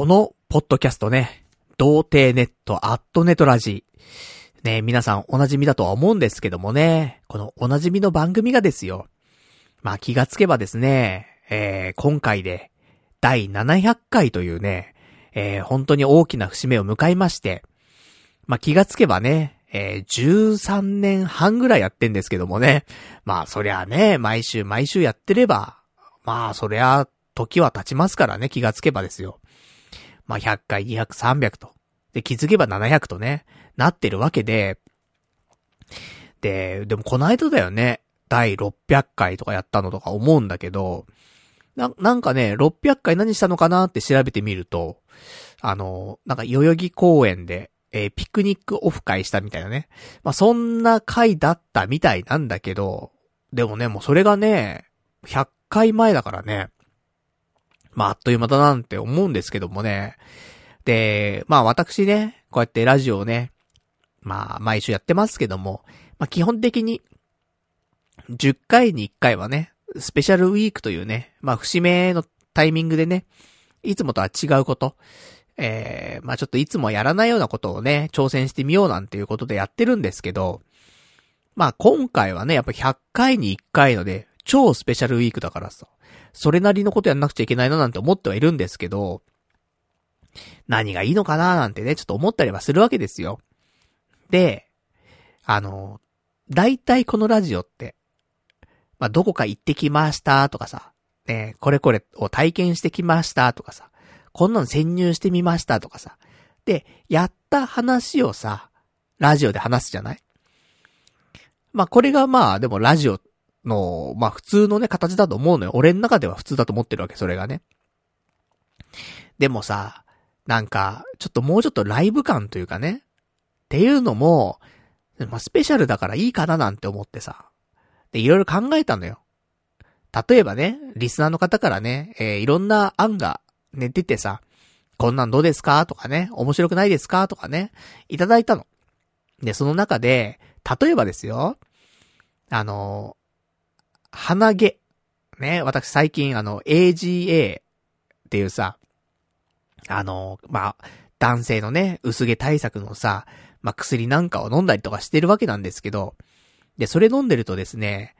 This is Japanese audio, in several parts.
このポッドキャストね、童貞ネットアットネトラジー。ね、皆さんお馴染みだとは思うんですけどもね、このお馴染みの番組がですよ。まあ気がつけばですね、えー、今回で第700回というね、えー、本当に大きな節目を迎えまして、まあ気がつけばね、えー、13年半ぐらいやってんですけどもね。まあそりゃね、毎週毎週やってれば、まあそりゃ、時は経ちますからね、気がつけばですよ。まあ100回、200、300と。で、気づけば700とね、なってるわけで、で、でもこの間だよね、第600回とかやったのとか思うんだけど、な、なんかね、600回何したのかなって調べてみると、あの、なんか代々木公園で、えー、ピクニックオフ会したみたいなね。まあ、そんな回だったみたいなんだけど、でもね、もうそれがね、100回前だからね。まあ、あっという間だなんて思うんですけどもね。で、まあ私ね、こうやってラジオをね、まあ毎週やってますけども、まあ基本的に、10回に1回はね、スペシャルウィークというね、まあ節目のタイミングでね、いつもとは違うこと、えー、まあちょっといつもやらないようなことをね、挑戦してみようなんていうことでやってるんですけど、まあ今回はね、やっぱ100回に1回ので、超スペシャルウィークだからさ、それなりのことやんなくちゃいけないななんて思ってはいるんですけど、何がいいのかななんてね、ちょっと思ったりはするわけですよ。で、あの、大体このラジオって、まあ、どこか行ってきましたとかさ、ね、これこれを体験してきましたとかさ、こんなの潜入してみましたとかさ。で、やった話をさ、ラジオで話すじゃない？まあ、これがまあ、でもラジオの、まあ、普通のね、形だと思うのよ。俺の中では普通だと思ってるわけ、それがね。でもさ、なんか、ちょっともうちょっとライブ感というかね。っていうのも、まあ、スペシャルだからいいかななんて思ってさ。で、いろいろ考えたのよ。例えばね、リスナーの方からね、えー、いろんな案がね、出てさ、こんなんどうですかとかね、面白くないですかとかね、いただいたの。で、その中で、例えばですよ、あの、鼻毛。ね、私最近あの、AGA っていうさ、あの、まあ、男性のね、薄毛対策のさ、まあ、薬なんかを飲んだりとかしてるわけなんですけど、で、それ飲んでるとですね、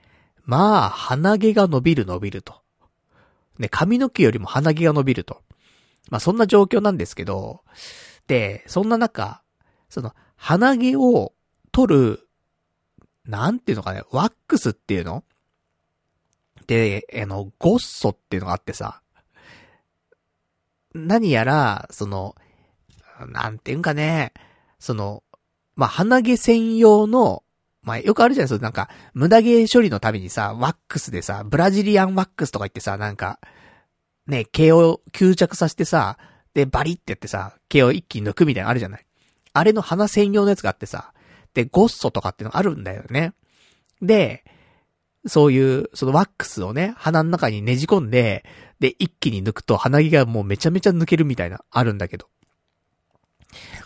まあ、鼻毛が伸びる伸びると。ね、髪の毛よりも鼻毛が伸びると。まあ、そんな状況なんですけど、で、そんな中、その、鼻毛を取る、なんていうのかね、ワックスっていうので、あの、ゴッソっていうのがあってさ、何やら、その、なんていうんかね、その、まあ、鼻毛専用の、まあ、よくあるじゃないですか。なんか、無駄毛処理のためにさ、ワックスでさ、ブラジリアンワックスとか言ってさ、なんか、ね、毛を吸着させてさ、で、バリってやってさ、毛を一気に抜くみたいなのあるじゃない。あれの鼻専用のやつがあってさ、で、ゴッソとかっていうのがあるんだよね。で、そういう、そのワックスをね、鼻の中にねじ込んで、で、一気に抜くと鼻毛がもうめちゃめちゃ抜けるみたいな、あるんだけど。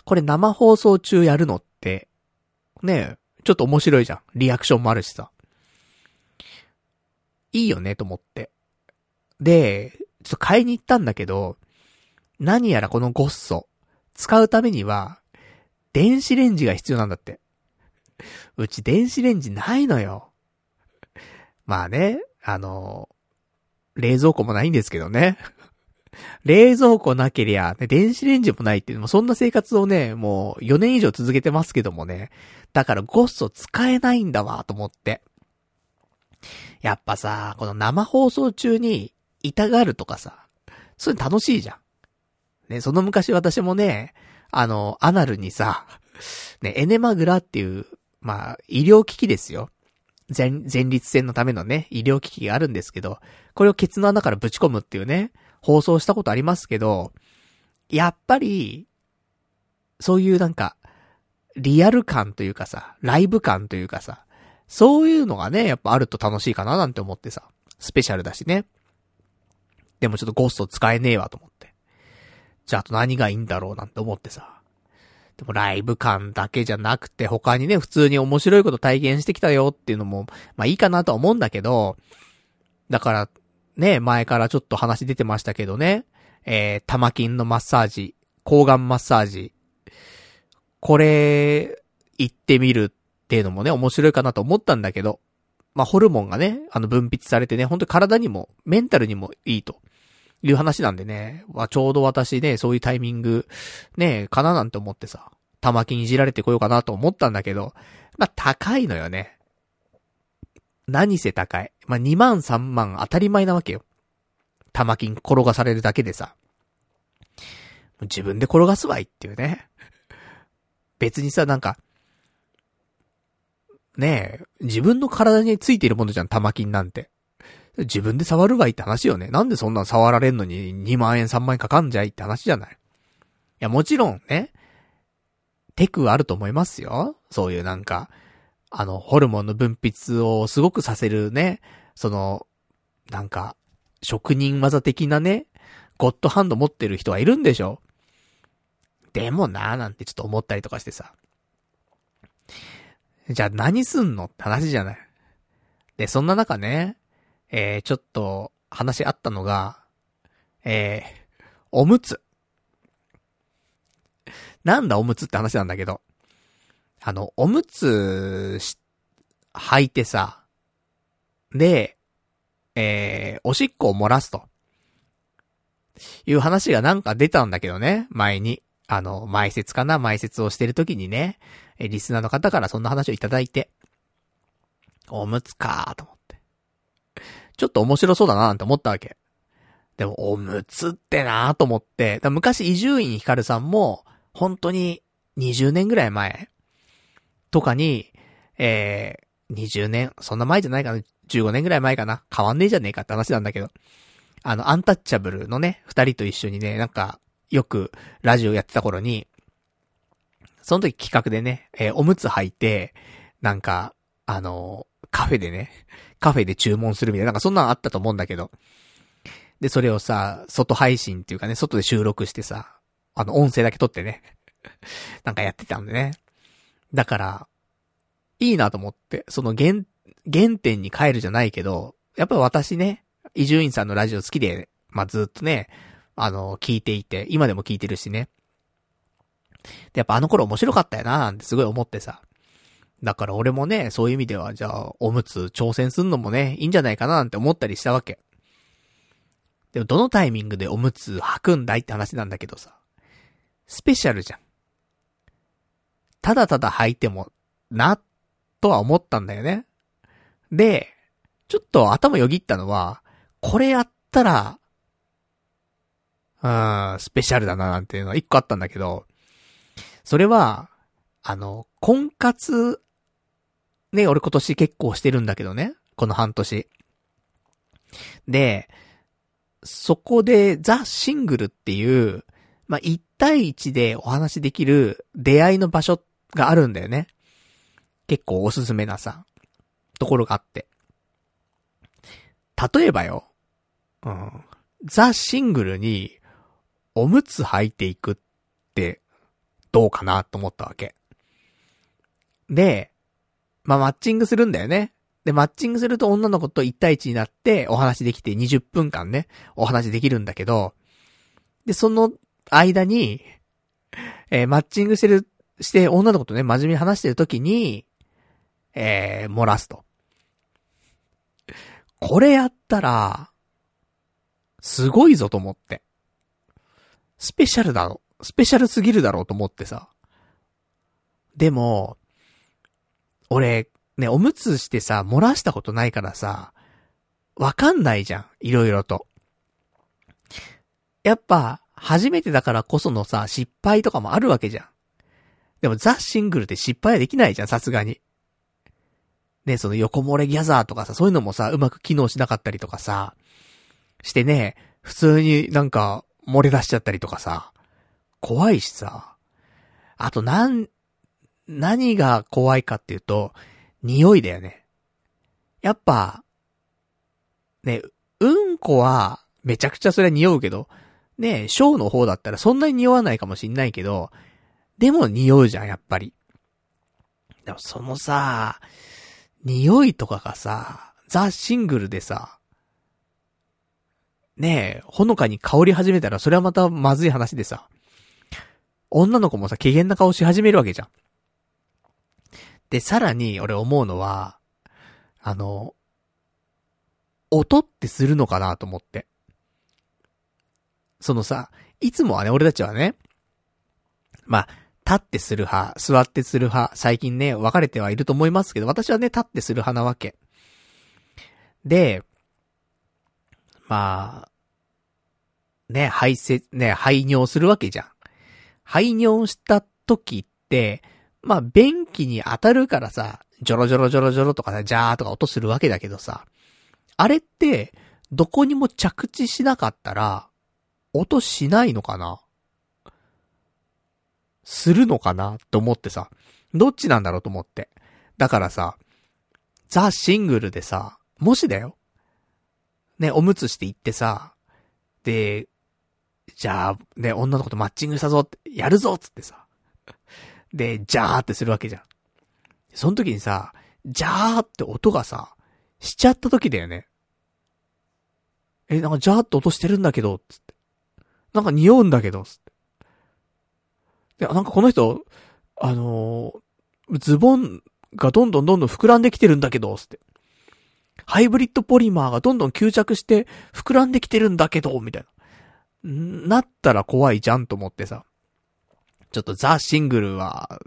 これ生放送中やるのって、ねちょっと面白いじゃん。リアクションもあるしさ。いいよね、と思って。で、ちょっと買いに行ったんだけど、何やらこのゴッソ、使うためには、電子レンジが必要なんだって。うち電子レンジないのよ。まあね、あの、冷蔵庫もないんですけどね。冷蔵庫なけりゃ、電子レンジもないっていう、もそんな生活をね、もう4年以上続けてますけどもね。だからゴッソ使えないんだわ、と思って。やっぱさ、この生放送中に痛がるとかさ、そういうの楽しいじゃん。ね、その昔私もね、あの、アナルにさ、ね、エネマグラっていう、まあ、医療機器ですよ。前、前立腺のためのね、医療機器があるんですけど、これをケツの穴からぶち込むっていうね、放送したことありますけど、やっぱり、そういうなんか、リアル感というかさ、ライブ感というかさ、そういうのがね、やっぱあると楽しいかななんて思ってさ、スペシャルだしね。でもちょっとゴースト使えねえわと思って。じゃああと何がいいんだろうなんて思ってさ。でもライブ感だけじゃなくて他にね、普通に面白いこと体験してきたよっていうのも、まあいいかなとは思うんだけど、だから、ね、前からちょっと話出てましたけどね、えー、玉金のマッサージ、抗がんマッサージ、これ、行ってみるっていうのもね、面白いかなと思ったんだけど、まあ、ホルモンがね、あの、分泌されてね、本当体にも、メンタルにもいいと。いう話なんでね、わ、ちょうど私ね、そういうタイミング、ね、かななんて思ってさ、玉金いじられてこようかなと思ったんだけど、まあ、高いのよね。何せ高い。まあ、2万3万当たり前なわけよ。玉金転がされるだけでさ。自分で転がすわいっていうね。別にさ、なんか、ねえ、自分の体についているものじゃん、玉金なんて。自分で触るわいって話よね。なんでそんな触られんのに2万円3万円かかんじゃいって話じゃない。いや、もちろんね、テクはあると思いますよ。そういうなんか、あの、ホルモンの分泌をすごくさせるね、その、なんか、職人技的なね、ゴッドハンド持ってる人はいるんでしょでもなーなんてちょっと思ったりとかしてさ。じゃあ何すんのって話じゃない。で、そんな中ね、えー、ちょっと話あったのが、えー、おむつ。なんだおむつって話なんだけど、あの、おむつし、履いてさ、で、えー、おしっこを漏らすと。いう話がなんか出たんだけどね、前に。あの、埋設かな埋設をしてる時にね、え、リスナーの方からそんな話をいただいて、おむつかーと。ちょっと面白そうだななんて思ったわけ。でも、おむつってなーと思って、昔、伊集院光さんも、本当に20年ぐらい前とかに、えー、20年、そんな前じゃないかな、15年ぐらい前かな、変わんねえじゃねえかって話なんだけど、あの、アンタッチャブルのね、二人と一緒にね、なんか、よくラジオやってた頃に、その時企画でね、えー、おむつ履いて、なんか、あのー、カフェでね、カフェで注文するみたいな、なんかそんなのあったと思うんだけど。で、それをさ、外配信っていうかね、外で収録してさ、あの、音声だけ撮ってね、なんかやってたんでね。だから、いいなと思って、その原、原点に帰るじゃないけど、やっぱり私ね、伊集院さんのラジオ好きで、まあ、ずっとね、あの、聞いていて、今でも聞いてるしね。で、やっぱあの頃面白かったよななんてすごい思ってさ。だから俺もね、そういう意味では、じゃあ、おむつ挑戦すんのもね、いいんじゃないかななんて思ったりしたわけ。でも、どのタイミングでおむつ履くんだいって話なんだけどさ。スペシャルじゃん。ただただ履いても、な、とは思ったんだよね。で、ちょっと頭よぎったのは、これやったら、うん、スペシャルだななんていうのは一個あったんだけど、それは、あの、婚活、ね、俺今年結構してるんだけどね。この半年。で、そこでザ・シングルっていう、まあ、1対1でお話できる出会いの場所があるんだよね。結構おすすめなさ、ところがあって。例えばよ、うん、ザ・シングルにおむつ履いていくって、どうかなと思ったわけ。で、まあ、マッチングするんだよね。で、マッチングすると女の子と1対1になってお話できて20分間ね、お話できるんだけど、で、その間に、えー、マッチングしてる、して女の子とね、真面目に話してる時に、えー、漏らすと。これやったら、すごいぞと思って。スペシャルだろ。スペシャルすぎるだろうと思ってさ。でも、俺、ね、おむつしてさ、漏らしたことないからさ、わかんないじゃん。いろいろと。やっぱ、初めてだからこそのさ、失敗とかもあるわけじゃん。でもザ・シングルって失敗はできないじゃん、さすがに。ね、その横漏れギャザーとかさ、そういうのもさ、うまく機能しなかったりとかさ、してね、普通になんか、漏れ出しちゃったりとかさ、怖いしさ。あとなん、何が怖いかっていうと、匂いだよね。やっぱ、ね、うんこは、めちゃくちゃそれは匂うけど、ね、ショーの方だったらそんなに匂わないかもしんないけど、でも匂うじゃん、やっぱり。でもそのさ、匂いとかがさ、ザ・シングルでさ、ねえ、ほのかに香り始めたらそれはまたまずい話でさ。女の子もさ、機嫌な顔し始めるわけじゃん。で、さらに俺思うのは、あの、音ってするのかなと思って。そのさ、いつもはね、俺たちはね、まあ、立ってする派、座ってする派、最近ね、分かれてはいると思いますけど、私はね、立ってする派なわけ。で、まあ、ね、排泄、ね、排尿するわけじゃん。排尿した時って、まあ、便器に当たるからさ、ジョロジョロジョロジョロとかさ、ジャーとか音するわけだけどさ、あれって、どこにも着地しなかったら、音しないのかな？するのかな？と思ってさ、どっちなんだろうと思って。だからさ、ザ・シングルでさ、もしだよ。ね、おむつして行ってさ、で、じゃあ、ね、女の子とマッチングしたぞって、やるぞっつってさ。で、ジャーってするわけじゃん。その時にさ、ジャーって音がさ、しちゃった時だよね。え、なんかジャーって音してるんだけど、つって。なんか匂うんだけど、つって。で、なんかこの人、あのー、ズボンがどんどんどんどん膨らんできてるんだけど、つって。ハイブリッドポリマーがどんどん吸着して膨らんできてるんだけど、みたいな。なったら怖いじゃんと思ってさ。ちょっとザ・シングルは、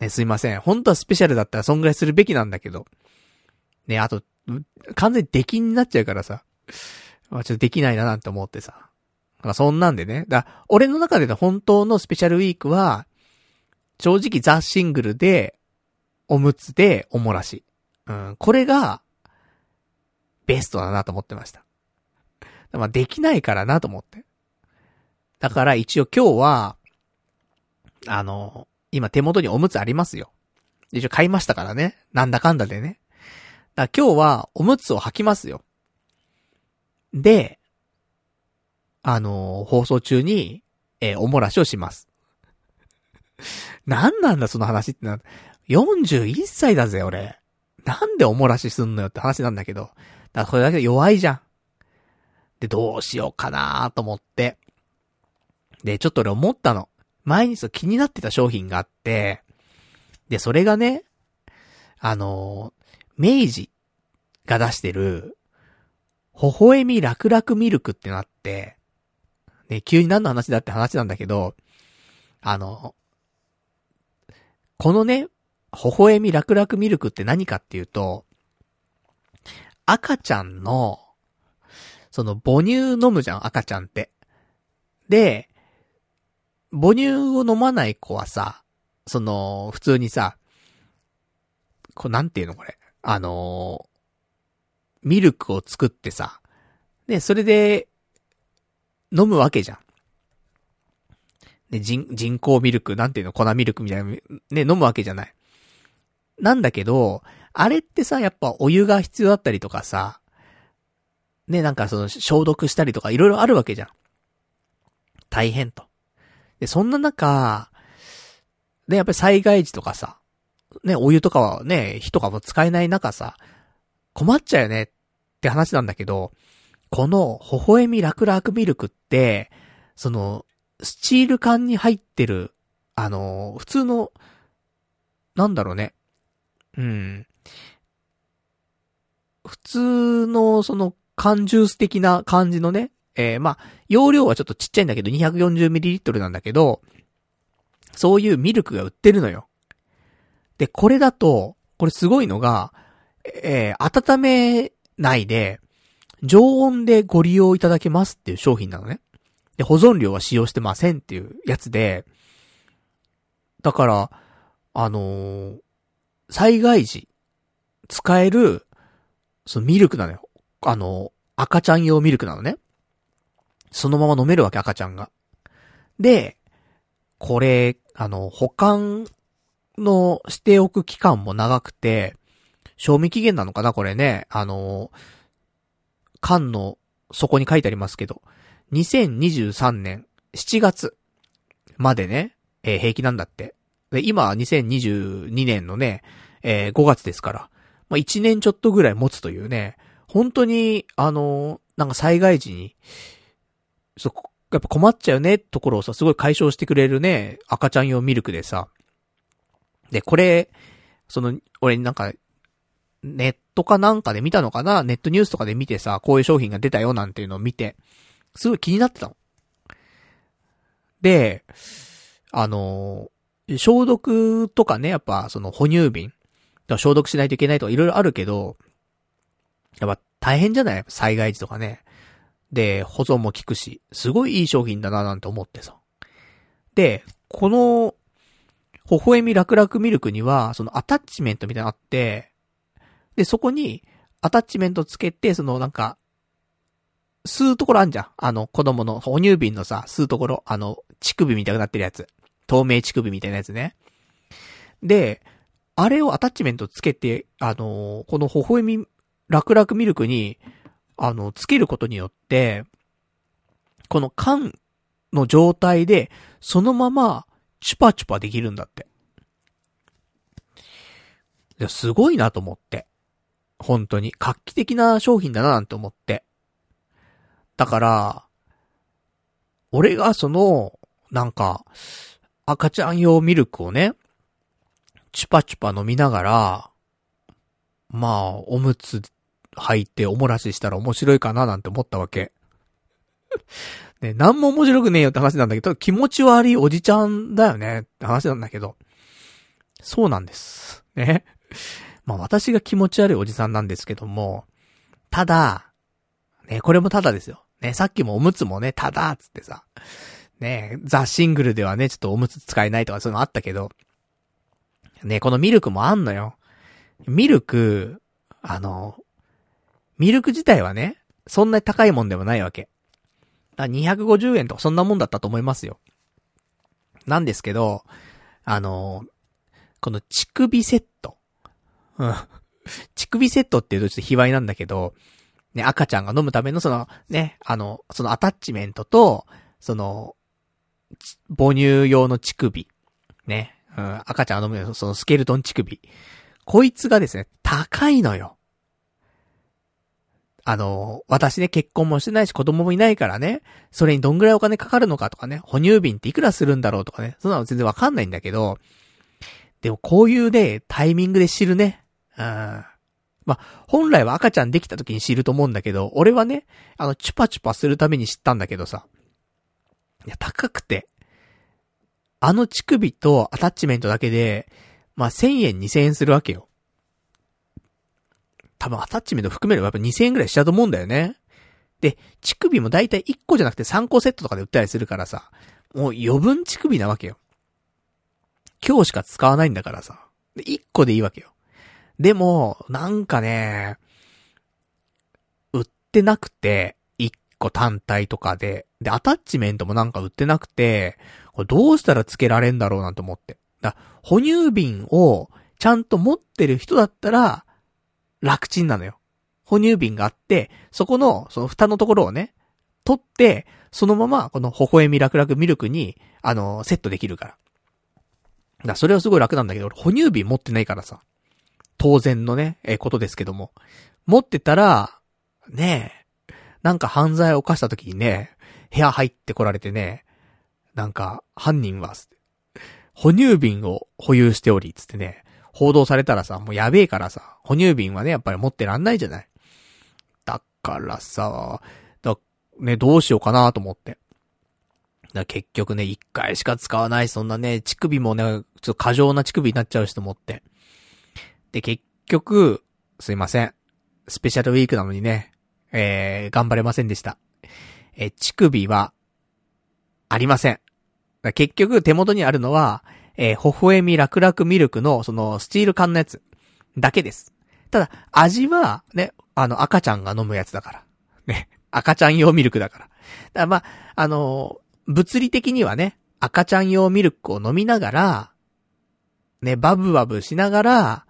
ね、すいません。本当はスペシャルだったらそんぐらいするべきなんだけど。ね、あと、完全に出禁になっちゃうからさ。まあ、ちょっとできないななんて思ってさ。まあ、そんなんでね。だ俺の中での本当のスペシャルウィークは、正直ザ・シングルで、おむつでおもらし。うん、これが、ベストだなと思ってました。まあ、できないからなと思って。だから一応今日は、あの、今手元におむつありますよ。一応買いましたからね。なんだかんだでね。だ今日はおむつを履きますよ。で、あの放送中に、えー、おもらしをします。なんなんだその話ってな。41歳だぜ、俺。なんでおもらしすんのよって話なんだけど。だからこれだけ弱いじゃん。で、どうしようかなと思って。で、ちょっと俺思ったの。前にそう気になってた商品があって、で、それがね、あの明治が出してる、微笑み楽々ミルクってなって、ね、急に何の話だって話なんだけど、あの、このね、微笑み楽々ミルクって何かっていうと、赤ちゃんの、その母乳飲むじゃん、赤ちゃんって。で、母乳を飲まない子はさ、その、普通にさ、こうなんていうのこれ。あのー、ミルクを作ってさ、で、それで、飲むわけじゃん。で、人、人工ミルク、なんていうの、粉ミルクみたいな、ね、飲むわけじゃない。なんだけど、あれってさ、やっぱお湯が必要だったりとかさ、ね、なんかその消毒したりとかいろいろあるわけじゃん。大変と。で、そんな中、ね、やっぱり災害時とかさ、ね、お湯とかはね、火とかも使えない中さ、困っちゃうよねって話なんだけど、この、微笑み楽々ミルクって、その、スチール缶に入ってる、あの、普通の、なんだろうね。うん。普通の、その、缶ジュース的な感じのね、えー、まあ、容量はちょっとちっちゃいんだけど、240ml なんだけど、そういうミルクが売ってるのよ。で、これだと、これすごいのが、えー、温めないで、常温でご利用いただけますっていう商品なのね。で、保存料は使用してませんっていうやつで、だから、あのー、災害時、使える、そのミルクなのよ。あの、赤ちゃん用ミルクなのね。そのまま飲めるわけ、赤ちゃんが。で、これ、あの、保管のしておく期間も長くて、賞味期限なのかなこれね。あの、缶の底に書いてありますけど、2023年7月までね、えー、平気なんだって。で、今、2022年のね、えー、5月ですから、まあ、1年ちょっとぐらい持つというね、本当に、あの、なんか災害時に、そ、やっぱ困っちゃうね、ところをさ、すごい解消してくれるね、赤ちゃん用ミルクでさ。で、これ、その、俺なんか、ネットかなんかで見たのかな？ネットニュースとかで見てさ、こういう商品が出たよなんていうのを見て、すごい気になってたの。で、あの消毒とかね、やっぱその哺乳瓶、消毒しないといけないとかいろいろあるけど、やっぱ大変じゃない？災害時とかね。で、保存も効くし、すごいいい商品だななんて思ってさ。で、この、微笑み楽々ミルクには、そのアタッチメントみたいなのあって、で、そこに、アタッチメントつけて、そのなんか、吸うところあんじゃん。あの、子供の哺乳瓶のさ、吸うところ、あの、乳首みたいになってるやつ。透明乳首みたいなやつね。で、あれをアタッチメントつけて、あのこの微笑み楽々ミルクに、あの、つけることによって、この缶の状態で、そのまま、チュパチュパできるんだって。いや、すごいなと思って。本当に。画期的な商品だななんて思って。だから、俺がその、なんか、赤ちゃん用ミルクをね、チュパチュパ飲みながら、まあ、おむつ履いておもらししたら面白いかななんて思ったわけ。ね、なんも面白くねえよって話なんだけど、気持ち悪いおじちゃんだよねって話なんだけど、そうなんです。ね。まあ私が気持ち悪いおじさんなんですけども、ただ、ね、これもただですよ。ね、さっきもおむつもね、ただつってさ、ね、ザ・シングルではね、ちょっとおむつ使えないとかそういうのあったけど、ね、このミルクもあんのよ。ミルク、あの、ミルク自体はね、そんなに高いもんでもないわけ。だ250円とかそんなもんだったと思いますよ。なんですけど、あの、この乳首セット。うん。乳首セットっていうとちょっと卑猥なんだけど、ね、赤ちゃんが飲むためのその、ね、あの、そのアタッチメントと、その、母乳用の乳首。ね。うん、赤ちゃんが飲むそのスケルトン乳首。こいつがですね、高いのよ。あの、私ね、結婚もしてないし子供もいないからね、それにどんぐらいお金かかるのかとかね、哺乳瓶っていくらするんだろうとかね、そんなの全然わかんないんだけど、でもこういうね、タイミングで知るね。うん。ま、本来は赤ちゃんできた時に知ると思うんだけど、俺はね、あの、チュパチュパするために知ったんだけどさ。いや、高くて。あの乳首とアタッチメントだけで、まあ、1000円2000円するわけよ。多分アタッチメント含めればやっぱ2000円くらいしちゃうと思うんだよね。で、乳首もだいたい1個じゃなくて3個セットとかで売ったりするからさ、もう余分乳首なわけよ。今日しか使わないんだからさ。で、1個でいいわけよ。でも、なんかね、売ってなくて、1個単体とかで、で、アタッチメントもなんか売ってなくて、これどうしたら付けられんだろうなんて思って。だ哺乳瓶をちゃんと持ってる人だったら、楽ちんなのよ。哺乳瓶があって、そこの、その蓋のところをね、取って、そのまま、この微笑み楽々ミルクに、あの、セットできるから。だそれはすごい楽なんだけど、哺乳瓶持ってないからさ。当然のね、え、ことですけども。持ってたら、ねえ、なんか犯罪を犯した時にね、部屋入ってこられてね、なんか、犯人は、哺乳瓶を保有しており、つってね、報道されたらさ、もうやべえからさ、哺乳瓶はね、やっぱり持ってらんないじゃない。だからさ、だ、ね、どうしようかなと思って。だ結局ね、一回しか使わない、そんなね、乳首もね、ちょっと過剰な乳首になっちゃうしと思って。で、結局、すいません。スペシャルウィークなのにね、えー、頑張れませんでした。え乳首は、ありません。結局、手元にあるのは、えー、微笑み楽々ミルクの、その、スチール缶のやつ、だけです。ただ、味は、ね、あの、赤ちゃんが飲むやつだから。ね、赤ちゃん用ミルクだから。だからまあ、あのー、物理的にはね、赤ちゃん用ミルクを飲みながら、ね、バブバブしながら、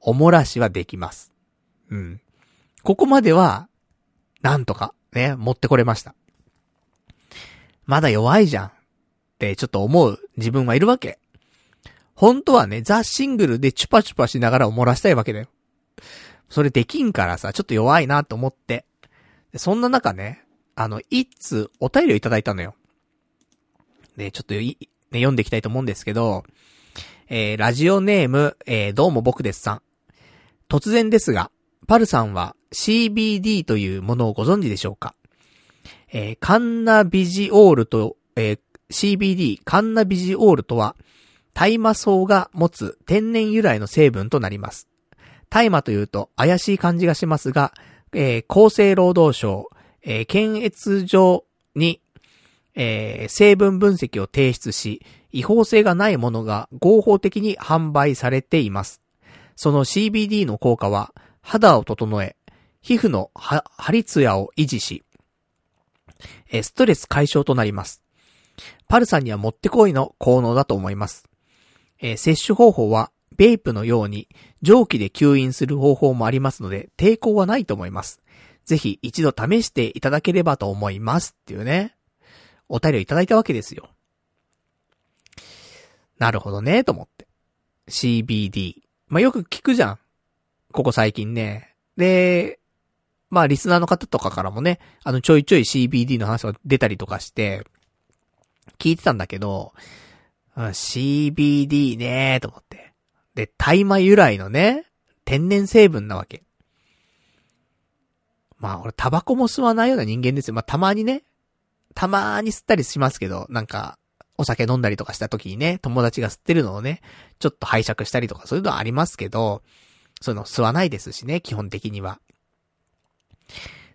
おもらしはできます。うん。ここまでは、なんとか、ね、持ってこれました。まだ弱いじゃん。ってちょっと思う自分はいるわけ。本当はね、ザ・シングルでチュパチュパしながら漏らしたいわけだよ。それできんからさ、ちょっと弱いなと思って。そんな中ね、あの、一通お便りをいただいたのよ。で、ちょっとね、読んでいきたいと思うんですけど、えー、ラジオネーム、えー、どうも僕ですさん。突然ですが、パルさんは CBD というものをご存知でしょうか？えー、カンナビジオールと、えー、CBD、カンナビジオールとは、大麻草が持つ天然由来の成分となります。大麻というと怪しい感じがしますが、えー、厚生労働省、えー、検閲所に、えー、成分分析を提出し、違法性がないものが合法的に販売されています。その CBD の効果は、肌を整え、皮膚の張りツヤを維持し、ストレス解消となります。パルさんにはもってこいの効能だと思います。えー、摂取方法は、ベイプのように蒸気で吸引する方法もありますので、抵抗はないと思います。ぜひ一度試していただければと思いますっていうね、お便りをいただいたわけですよ。なるほどね、と思って。CBD。まあ、よく聞くじゃん。ここ最近ね。で、まあ、リスナーの方とかからもね、あの、ちょいちょい CBD の話が出たりとかして、聞いてたんだけど、CBD ねーと思って。で、大麻由来のね、天然成分なわけ。まあ、俺タバコも吸わないような人間ですよ。まあ、たまにね、たまーに吸ったりしますけど、なんか、お酒飲んだりとかした時にね、友達が吸ってるのをね、ちょっと拝借したりとかそういうのはありますけど、そういうの吸わないですしね、基本的には。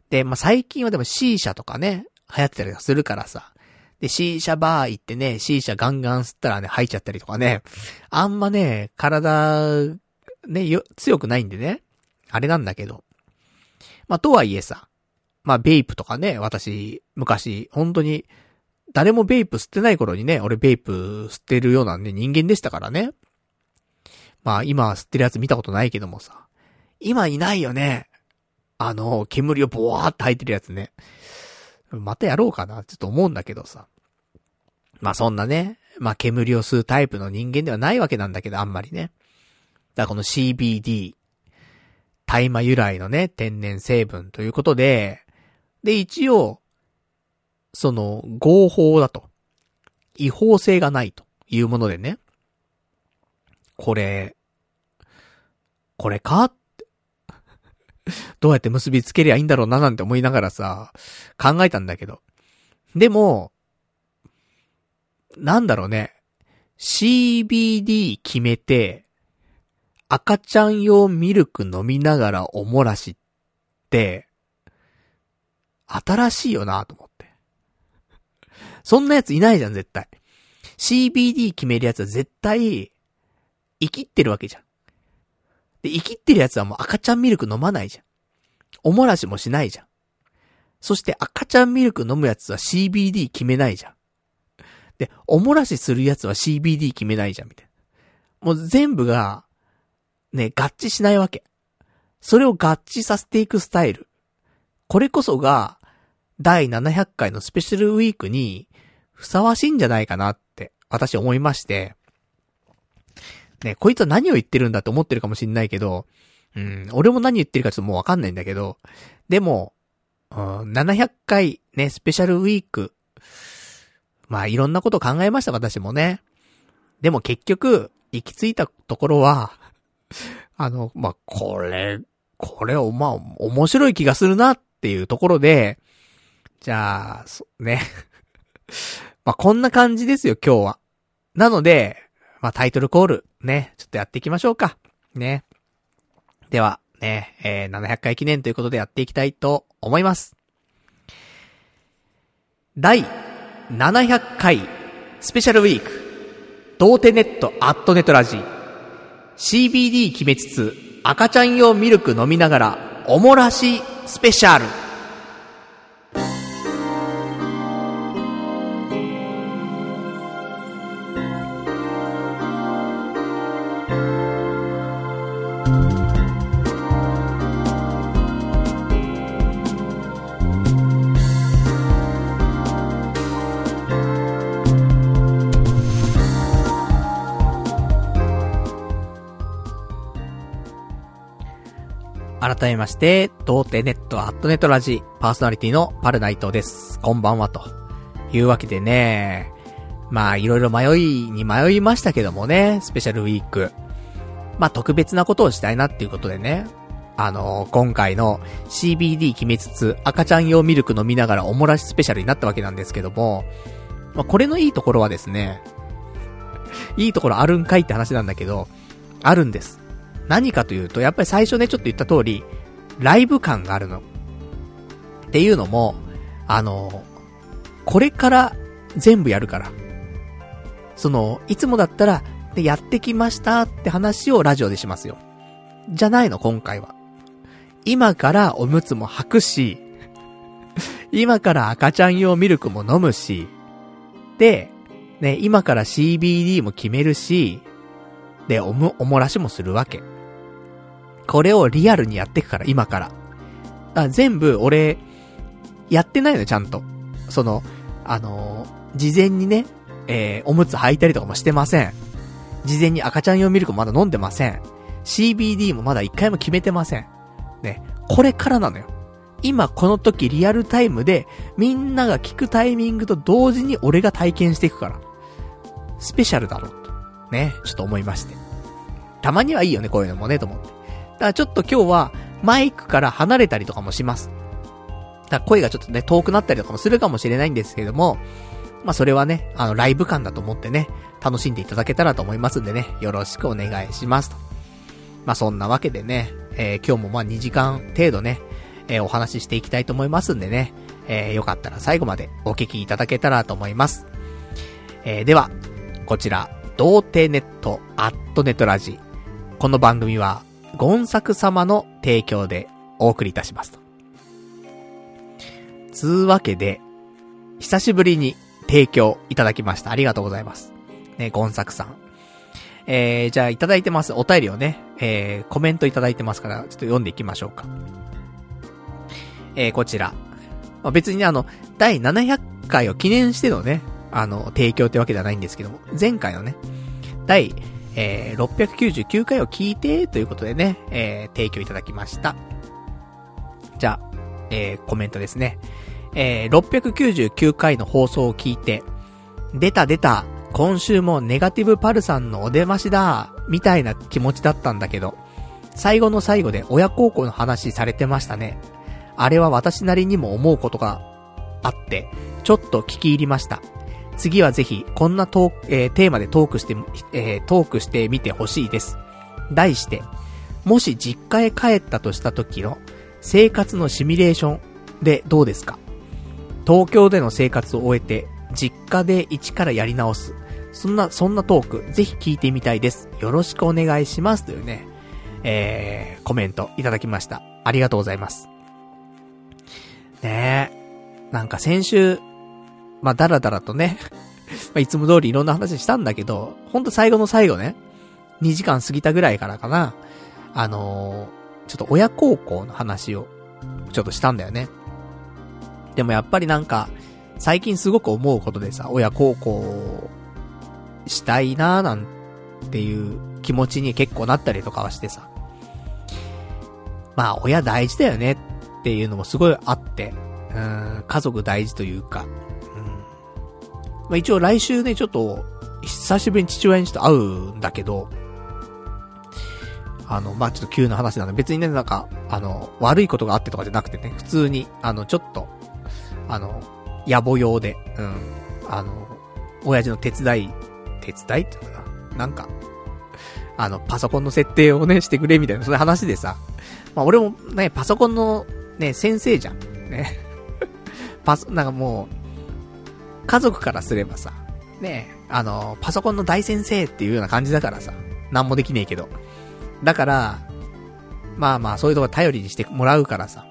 で、まあ、最近はでも C 社とかね、流行ってたりするからさ。で、C 社バー行ってね、C 社ガンガン吸ったらね、吐いちゃったりとかね。あんまね、体、ね、よ、強くないんでね。あれなんだけど。まあ、とはいえさ。まあ、ベイプとかね、私、昔、本当に、誰もベイプ吸ってない頃にね、俺ベイプ吸ってるようなね、人間でしたからね。まあ、今吸ってるやつ見たことないけどもさ。今いないよね。あの、煙をボワーって吐いてるやつね。またやろうかな、ちょっと思うんだけどさ。まあそんなね、まあ煙を吸うタイプの人間ではないわけなんだけど、あんまりね。だからこの CBD、大麻由来のね、天然成分ということで、で、一応、その、合法だと。違法性がないというものでね。これ、これか？ってどうやって結びつけりゃいいんだろうななんて思いながらさ、考えたんだけど。でも、なんだろうね。CBD 決めて、赤ちゃん用ミルク飲みながらおもらしって、新しいよなと思って。そんなやついないじゃん、絶対。CBD 決めるやつは絶対、生きってるわけじゃん。で、生きってるやつはもう赤ちゃんミルク飲まないじゃん。おもらしもしないじゃん。そして赤ちゃんミルク飲むやつは CBD 決めないじゃん。で、おもらしするやつは CBD 決めないじゃん、みたいな。もう全部が、ね、合致しないわけ。それを合致させていくスタイル。これこそが、第700回のスペシャルウィークに、ふさわしいんじゃないかなって、私思いまして、ね、こいつは何を言ってるんだと思ってるかもしんないけど、うん、俺も何言ってるかちょっともうわかんないんだけど、でも、うん、700回ね、スペシャルウィーク。まあいろんなこと考えました、私もね。でも結局、行き着いたところは、あの、まあ、これ、これを、まあ、面白い気がするなっていうところで、じゃあ、ね。まあ、こんな感じですよ、今日は。なので、まあ、タイトルコール、ね、ちょっとやっていきましょうか。ね。では、ね、えー、700回記念ということでやっていきたいと思います。第700回スペシャルウィーク、童貞ネットアットネットラジ CBD 決めつつ赤ちゃん用ミルク飲みながらおもらしスペシャル。めまして、童貞ネットアットネットラジパーソナリティのパルナイトです。こんばんは、というわけでね、まあいろいろ迷いに迷いましたけどもね、スペシャルウィーク。まあ特別なことをしたいなっていうことでね、あのー、今回の CBD 決めつつ赤ちゃん用ミルク飲みながらおもらしスペシャルになったわけなんですけども、まあこれのいいところはですね、いいところあるんかいって話なんだけど、あるんです。何かというと、やっぱり最初ね、ちょっと言った通り、ライブ感があるの。っていうのも、あの、これから全部やるから。その、いつもだったら、で、やってきましたって話をラジオでしますよ。じゃないの、今回は。今からおむつも履くし、今から赤ちゃん用ミルクも飲むし、で、ね、今から CBD も決めるし、で、おも、おもらしもするわけ。これをリアルにやっていくから、今から。あ、全部、俺、やってないのよ、ちゃんと。その、あのー、事前にね、えー、おむつ履いたりとかもしてません。事前に赤ちゃん用ミルクまだ飲んでません。CBD もまだ一回も決めてません。ね、これからなのよ。今この時リアルタイムで、みんなが聞くタイミングと同時に俺が体験していくから。スペシャルだろうと。ね、ちょっと思いまして。たまにはいいよね、こういうのもね、と思って。だからちょっと今日は、マイクから離れたりとかもします。だ声がちょっとね、遠くなったりとかもするかもしれないんですけども、まあそれはね、あの、ライブ感だと思ってね、楽しんでいただけたらと思いますんでね、よろしくお願いしますと。まあそんなわけでね、えー、今日もまあ2時間程度ね、えー、お話ししていきたいと思いますんでね、えー、よかったら最後までお聞きいただけたらと思います。えー、では、こちら、童貞ネット、アットネットラジ。この番組は、ゴンサク様の提供でお送りいたしますと。つうわけで、久しぶりに提供いただきました。ありがとうございます。ね、ゴンサクさん。えー、じゃあいただいてます。お便りをね、えー、コメントいただいてますから、ちょっと読んでいきましょうか。えー、こちら。まあ、別にね、あの、第700回を記念してのね、あの、提供ってわけではないんですけども、前回のね、第、えー、699回を聞いて、ということでね、えー、提供いただきました。じゃあ、えー、コメントですね。えー、699回の放送を聞いて、出た出た、今週もネガティブパルさんのお出ましだ、みたいな気持ちだったんだけど、最後の最後で親孝行の話されてましたね。あれは私なりにも思うことがあって、ちょっと聞き入りました。次はぜひ、こんなトーク、えー、テーマでトークして、えー、トークしてみてほしいです。題して、もし実家へ帰ったとした時の生活のシミュレーションでどうですか？東京での生活を終えて、実家で一からやり直す。そんな、そんなトーク、ぜひ聞いてみたいです。よろしくお願いします。というね、えー、コメントいただきました。ありがとうございます。ねえ。なんか先週、まあ、だらだらとね まいつも通りいろんな話したんだけど、ほんと最後の最後ね、2時間過ぎたぐらいからかな、あのー、ちょっと親孝行の話を、ちょっとしたんだよね。でもやっぱりなんか、最近すごく思うことでさ、親孝行したいなーなんていう気持ちに結構なったりとかはしてさ。まあ、親大事だよねっていうのもすごいあって、うん、家族大事というか、まあ、一応来週ね、ちょっと、久しぶりに父親にちょっと会うんだけど、あの、まあ、ちょっと急な話なので、別にね、なんか、あの、悪いことがあってとかじゃなくてね、普通に、あの、ちょっと、あの、野暮用で、うん、あの、親父の手伝い、手伝いっていうのかな？なんか、あの、パソコンの設定をね、してくれみたいな、そういう話でさ、まあ、俺もね、パソコンの、ね、先生じゃん。ね。パソ、なんかもう、家族からすればさ、ねあの、パソコンの大先生っていうような感じだからさ、なんもできねえけど。だから、まあまあ、そういうとこ頼りにしてもらうからさ。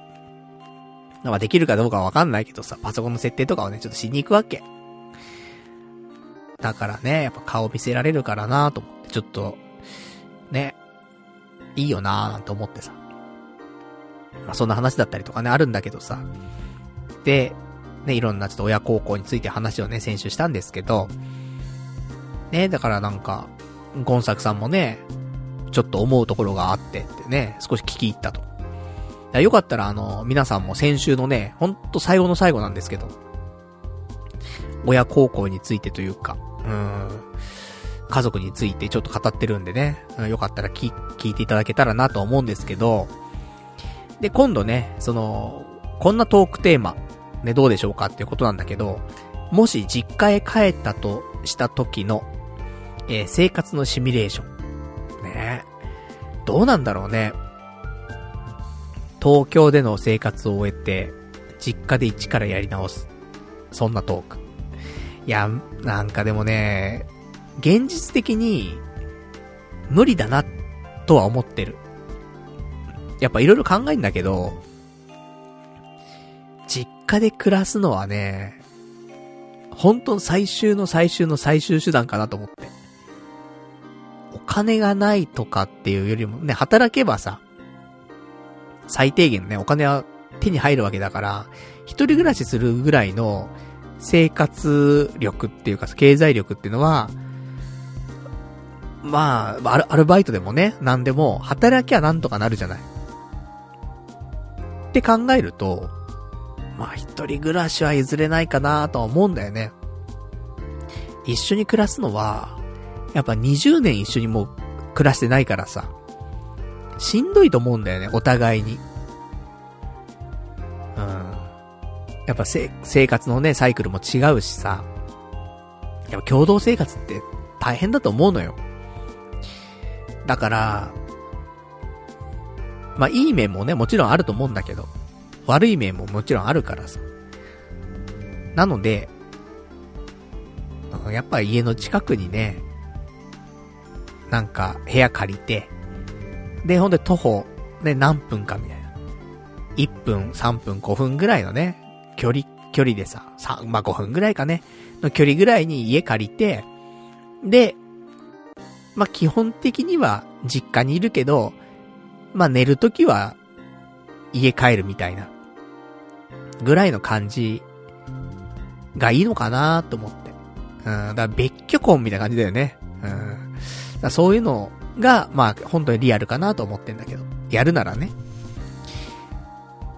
まあできるかどうかはわかんないけどさ、パソコンの設定とかをね、ちょっとしに行くわけ。だからね、やっぱ顔見せられるからなと思って、ちょっと、ね、いいよなーなんて思ってさ。まあそんな話だったりとかね、あるんだけどさ。で、ね、いろんなちょっと親孝行について話をね、先週したんですけど、ね、だからなんか、ゴンサクさんもね、ちょっと思うところがあってってね、少し聞き入ったと。よかったらあの、皆さんも先週のね、ほんと最後の最後なんですけど、親孝行についてというか、うん、家族についてちょっと語ってるんでね、よかったら聞聞いていただけたらなと思うんですけど、で、今度ね、その、こんなトークテーマ、ね、どうでしょうかっていうことなんだけど、もし実家へ帰ったとした時の、えー、生活のシミュレーション。ねどうなんだろうね。東京での生活を終えて、実家で一からやり直す。そんなトーク。いや、なんかでもね、現実的に、無理だな、とは思ってる。やっぱいろいろ考えんだけど、家で暮らすのはね、本当の最終の最終の最終手段かなと思って。お金がないとかっていうよりもね、働けばさ、最低限ね、お金は手に入るわけだから、一人暮らしするぐらいの生活力っていうか、経済力っていうのは、まあ、アルアルバイトでもね、なんでも、働きゃなんとかなるじゃない。って考えると、まあ一人暮らしは譲れないかなとは思うんだよね。一緒に暮らすのは、やっぱ20年一緒にもう暮らしてないからさ、しんどいと思うんだよね、お互いに。うん。やっぱせ、生活のね、サイクルも違うしさ、やっぱ共同生活って大変だと思うのよ。だから、まあ、いい面もね、もちろんあると思うんだけど、悪い面ももちろんあるからさ。なので、やっぱ家の近くにね、なんか部屋借りて、で、ほんで徒歩、ね、何分かみたいな。1分、3分、5分ぐらいのね、距離、距離でさ、3、まあ、5分ぐらいかね、の距離ぐらいに家借りて、で、まあ、基本的には実家にいるけど、まあ、寝るときは家帰るみたいな、ぐらいの感じがいいのかなと思って。うん、だから別居婚みたいな感じだよね。うん。そういうのが、まあ、本当にリアルかなと思ってんだけど。やるならね。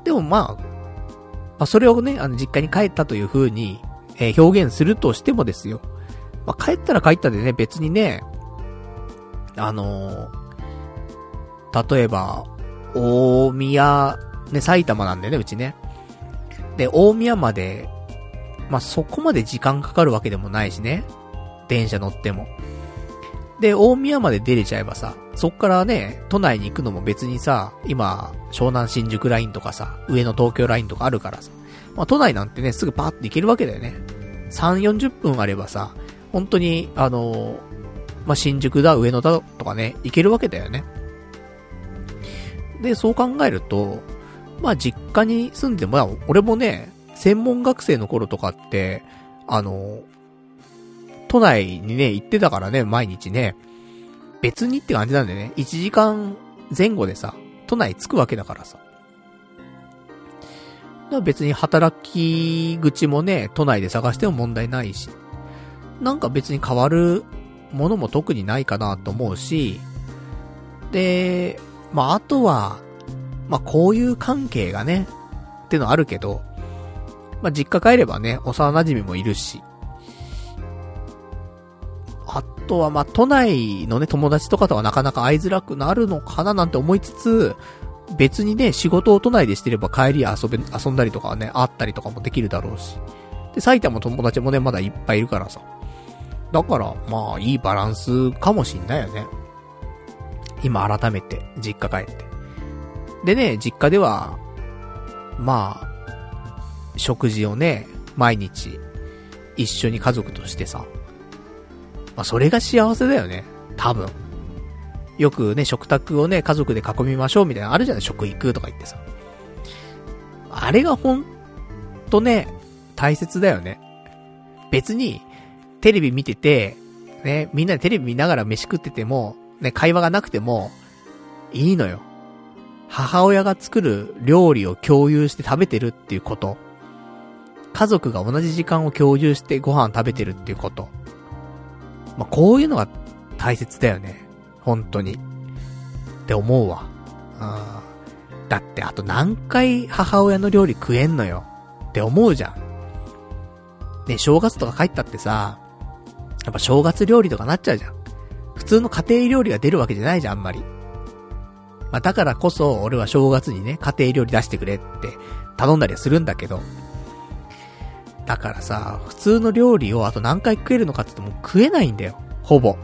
でもまあ、まあ、それをね、あの、実家に帰ったという風に、えー、表現するとしてもですよ。まあ、帰ったら帰ったでね、別にね、あのー、例えば、大宮、ね、埼玉なんでね、うちね。で、大宮まで、まあ、そこまで時間かかるわけでもないしね。電車乗っても。で、大宮まで出れちゃえばさ、そっからね、都内に行くのも別にさ、今、湘南新宿ラインとかさ、上野東京ラインとかあるからさ、まあ、都内なんてね、すぐパーって行けるわけだよね。3、40分あればさ、本当に、あのまあ、新宿だ、上野だとかね、行けるわけだよね。で、そう考えると、まあ、実家に住んでも、俺もね、専門学生の頃とかって、あの、都内にね、行ってたからね、毎日ね。別にって感じなんでね、1時間前後でさ、都内着くわけだからさ。だから別に働き口もね、都内で探しても問題ないし。なんか別に変わるものも特にないかなと思うし、で、まあ、あとは、まあ、こういう関係がね、ってのあるけど、まあ、実家帰ればね、幼馴染もいるし、あとは、ま、都内のね、友達とかとはなかなか会いづらくなるのかななんて思いつつ、別にね、仕事を都内でしてれば帰り遊べ、遊んだりとかね、会ったりとかもできるだろうし。で、埼玉友達もね、まだいっぱいいるからさ。だから、まあ、いいバランスかもしんないよね。今改めて、実家帰って。でね、実家では、まあ、食事をね、毎日、一緒に家族としてさ。まあ、それが幸せだよね。多分。よくね、食卓をね、家族で囲みましょうみたいなあるじゃない？食育とか言ってさ。あれがほんとね、大切だよね。別に、テレビ見てて、ね、みんなでテレビ見ながら飯食ってても、ね、会話がなくても、いいのよ。母親が作る料理を共有して食べてるっていうこと。家族が同じ時間を共有してご飯食べてるっていうこと。まあ、こういうのが大切だよね。本当に。って思うわ。だってあと何回母親の料理食えんのよって思うじゃん。ね、正月とか帰ったってさ、やっぱ正月料理とかなっちゃうじゃん。普通の家庭料理が出るわけじゃないじゃん、あんまり。まあ、だからこそ、俺は正月にね、家庭料理出してくれって頼んだりはするんだけど。だからさ、普通の料理をあと何回食えるのかって言っても食えないんだよ。ほぼ。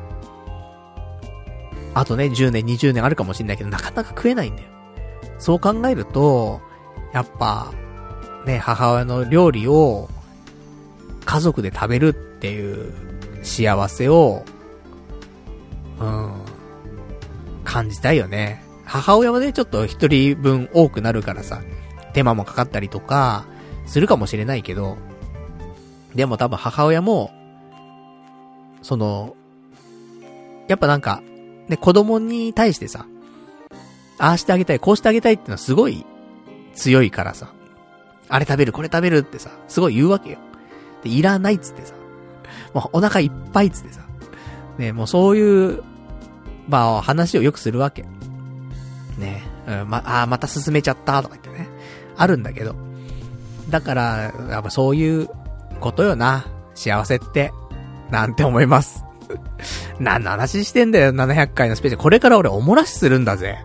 あとね、10年、20年あるかもしんないけど、なかなか食えないんだよ。そう考えると、やっぱ、ね、母親の料理を、家族で食べるっていう幸せを、うん、感じたいよね。母親はね、ちょっと一人分多くなるからさ、手間もかかったりとか、するかもしれないけど、でも多分母親も、その、やっぱなんか、ね、子供に対してさ、ああしてあげたい、こうしてあげたいってのはすごい強いからさ、あれ食べる、これ食べるってさ、すごい言うわけよ。で、いらないっつってさ、もうお腹いっぱいっつってさ、ね、もうそういう、まあ話をよくするわけ。ね、うん、ま、あまた進めちゃったとか言ってね、あるんだけど。だから、やっぱそういうことよな、幸せって、なんて思います。何の話してんだよ、700回のスペース。これから俺おもらしするんだぜ。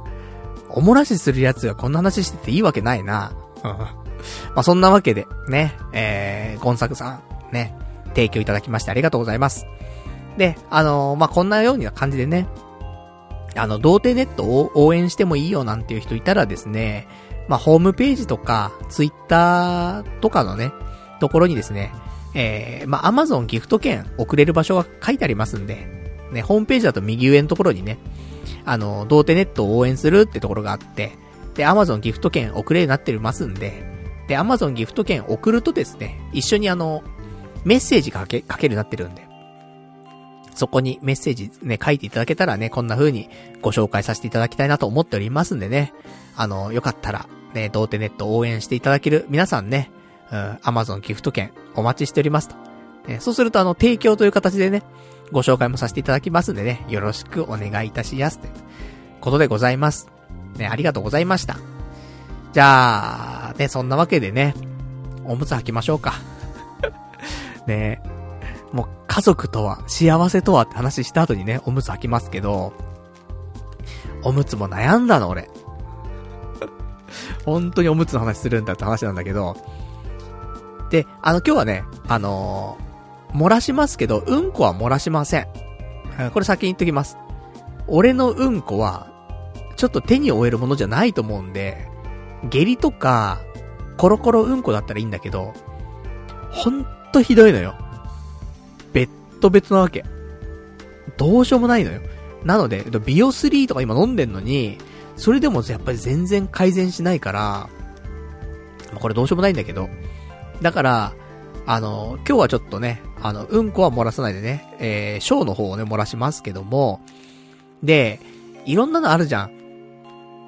おもらしするやつがこんな話してていいわけないな。うん。まあ、そんなわけで、ね、えー、ゴンサクさん、ね、提供いただきましてありがとうございます。で、あのー、まあ、こんなような感じでね、あの、童貞ネットを応援してもいいよなんていう人いたらですね、まあ、ホームページとか、ツイッターとかのね、ところにですね、えー、まあ、アマゾンギフト券送れる場所が書いてありますんで、ね、ホームページだと右上のところにね、あの、童貞ネットを応援するってところがあって、で、アマゾンギフト券送れるようになってますんで、で、アマゾンギフト券送るとですね、一緒にあの、メッセージかけ、かけるようになってるんで、そこにメッセージね、書いていただけたらね、こんな風にご紹介させていただきたいなと思っておりますんでね、あの、よかったら、ね、童貞ネット応援していただける皆さんね、うん、アマゾンギフト券お待ちしておりますと。ね、そうするとあの、提供という形でね、ご紹介もさせていただきますんでね、よろしくお願いいたしやすということでございます。ね、ありがとうございました。じゃあ、ね、そんなわけでね、おむつ履きましょうか。ねもう家族とは、幸せとはって話した後にね、おむつ履きますけど、おむつも悩んだの俺。本当におむつの話するんだって話なんだけど、で、あの、今日はね、あのー、漏らしますけど、うんこは漏らしません。これ先に言っときます。俺のうんこは、ちょっと手に負えるものじゃないと思うんで、下痢とか、コロコロうんこだったらいいんだけど、ほんとひどいのよ。別途別なわけ。どうしようもないのよ。なので、ビオ3とか今飲んでんのに、それでもやっぱり全然改善しないから、これどうしようもないんだけど、だから、あの、今日はちょっとね、あの、うんこは漏らさないでね、えー、ショーの方をね、漏らしますけども、で、いろんなのあるじゃん。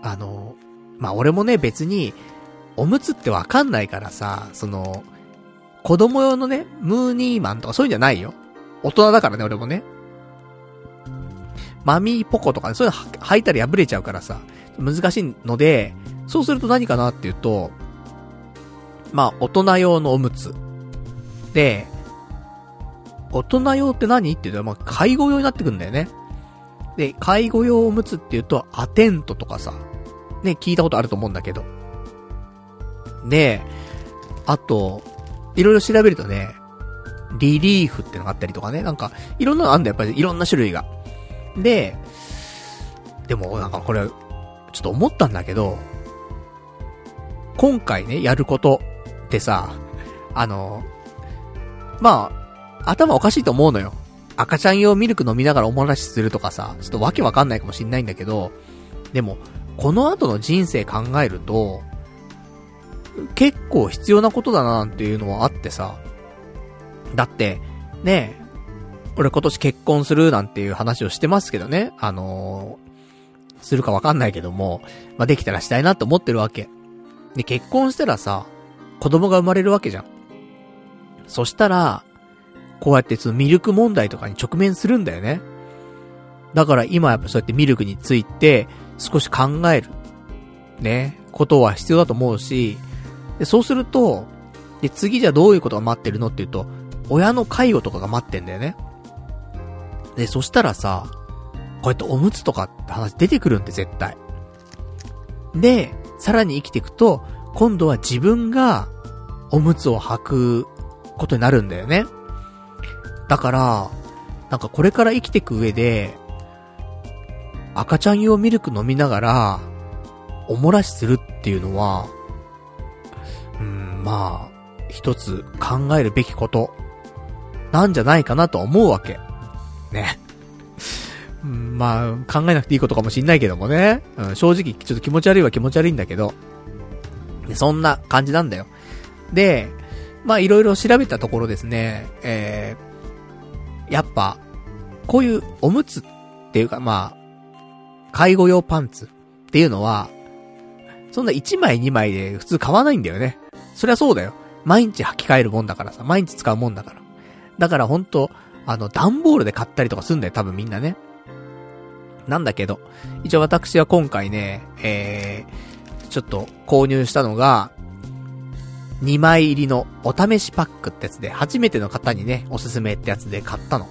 あの、まあ、俺もね、別に、おむつってわかんないからさ、その、子供用のね、ムーニーマンとかそういうんじゃないよ。大人だからね、俺もね。マミーポコとかね、そういうの履いたら破れちゃうからさ、難しいので、そうすると何かなっていうと、まあ、大人用のおむつ。で、大人用って何って言うと、まあ、介護用になってくんだよね。で、介護用おむつって言うと、アテントとかさ、ね、聞いたことあると思うんだけど。で、あと、いろいろ調べるとね、リリーフってのがあったりとかね、なんか、いろんなのあんだよ、やっぱりいろんな種類が。で、でもなんかこれ、ちょっと思ったんだけど、今回ね、やることってさ、あの、まあ、頭おかしいと思うのよ。赤ちゃん用ミルク飲みながらおもらしするとかさ、ちょっとわけわかんないかもしんないんだけど、でも、この後の人生考えると、結構必要なことだなっていうのはあってさ、だって、ね俺今年結婚するなんていう話をしてますけどね、あのー、するかわかんないけども、まあ、できたらしたいなと思ってるわけ。で、結婚したらさ、子供が生まれるわけじゃん。そしたら、こうやってそのミルク問題とかに直面するんだよね。だから今やっぱそうやってミルクについて少し考える。ね。ことは必要だと思うし、で、そうすると、で、次じゃどういうことが待ってるのっていうと、親の介護とかが待ってんだよね。で、そしたらさ、こうやっておむつとかって話出てくるんで絶対。で、さらに生きていくと、今度は自分がおむつを履くことになるんだよね。だから、なんかこれから生きていく上で、赤ちゃん用ミルク飲みながら、おもらしするっていうのは、うん、まあ、一つ考えるべきこと、なんじゃないかなと思うわけ。ね。うん、まあ、考えなくていいことかもしんないけどもね。うん、正直、ちょっと気持ち悪いは気持ち悪いんだけど。そんな感じなんだよ。で、まあいろいろ調べたところですね、えー、やっぱ、こういうおむつっていうかまあ、介護用パンツっていうのは、そんな1枚2枚で普通買わないんだよね。そりゃそうだよ。毎日履き替えるもんだからさ、毎日使うもんだから。だからほんと、あの、段ボールで買ったりとかすんだよ、多分みんなね。なんだけど、一応私は今回ね、えー、ちょっと購入したのが、2枚入りのお試しパックってやつで、初めての方にね、おすすめってやつで買ったの。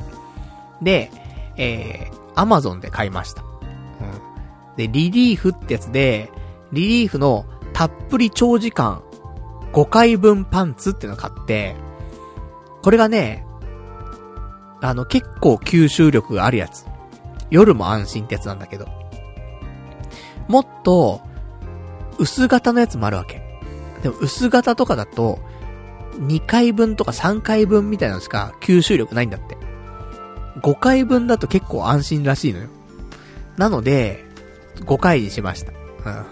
で、えー、アマゾンで買いました。うん。で、リリーフってやつで、リリーフのたっぷり長時間5回分パンツっていうのを買って、これがね、あの、結構吸収力があるやつ。夜も安心ってやつなんだけど。もっと、薄型のやつもあるわけ。でも薄型とかだと、2回分とか3回分みたいなのしか吸収力ないんだって。5回分だと結構安心らしいのよ。なので、5回にしました。うん。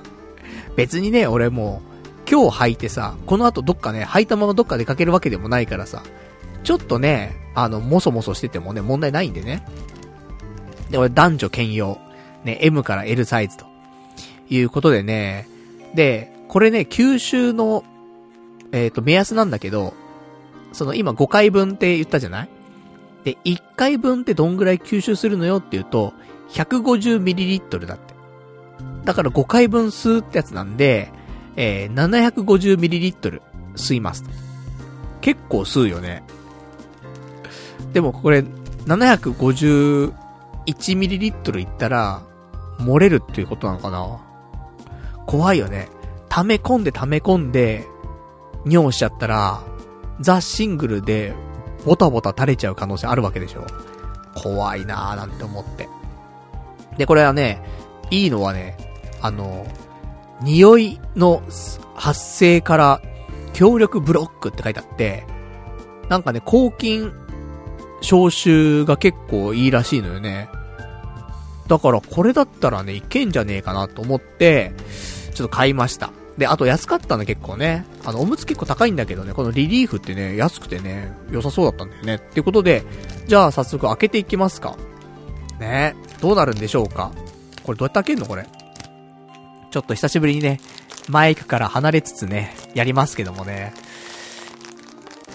別にね、俺もう、今日履いてさ、この後どっかね、履いたままどっか出かけるわけでもないからさ、ちょっとね、あの、もそもそしててもね、問題ないんでね。で、俺男女兼用。ね、M から L サイズと。いうことでね、で、これね、吸収の、えっ、ー、と、目安なんだけど、その今5回分って言ったじゃない？で、1回分ってどんぐらい吸収するのよっていうと、150ml だって。だから5回分吸うってやつなんで、えー、750ml 吸います。結構吸うよね。でもこれ、751ml いったら、漏れるっていうことなのかな？怖いよね。溜め込んで溜め込んで、尿しちゃったら、ザ・シングルで、ボタボタ垂れちゃう可能性あるわけでしょ。怖いなーなんて思って。で、これはね、いいのはね、あの、匂いの発生から強力ブロックって書いてあって、なんかね、抗菌消臭が結構いいらしいのよね。だからこれだったらね、いけんじゃねえかなと思って、ちょっと買いました。で、あと安かったの結構ね。あの、おむつ結構高いんだけどね、このリリーフってね、安くてね、良さそうだったんだよね。っていうことで、じゃあ早速開けていきますか。ねどうなるんでしょうか。これどうやって開けるのこれ。ちょっと久しぶりにね、マイクから離れつつね、やりますけどもね。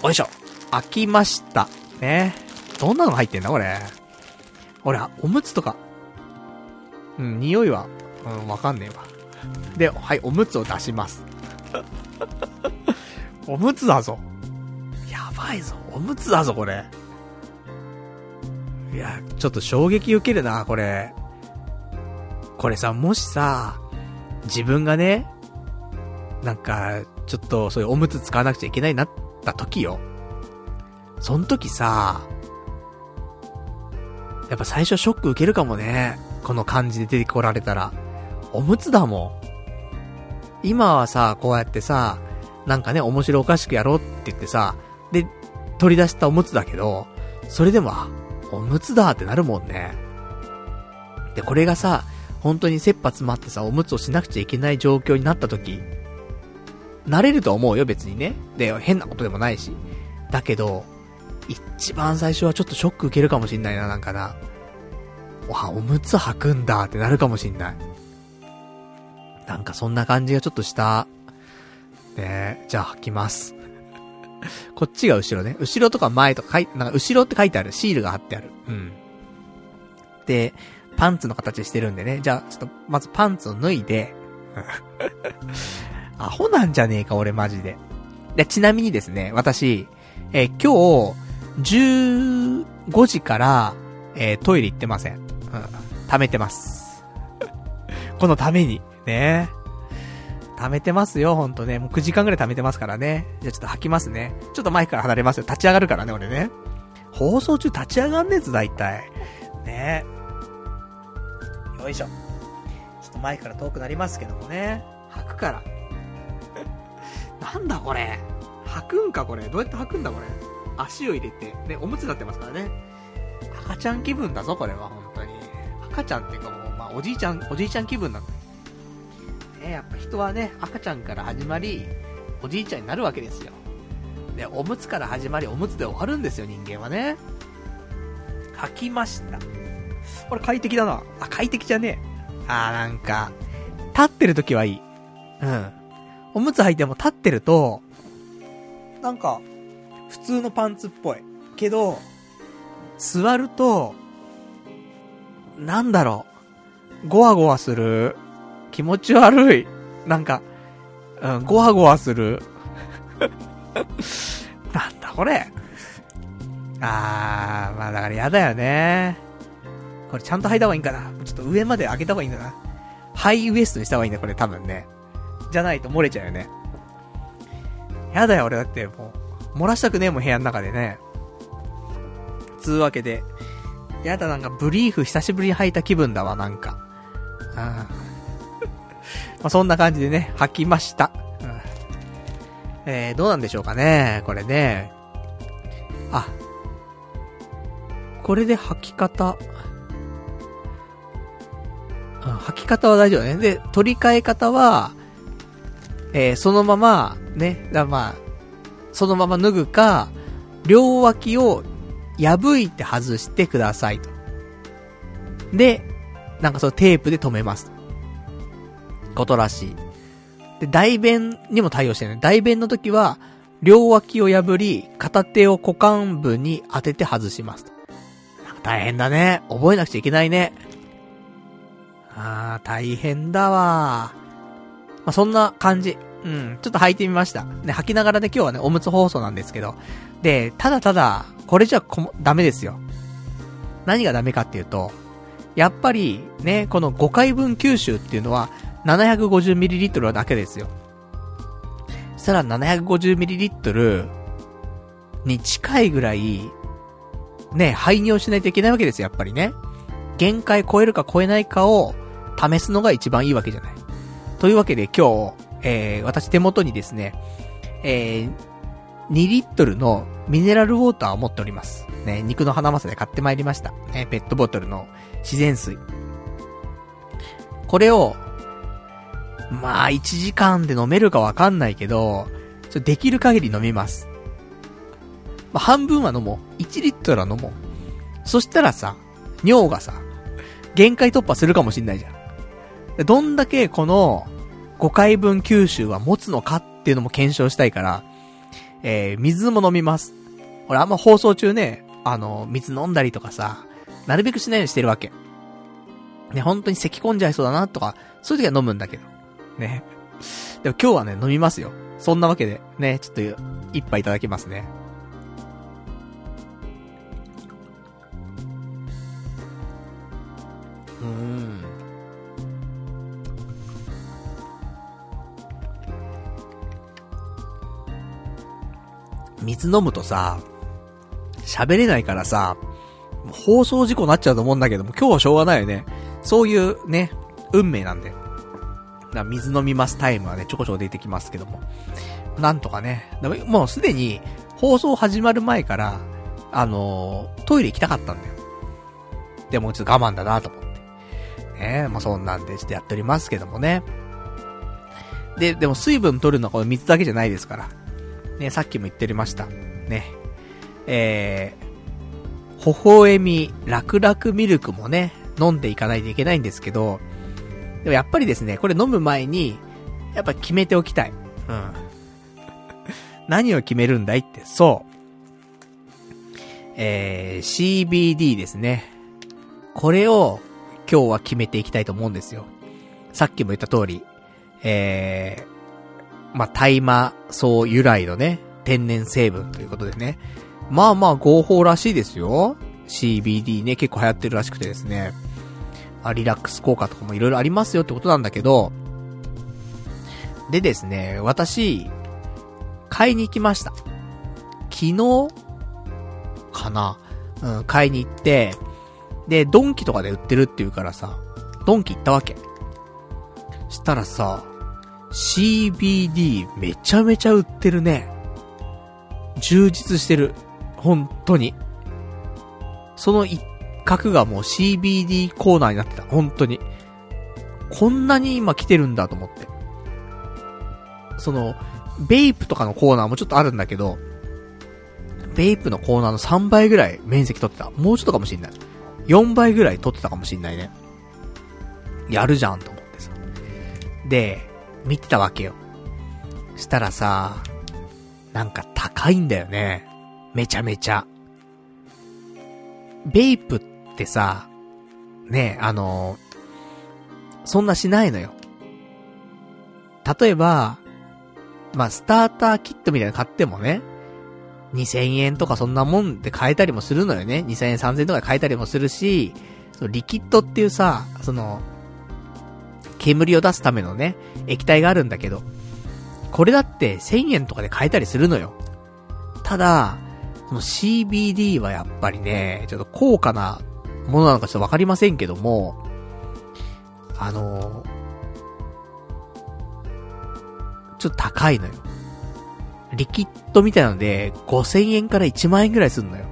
よいしょ。開きました。ね。どんなの入ってんだこれ？ほら、おむつとか。うん、匂いは、うん、わかんねえわ。で、はい、おむつを出します。おむつだぞ。やばいぞ。おむつだぞ、これ。いや、ちょっと衝撃受けるな、これ。これさ、もしさ、自分がね、なんか、ちょっとそういうおむつ使わなくちゃいけないなった時よ。そん時さ、やっぱ最初ショック受けるかもね。この感じで出てこられたら。おむつだもん。今はさ、こうやってさ、なんかね、面白おかしくやろうって言ってさ、で、取り出したおむつだけど、それでも、おむつだってなるもんね。で、これがさ、本当に切羽詰まってさ、おむつをしなくちゃいけない状況になった時、慣れると思うよ、別にね。で、変なことでもないし。だけど、一番最初はちょっとショック受けるかもしんないな、なんかな。わ、おむつ履くんだってなるかもしんない。なんかそんな感じがちょっとした。ねじゃあ履きます。こっちが後ろね。後ろとか前とか書い、なんか後ろって書いてある。シールが貼ってある。うん。で、パンツの形してるんでね。じゃあ、ちょっと、まずパンツを脱いで、アホなんじゃねえか、俺マジで。で、ちなみにですね、私、えー、今日、15時から、えー、トイレ行ってません。うん。貯めてます。このために、ね貯めてますよ、ほんとね。もう9時間ぐらい貯めてますからね。じゃあちょっと吐きますね。ちょっとマイクから離れますよ。立ち上がるからね、俺ね。放送中立ち上がんねえぞ、大体。ねよいしょ。ちょっとマイクから遠くなりますけどもね。吐くから。なんだこれ。吐くんかこれ。どうやって吐くんだこれ。足を入れて。ね、おむつになってますからね。赤ちゃん気分だぞ、これは、本当に。赤ちゃんっていうかもう、まあ、おじいちゃん、おじいちゃん気分なんだ。ね、やっぱ人はね、赤ちゃんから始まり、おじいちゃんになるわけですよ。で、おむつから始まり、おむつで終わるんですよ、人間はね。吐きました。これ快適だな。あ、快適じゃねえ。あーなんか、立ってる時はいい。うん。おむつ履いても立ってると、なんか、普通のパンツっぽい。けど、座ると、なんだろう。ゴワゴワする。気持ち悪い。なんか、うん、ゴワゴワする。なんだこれ。あー、まあだからやだよね。これちゃんと履いた方がいいんかな。ちょっと上まで上げた方がいいんだな。ハイウエストにした方がいいんだ、これ多分ね。じゃないと漏れちゃうよね。やだよ、俺だってもう、漏らしたくねえもん、部屋の中でね。つうわけで、やだなんかブリーフ久しぶりに履いた気分だわ、なんか。うん。まあ、そんな感じでね、履きました。うん。えー、どうなんでしょうかね、これね。あ。これで履き方。うん、履き方は大丈夫ね。で、取り替え方は、えー、そのまま、ね、だまあ、そのまま脱ぐか、両脇を破いて外してくださいと。で、なんかそのテープで止めます。ことらしい。で、代弁にも対応してるね。代弁の時は、両脇を破り、片手を股間部に当てて外します。大変だね。覚えなくちゃいけないね。あー、大変だわまあ、そんな感じ。うん、ちょっと履いてみました。ね、履きながらね、今日はね、おむつ放送なんですけど。で、ただただ、これじゃこダメですよ。何がダメかっていうと、やっぱり、ね、この5回分吸収っていうのは、750ml だけですよ。そしたら 750ml に近いぐらい、ね、排尿しないといけないわけですよ、やっぱりね。限界超えるか超えないかを試すのが一番いいわけじゃない。というわけで今日、えー、私手元にですね、えー、2リットルのミネラルウォーターを持っております。ね、肉の花正で買ってまいりました。ね、ペットボトルの自然水。これを、まあ、1時間で飲めるかわかんないけど、ちょできる限り飲みます。まあ、半分は飲もう。1リットルは飲もう。そしたらさ、尿がさ、限界突破するかもしんないじゃん。どんだけこの5回分吸収は持つのかっていうのも検証したいから、えー、水も飲みます。俺あんま放送中ね、あの、水飲んだりとかさ、なるべくしないようにしてるわけ。ね、本当に咳込んじゃいそうだなとか、そういう時は飲むんだけど。ね。でも今日はね、飲みますよ。そんなわけで、ね、ちょっと、一杯いただきますね。うーん。水飲むとさ、喋れないからさ、放送事故になっちゃうと思うんだけども、今日はしょうがないよね。そういうね、運命なんで。だ水飲みますタイムはね、ちょこちょこ出てきますけども。なんとかね。ももうすでに、放送始まる前から、あのー、トイレ行きたかったんだよ。でもちょっと我慢だなと思って。ねまあそんなんでしてやっておりますけどもね。で、でも水分取るのはこの水だけじゃないですから。ね、さっきも言っておりました。ね。えー、微笑み、楽々ミルクもね、飲んでいかないといけないんですけど、でもやっぱりですね、これ飲む前に、やっぱ決めておきたい。うん。何を決めるんだいって、そう。えー、CBD ですね。これを今日は決めていきたいと思うんですよ。さっきも言った通り、えー、まあ、大麻草由来のね、天然成分ということでね。まあまあ合法らしいですよ。CBD ね、結構流行ってるらしくてですね。あ、リラックス効果とかもいろいろありますよってことなんだけど、でですね、私、買いに行きました。昨日かな？うん、買いに行って、で、ドンキとかで売ってるって言うからさ、ドンキ行ったわけ。したらさ、CBD めちゃめちゃ売ってるね。充実してる。本当に。その一角がもう CBD コーナーになってた。本当に。こんなに今来てるんだと思って。その、ベイプとかのコーナーもちょっとあるんだけど、ベイプのコーナーの3倍ぐらい面積取ってた。もうちょっとかもしんない。4倍ぐらい取ってたかもしんないね。やるじゃんと思ってさ。で、見てたわけよ。したらさ、なんか高いんだよね。めちゃめちゃ。ベイプってさ、ね、あの、そんなしないのよ。例えば、まあ、スターターキットみたいなの買ってもね、2000円とかそんなもんで買えたりもするのよね。2000円、3000円とか買えたりもするし、そのリキッドっていうさ、その、煙を出すためのね、液体があるんだけど、これだって1000円とかで買えたりするのよ。ただ、この CBD はやっぱりね、ちょっと高価なものなのかちょっとわかりませんけども、あのちょっと高いのよ。リキッドみたいなので、5000円から1万円ぐらいすんのよ。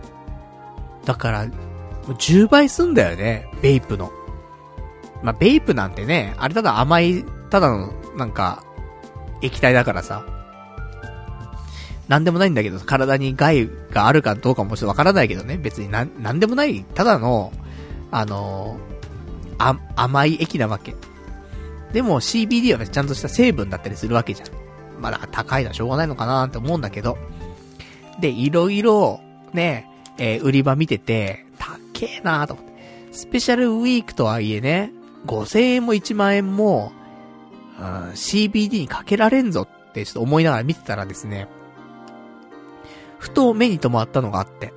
だから、10倍すんだよね、ベイプの。まあ、ベイプなんてね、あれただ甘い、ただの、なんか、液体だからさ。なんでもないんだけど、体に害があるかどうかもちょっとわからないけどね、別にな、なんでもない、ただの、あのー、あ、甘い液なわけ。でも CBD はねちゃんとした成分だったりするわけじゃん。まあだから高いのはしょうがないのかなって思うんだけど。で、いろいろ、ね、えー、売り場見てて、たっけえなーと思って。スペシャルウィークとはいえね、5000円も1万円も、うん、CBD にかけられんぞってちょっと思いながら見てたらですね、ふと目に留まったのがあって。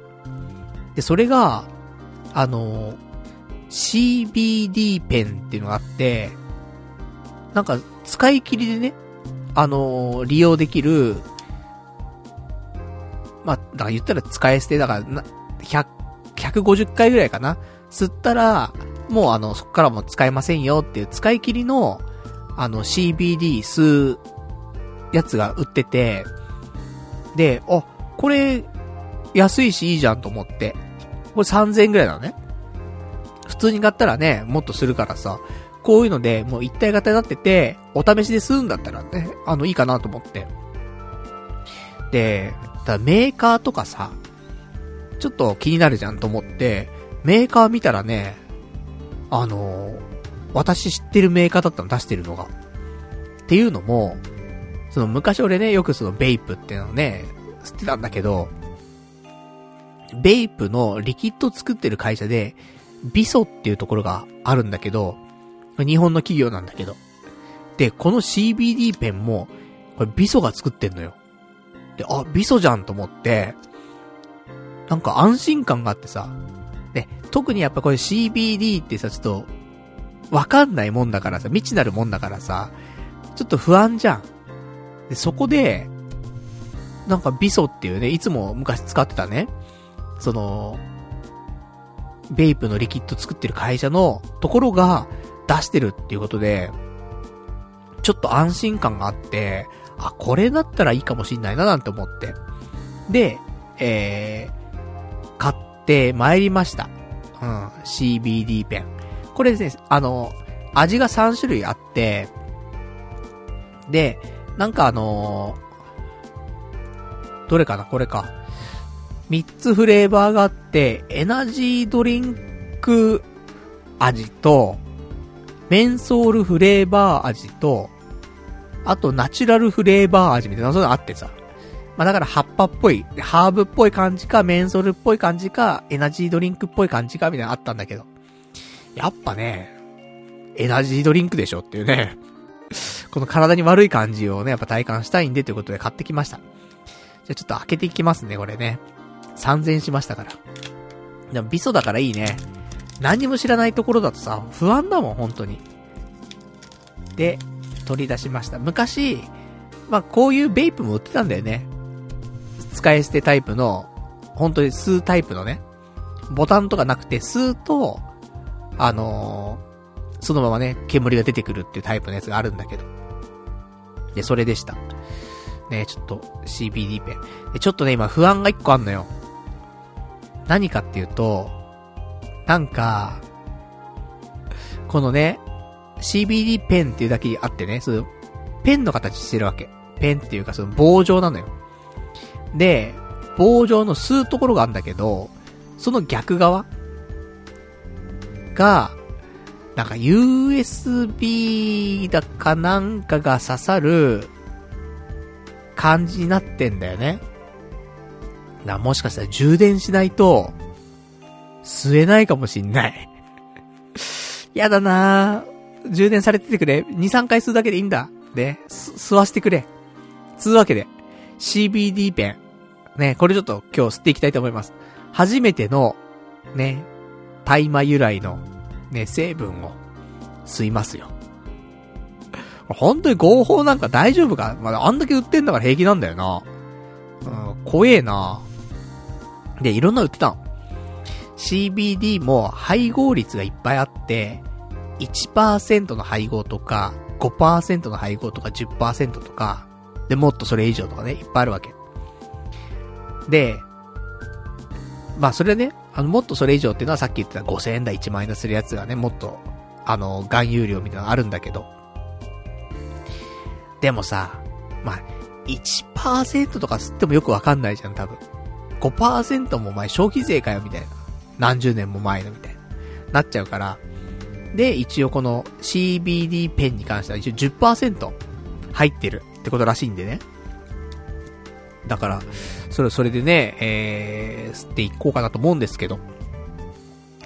で、それが、あの、CBD ペンっていうのがあって、なんか、使い切りでね、あのー、利用できる、まあ、だから言ったら使い捨てだからな、100、150回ぐらいかな。吸ったら、もうあの、そっからも使えませんよっていう使い切りの、あの、CBD 吸うやつが売ってて、で、あ、これ、安いしいいじゃんと思って。これ3000円ぐらいなのね。普通に買ったらね、もっとするからさ、こういうので、もう一体型になってて、お試しで吸うんだったらね、あの、いいかなと思って。で、だメーカーとかさ、ちょっと気になるじゃんと思って、メーカー見たらね、あの私知ってるメーカーだったの出してるのが。っていうのも、その昔俺ね、よくそのベイプっていうのをね、吸ってたんだけど、ベイプのリキッド作ってる会社で、ビソっていうところがあるんだけど、日本の企業なんだけど。で、この CBD ペンも、これビソが作ってんのよ。で、あ、ビソじゃんと思って、なんか安心感があってさ、で、特にやっぱこれ CBD ってさ、ちょっと、わかんないもんだからさ、未知なるもんだからさ、ちょっと不安じゃん。で、そこで、なんかビソっていうね、いつも昔使ってたね、その、ベイプのリキッド作ってる会社のところが出してるっていうことで、ちょっと安心感があって、あ、これだったらいいかもしんないななんて思って。で、えー、買って参りました。うん、CBD ペン。これですね、あの、味が3種類あって、で、なんかあのー、どれかなこれか。3つフレーバーがあって、エナジードリンク味と、メンソールフレーバー味と、あとナチュラルフレーバー味みたいな、そういうのあってさ。まあだから葉っぱっぽい、ハーブっぽい感じか、メンソールっぽい感じか、エナジードリンクっぽい感じか、みたいなのあったんだけど。やっぱね、エナジードリンクでしょっていうね。この体に悪い感じをね、やっぱ体感したいんでということで買ってきました。じゃあちょっと開けていきますね、これね。3000しましたから。でも、ビソだからいいね。何も知らないところだとさ、不安だもん、本当に。で、取り出しました。昔、まあ、こういうベイプも売ってたんだよね。使い捨てタイプの、本当に吸うタイプのね。ボタンとかなくて、吸うと、あのー、そのままね、煙が出てくるっていうタイプのやつがあるんだけど。で、それでした。ね、ちょっと CBD ペン。で、ちょっとね、今不安が一個あんのよ。何かっていうと、なんか、このね、CBD ペンっていうだけあってね、そう、ペンの形してるわけ。ペンっていうかその棒状なのよ。で、棒状の吸うところがあるんだけど、その逆側が、なんか USB だかなんかが刺さる感じになってんだよね。な、もしかしたら充電しないと、吸えないかもしんない。やだな。充電されててくれ。2、3回吸うだけでいいんだ。で、吸わしてくれ。つうわけで、CBD ペン。ね、これちょっと今日吸っていきたいと思います。初めての、ね、大麻由来の、ね、成分を吸いますよ。本当に合法なんか大丈夫か？まあ、あんだけ売ってんだから平気なんだよな。うん、怖えな。で、いろんな売ってたの。CBD も配合率がいっぱいあって、1%の配合とか、5%の配合とか10%とか、で、もっとそれ以上とかね、いっぱいあるわけ。で、まあそれね、あの、もっとそれ以上っていうのはさっき言ってた5000円台1万円台するやつがね、もっと、あの、含有量みたいなのあるんだけど。でもさ、まあ、1%とか吸ってもよくわかんないじゃん、多分。5%もお前消費税かよ、みたいな。何十年も前のみたいな。なっちゃうから。で、一応この CBD ペンに関しては一応10%入ってるってことらしいんでね。だから、それ、それでね、えー、吸っていこうかなと思うんですけど。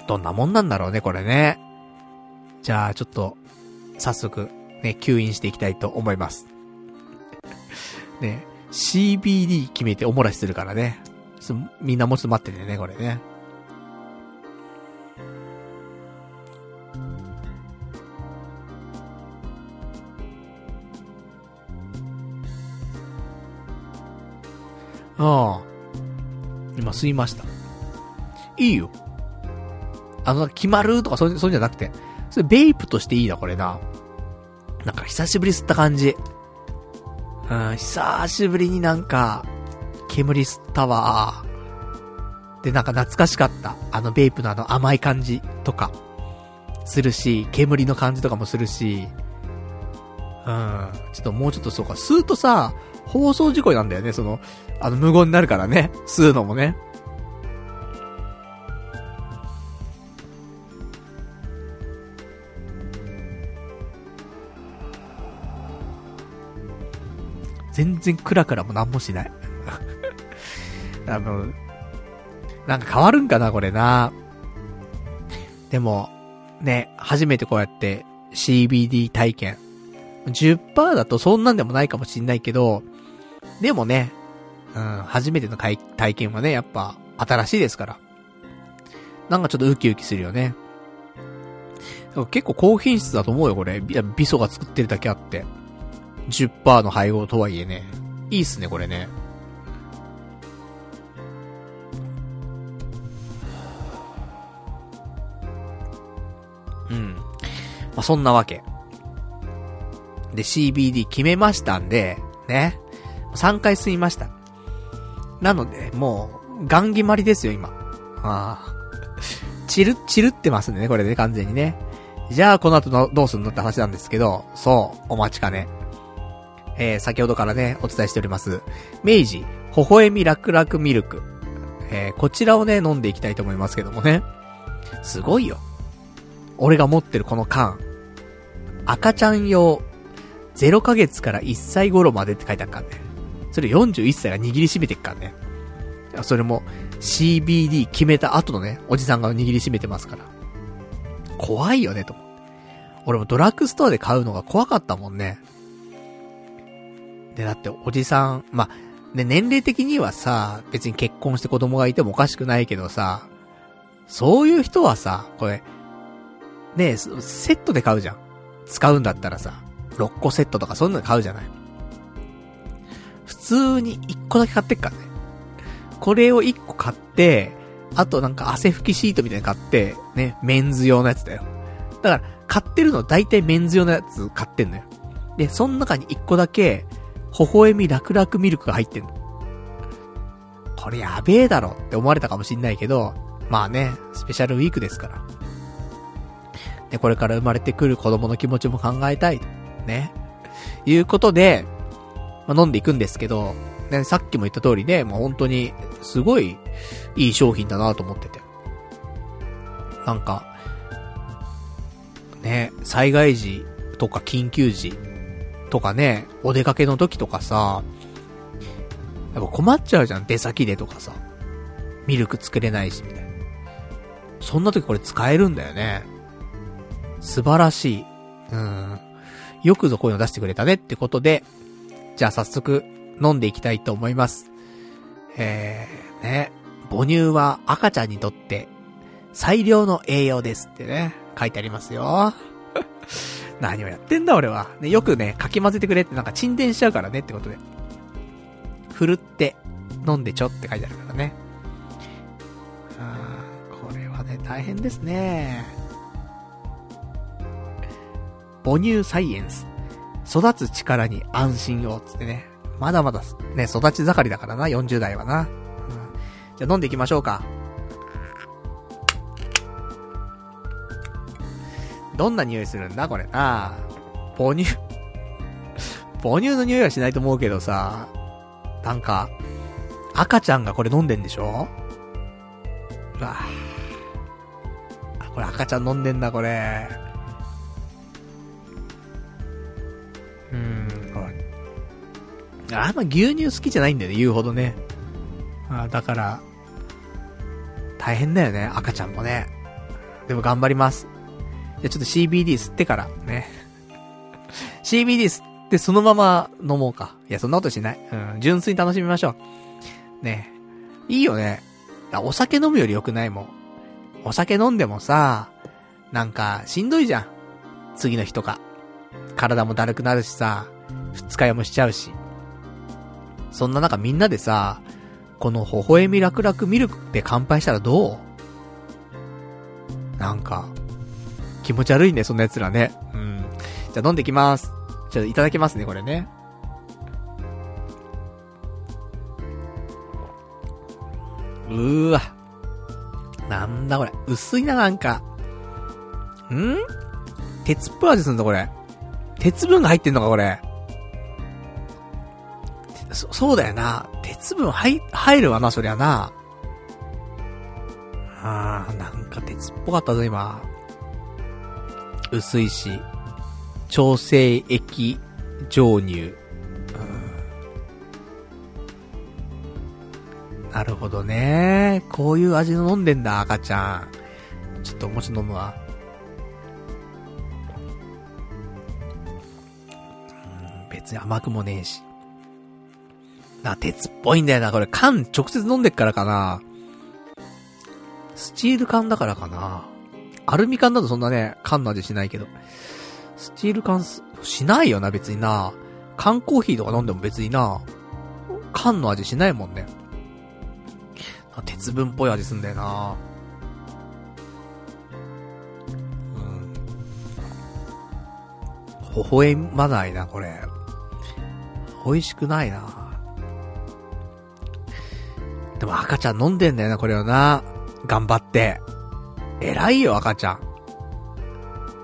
どんなもんなんだろうね、これね。じゃあ、ちょっと、早速、ね、吸引していきたいと思います。ね、CBD 決めておもらしするからね。みんなもうちょっと待っててね、これね。ああ。今吸いました。いいよ。あの、決まるとかそう、そうじゃなくて。それベイプとしていいな、これな。なんか久しぶり吸った感じ。うん、久しぶりになんか、煙吸ったわ。で、なんか懐かしかった。あのベイプのあの甘い感じとか、するし、煙の感じとかもするし、うん、ちょっともうちょっとそうか、吸うとさ、放送事故なんだよね、その、あの無言になるからね、吸うのもね。全然クラクラもなんもしない。あの、なんか変わるんかな、これな。でも、ね、初めてこうやって CBD 体験。10%だとそんなんでもないかもしんないけど、でもね、うん、初めての体験はね、やっぱ新しいですから。なんかちょっとウキウキするよね。結構高品質だと思うよ、これ。ビソが作ってるだけあって。10%の配合とはいえね。いいっすね、これね。うん。まあ、そんなわけ。で、CBD 決めましたんで、ね。3回吸いました。なので、もう、ガン決まりですよ、今。ああ。チル、チルってますね、これね、完全にね。じゃあ、この後のどうすんのって話なんですけど、そう、お待ちかね。えー、先ほどからね、お伝えしております。明治、微笑み楽々ミルク。えー、こちらをね、飲んでいきたいと思いますけどもね。すごいよ。俺が持ってるこの缶。赤ちゃん用、0ヶ月から1歳頃までって書いてあるからね。それ41歳が握りしめてっからね。それも CBD 決めた後のね、おじさんが握りしめてますから。怖いよね、と思って。俺もドラッグストアで買うのが怖かったもんね。で、だっておじさん、まあ、ね、年齢的にはさ、別に結婚して子供がいてもおかしくないけどさ、そういう人はさ、これ、ねセットで買うじゃん。使うんだったらさ、6個セットとかそういうの買うじゃない。普通に1個だけ買ってっからね。これを1個買って、あとなんか汗拭きシートみたいに買って、ね、メンズ用のやつだよ。だから、買ってるの大体メンズ用のやつ買ってんのよ。で、その中に1個だけ、微笑み楽々ミルクが入ってんの。これやべえだろって思われたかもしんないけど、まあね、スペシャルウィークですから。で、これから生まれてくる子供の気持ちも考えたい。ね。いうことで、まあ、飲んでいくんですけど、ね、さっきも言った通りね、もう本当に、すごい、いい商品だなと思ってて。なんか、ね、災害時とか緊急時とかね、お出かけの時とかさ、やっぱ困っちゃうじゃん、出先でとかさ。ミルク作れないし、みたいな。そんな時これ使えるんだよね。素晴らしい。うん。よくぞこういうの出してくれたねってことで、じゃあ早速飲んでいきたいと思います。えー、ね。母乳は赤ちゃんにとって最良の栄養ですってね、書いてありますよ。何をやってんだ俺は。ね、よくね、かき混ぜてくれってなんか沈殿しちゃうからねってことで。ふるって飲んでちょって書いてあるからね。あー、これはね、大変ですね。母乳サイエンス。育つ力に安心を、つってね。まだまだ、ね、育ち盛りだからな、40代はな。うん、じゃ飲んでいきましょうか。どんな匂いするんだこれな母乳母乳の匂いはしないと思うけどさ、なんか、赤ちゃんがこれ飲んでんでしょ？うわあ、これ赤ちゃん飲んでんだ、これ。あんま牛乳好きじゃないんだよね、言うほどね。あだから、大変だよね、赤ちゃんもね。でも頑張ります。じゃ、ちょっと CBD 吸ってから、ね。CBD 吸ってそのまま飲もうか。いや、そんなことしない。うん、純粋に楽しみましょう。ね。いいよね。お酒飲むより良くないもん。お酒飲んでもさ、なんか、しんどいじゃん。次の日とか。体もだるくなるしさ、二日酔いもしちゃうし。そんな中みんなでさ、この微笑み楽々ミルクって乾杯したらどう？なんか、気持ち悪いね、そんな奴らね。うん。じゃあ飲んできます。じゃあいただきますね、これね。うーわ。なんだこれ。薄いな、なんか。ん？鉄っぽい味すんだ、これ。鉄分が入ってんのか、これ。そ、そうだよな。鉄分入、入るわな、そりゃな。あー、なんか鉄っぽかったぞ、今。薄いし。調整液蒸乳。なるほどね。こういう味の飲んでんだ、赤ちゃん。ちょっともち飲むわ。別に甘くもねえし。な、鉄っぽいんだよな。これ缶直接飲んでっからかな。スチール缶だからかな。アルミ缶だとそんなね、缶の味しないけど。スチール缶す、しないよな、別にな。缶コーヒーとか飲んでも別にな。缶の味しないもんね。鉄分っぽい味すんだよな。うん。微笑まないな、これ。美味しくないな。でも赤ちゃん飲んでんだよな、これをな。頑張って。偉いよ、赤ちゃん。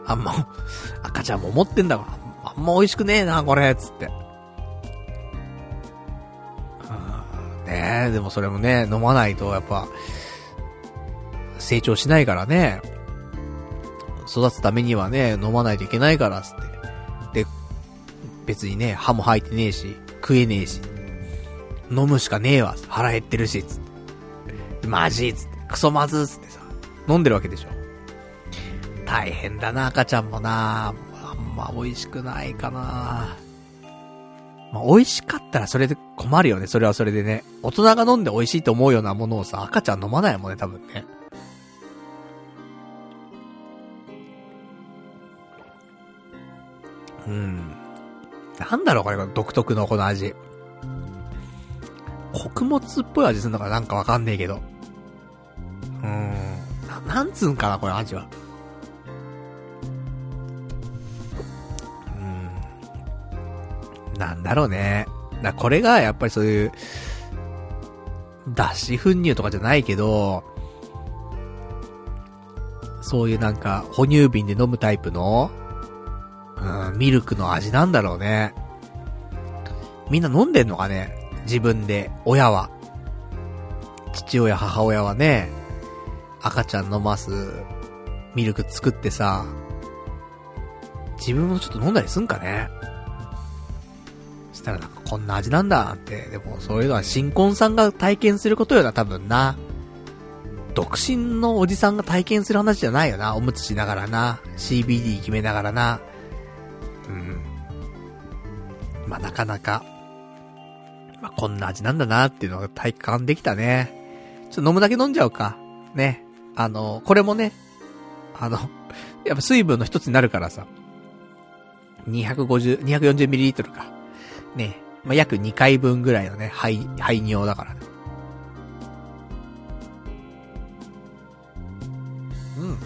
あんま、赤ちゃんも思ってんだわ。あんま美味しくねえな、これ、つって。ねえ、でもそれもね、飲まないと、やっぱ、成長しないからね。育つためにはね、飲まないといけないから、つって。で、別にね、歯も生えてねえし、食えねえし。飲むしかねえわ。腹減ってるし、つって。マジつって。クソまずつってさ。飲んでるわけでしょ。大変だな、赤ちゃんもな。あんま美味しくないかな。まあ、美味しかったらそれで困るよね、それはそれでね。大人が飲んで美味しいと思うようなものをさ、赤ちゃん飲まないもんね、多分ね。うん。なんだろう、これ、独特のこの味。穀物っぽい味するのかなんかわかんねえけど。うーん。な、なんつうんかな、これ味は。うん。なんだろうね。だこれが、やっぱりそういう、脱脂粉乳とかじゃないけど、そういうなんか、哺乳瓶で飲むタイプの、うん、ミルクの味なんだろうね。みんな飲んでんのかね？自分で、親は。父親、母親はね、赤ちゃん飲ますミルク作ってさ、自分もちょっと飲んだりすんかねそしたらなんかこんな味なんだって。でもそういうのは新婚さんが体験することよな、多分な。独身のおじさんが体験する話じゃないよな。おむつしながらな。CBD 決めながらな。うん。まあ、なかなか、まあ、こんな味なんだなっていうのが体感できたね。ちょっと飲むだけ飲んじゃうか。ね。あの、これもね、あの、やっぱ水分の一つになるからさ。250、240ml か。ね。まあ、約2回分ぐらいのね、排、排尿だからね。うん。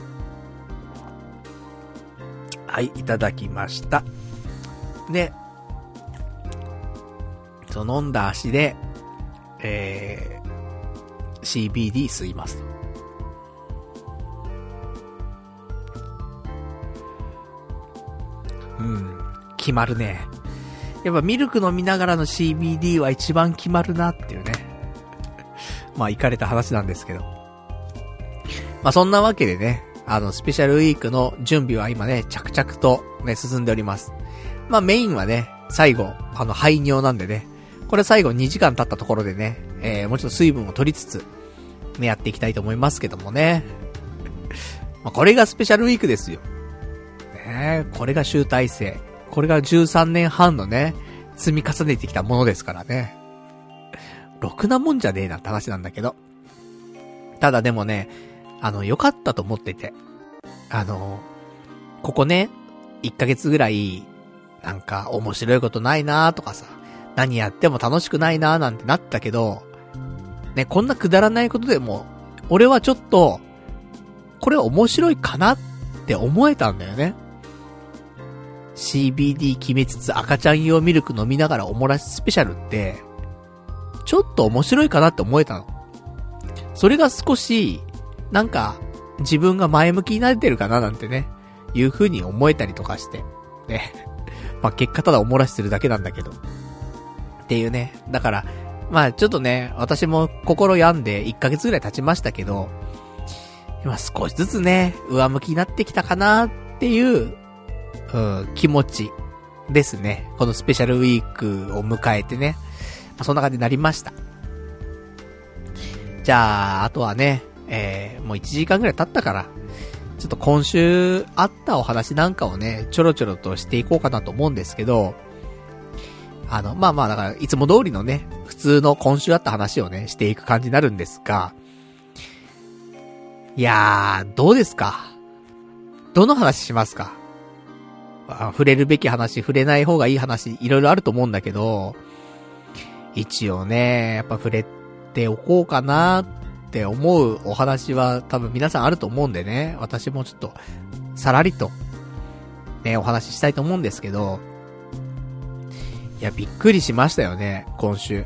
はい、いただきました。で、その飲んだ足で、えー、CBD 吸います。うん、決まるね。やっぱミルク飲みながらの CBD は一番決まるなっていうね。まあ、行かれた話なんですけど。まあ、そんなわけでね、あの、スペシャルウィークの準備は今ね、着々とね、進んでおります。まあ、メインはね、最後、あの、排尿なんでね、これ最後2時間経ったところでね、えー、もうちょっと水分を取りつつ、ね、やっていきたいと思いますけどもね。まあ、これがスペシャルウィークですよ。ねこれが集大成。これが13年半のね、積み重ねてきたものですからね。ろくなもんじゃねえなって話なんだけど。ただでもね、あの、良かったと思ってて。あの、ここね、1ヶ月ぐらい、なんか面白いことないなーとかさ、何やっても楽しくないなーなんてなったけど、ね、こんなくだらないことでも、俺はちょっと、これ面白いかなって思えたんだよね。CBD 決めつつ赤ちゃん用ミルク飲みながらおもらしスペシャルって、ちょっと面白いかなって思えたの。それが少し、なんか、自分が前向きになれてるかななんてね、いう風に思えたりとかして。ね。まあ、結果ただおもらしするだけなんだけど。っていうね。だから、まあちょっとね、私も心病んで1ヶ月ぐらい経ちましたけど、今少しずつね、上向きになってきたかなっていう、うん、気持ちですね。このスペシャルウィークを迎えてね。まあ、そんな感じになりました。じゃあ、あとはね、えー、もう1時間ぐらい経ったから、ちょっと今週あったお話なんかをね、ちょろちょろとしていこうかなと思うんですけど、あの、まあまあだから、いつも通りのね、普通の今週あった話をね、していく感じになるんですが、いやー、どうですか？どの話しますか？触れるべき話、触れない方がいい話、いろいろあると思うんだけど、一応ね、やっぱ触れておこうかなって思うお話は多分皆さんあると思うんでね、私もちょっと、さらりと、ね、お話ししたいと思うんですけど、や、びっくりしましたよね、今週。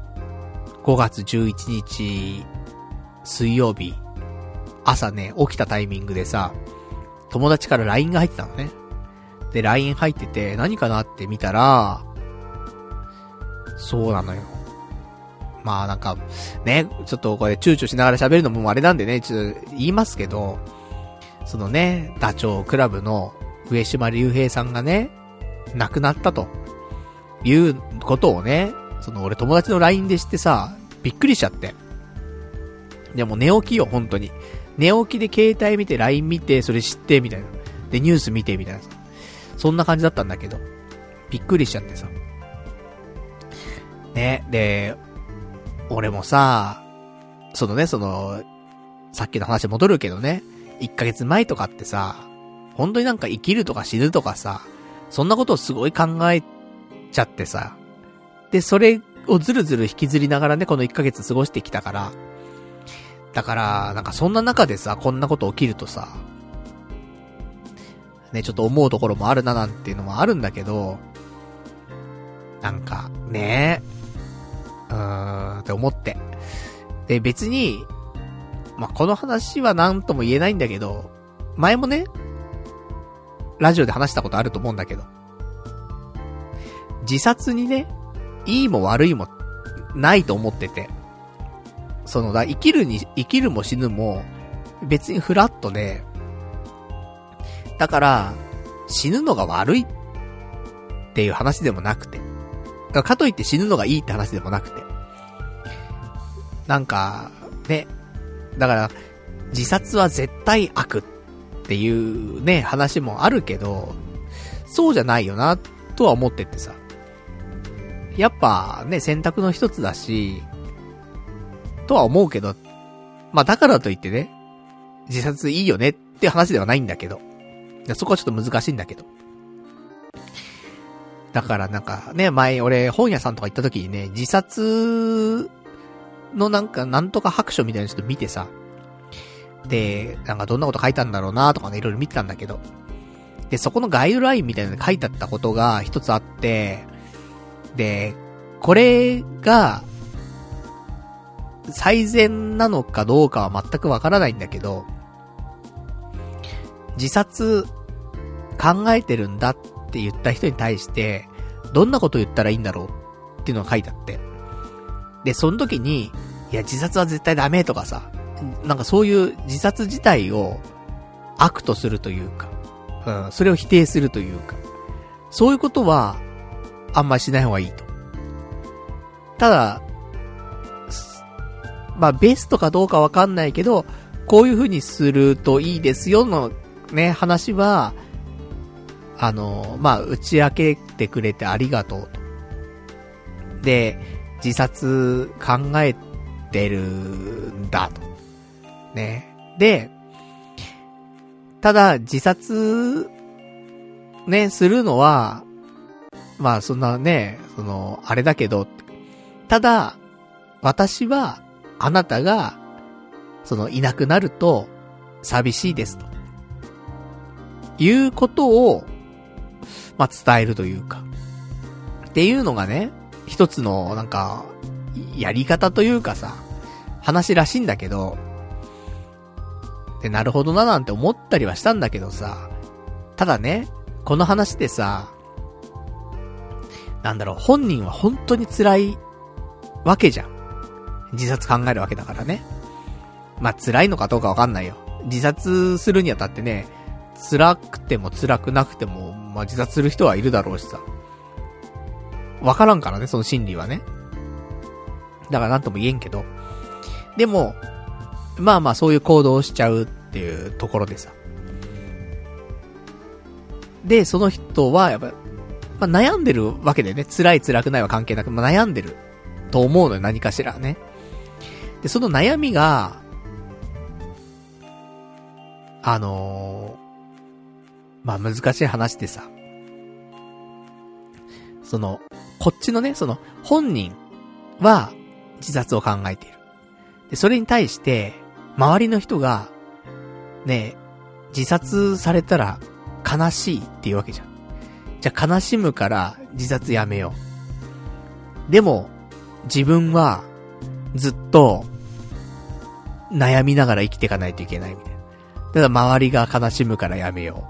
5月11日、水曜日、朝ね、起きたタイミングでさ、友達から LINE が入ってたのね。で、LINE 入ってて、何かなって見たら、そうなのよ。まあなんか、ね、ちょっとこれ躊躇しながら喋るのもあれなんでね、ちょっと言いますけど、そのね、ダチョウクラブの上島隆平さんがね、亡くなったと、いうことをね、その俺友達の LINE で知ってさ、びっくりしちゃって。でも寝起きよ、本当に。寝起きで携帯見て LINE 見て、それ知って、みたいな。で、ニュース見て、みたいな。そんな感じだったんだけど。びっくりしちゃってさ。ね、で、俺もさ、そのね、その、さっきの話戻るけどね、1ヶ月前とかってさ、本当になんか生きるとか死ぬとかさ、そんなことをすごい考えちゃってさ、で、それをずるずる引きずりながらね、この1ヶ月過ごしてきたから、だから、なんかそんな中でさ、こんなこと起きるとさ、ね、ちょっと思うところもあるななんていうのもあるんだけど、なんか、ねうーん、って思って。で、別に、まあ、この話は何とも言えないんだけど、前もね、ラジオで話したことあると思うんだけど、自殺にね、いいも悪いもないと思ってて、そのだ、生きるに、生きるも死ぬも、別にフラットで、だから、死ぬのが悪いっていう話でもなくて、かかといって死ぬのがいいって話でもなくて、なんか、ね、だから、自殺は絶対悪っていうね、話もあるけど、そうじゃないよな、とは思っててさ。やっぱね、選択の一つだし、とは思うけど、まあだからといってね、自殺いいよねって話ではないんだけど。そこはちょっと難しいんだけど。だからなんかね、前俺本屋さんとか行った時にね、自殺のなんか、なんとか白書みたいなのちょっと見てさ、で、なんかどんなこと書いたんだろうなとかね、いろいろ見てたんだけど、で、そこのガイドラインみたいなの書いてあったことが一つあって、で、これが、最善なのかどうかは全くわからないんだけど、自殺考えてるんだって言った人に対して、どんなこと言ったらいいんだろうっていうのが書いてあって。で、その時に、いや、自殺は絶対ダメとかさ、なんかそういう自殺自体を悪とするというか、うん、それを否定するというか、そういうことは、あんまりしない方がいいと。ただ、まあ、ベストかどうかわかんないけど、こういう風にするといいですよのね、話は、あの、まあ、打ち明けてくれてありがとうと。で、自殺考えてるんだと。ね。で、ただ自殺、ね、するのは、まあそんなね、その、あれだけど、ただ、私は、あなたが、その、いなくなると、寂しいですと。いうことを、まあ、伝えるというか。っていうのがね、一つの、なんか、やり方というかさ、話らしいんだけど、で、なるほどななんて思ったりはしたんだけどさ、ただね、この話でさ、なんだろう、本人は本当に辛いわけじゃん。自殺考えるわけだからね。まあ、辛いのかどうかわかんないよ。自殺するにあたってね、辛くても辛くなくても、まあ、自殺する人はいるだろうしさ。わからんからね、その心理はね。だからなんとも言えんけど。でも、まあまあそういう行動をしちゃうっていうところでさ。で、その人は、やっぱ、まあ、悩んでるわけでね。辛い辛くないは関係なく、まあ、悩んでる。と思うのよ、何かしらね。で、その悩みが、あのー、まあ難しい話でさ。その、こっちのね、その、本人は自殺を考えている。で、それに対して、周りの人が、ね、自殺されたら悲しいっていうわけじゃん。じゃあ悲しむから自殺やめよう。でも、自分はずっと悩みながら生きていかないといけないみたいな。ただ周りが悲しむからやめよ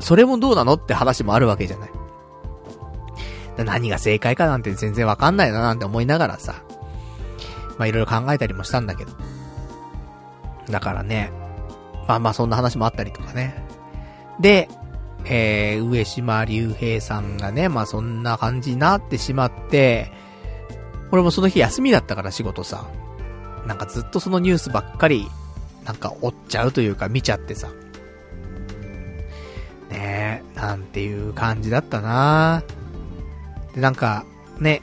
う。それもどうなのって話もあるわけじゃない。何が正解かなんて全然わかんないななんて思いながらさ、まあいろいろ考えたりもしたんだけど。だからね、まあまあそんな話もあったりとかね。で、えー、上島竜兵さんがね、まあそんな感じになってしまって、俺もその日休みだったから仕事さ、なんかずっとそのニュースばっかり、なんか追っちゃうというか見ちゃってさ。ねえ、なんていう感じだったなで、なんか、ね、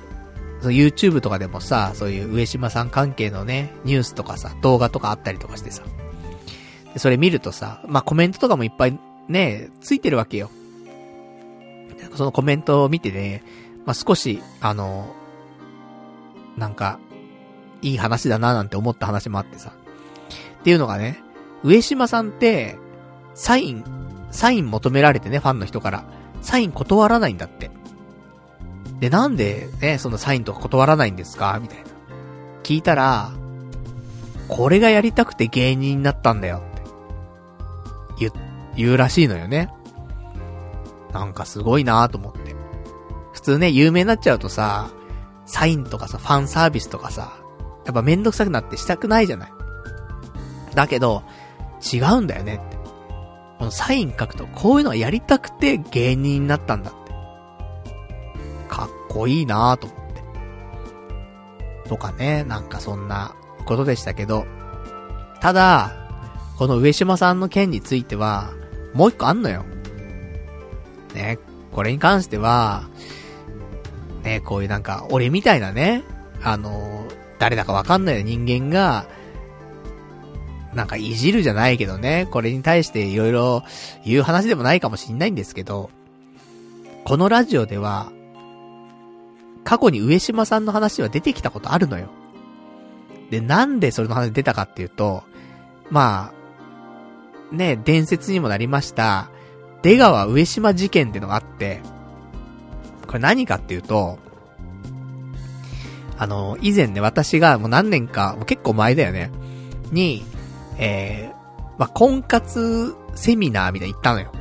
YouTube とかでもさ、そういう上島さん関係のね、ニュースとかさ、動画とかあったりとかしてさ。でそれ見るとさ、まあ、コメントとかもいっぱいね、ついてるわけよ。そのコメントを見てね、まあ、少し、あの、なんか、いい話だななんて思った話もあってさ。っていうのがね、上島さんって、サイン、サイン求められてね、ファンの人から。サイン断らないんだって。で、なんでね、そのサインとか断らないんですか？みたいな。聞いたら、これがやりたくて芸人になったんだよって。言っ、言うらしいのよね。なんかすごいなぁと思って。普通ね、有名になっちゃうとさ、サインとかさ、ファンサービスとかさ、やっぱめんどくさくなってしたくないじゃない。だけど、違うんだよねって。このサイン書くと、こういうのはやりたくて芸人になったんだって。かっこいいなぁと思って。とかね、なんかそんなことでしたけど。ただ、この上島さんの件については、もう一個あんのよ。ね、これに関しては、ね、こういうなんか、俺みたいなね、あの、誰だかわかんない人間が、なんかいじるじゃないけどね、これに対していろいろ言う話でもないかもしんないんですけど、このラジオでは、過去に上島さんの話は出てきたことあるのよ。で、なんでそれの話出たかっていうと、まあ、ね、伝説にもなりました、出川上島事件ってのがあって、これ何かっていうと、あの、以前ね、私がもう何年か、もう結構前だよね、に、えー、まあ、婚活セミナーみたいに行ったのよ。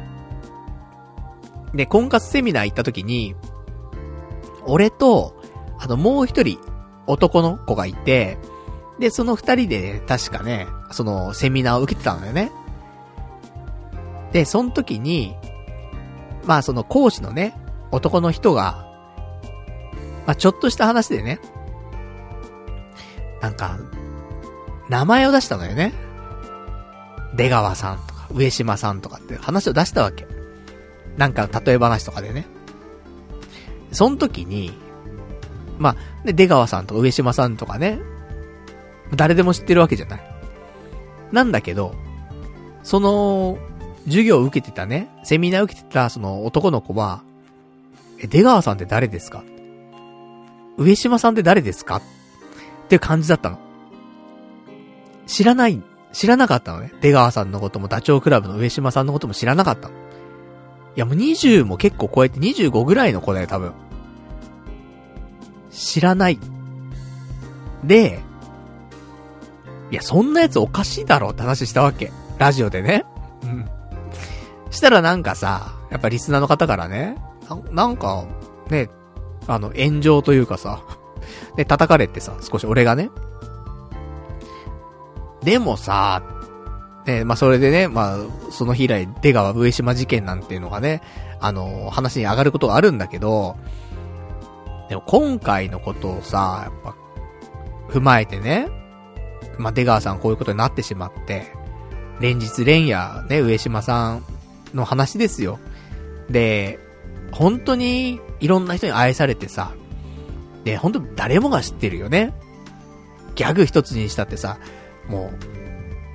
で、婚活セミナー行った時に、俺と、あの、もう一人、男の子がいて、で、その二人で、確かね、その、セミナーを受けてたのよね。で、その時に、まあその講師のね、男の人が、まあちょっとした話でね、なんか、名前を出したのよね。出川さんとか、上島さんとかって話を出したわけ。なんか例え話とかでね。その時に、まあ、で、出川さんとか上島さんとかね、誰でも知ってるわけじゃない。なんだけど、その、授業を受けてたね、セミナーを受けてたその男の子は、え、出川さんって誰ですか上島さんって誰ですか？っていう感じだったの。知らない、知らなかったのね。出川さんのこともダチョウ倶楽部の上島さんのことも知らなかったの。いやもう20も結構超えて25ぐらいの子だよ、多分。知らない。で、いや、そんなやつおかしいだろって話したわけ。ラジオでね。したらなんかさ、やっぱリスナーの方からね、ななんか、ね、あの、炎上というかさ、で、叩かれてさ、少し俺がね。でもさ、ね、まあ、それでね、まあ、その日以来、出川上島事件なんていうのがね、あの、話に上がることがあるんだけど、でも今回のことをさ、やっぱ、踏まえてね、まあ、出川さんこういうことになってしまって、連日連夜、ね、上島さんの話ですよ。で、本当にいろんな人に愛されてさ、で、本当誰もが知ってるよね。ギャグ一つにしたってさ、も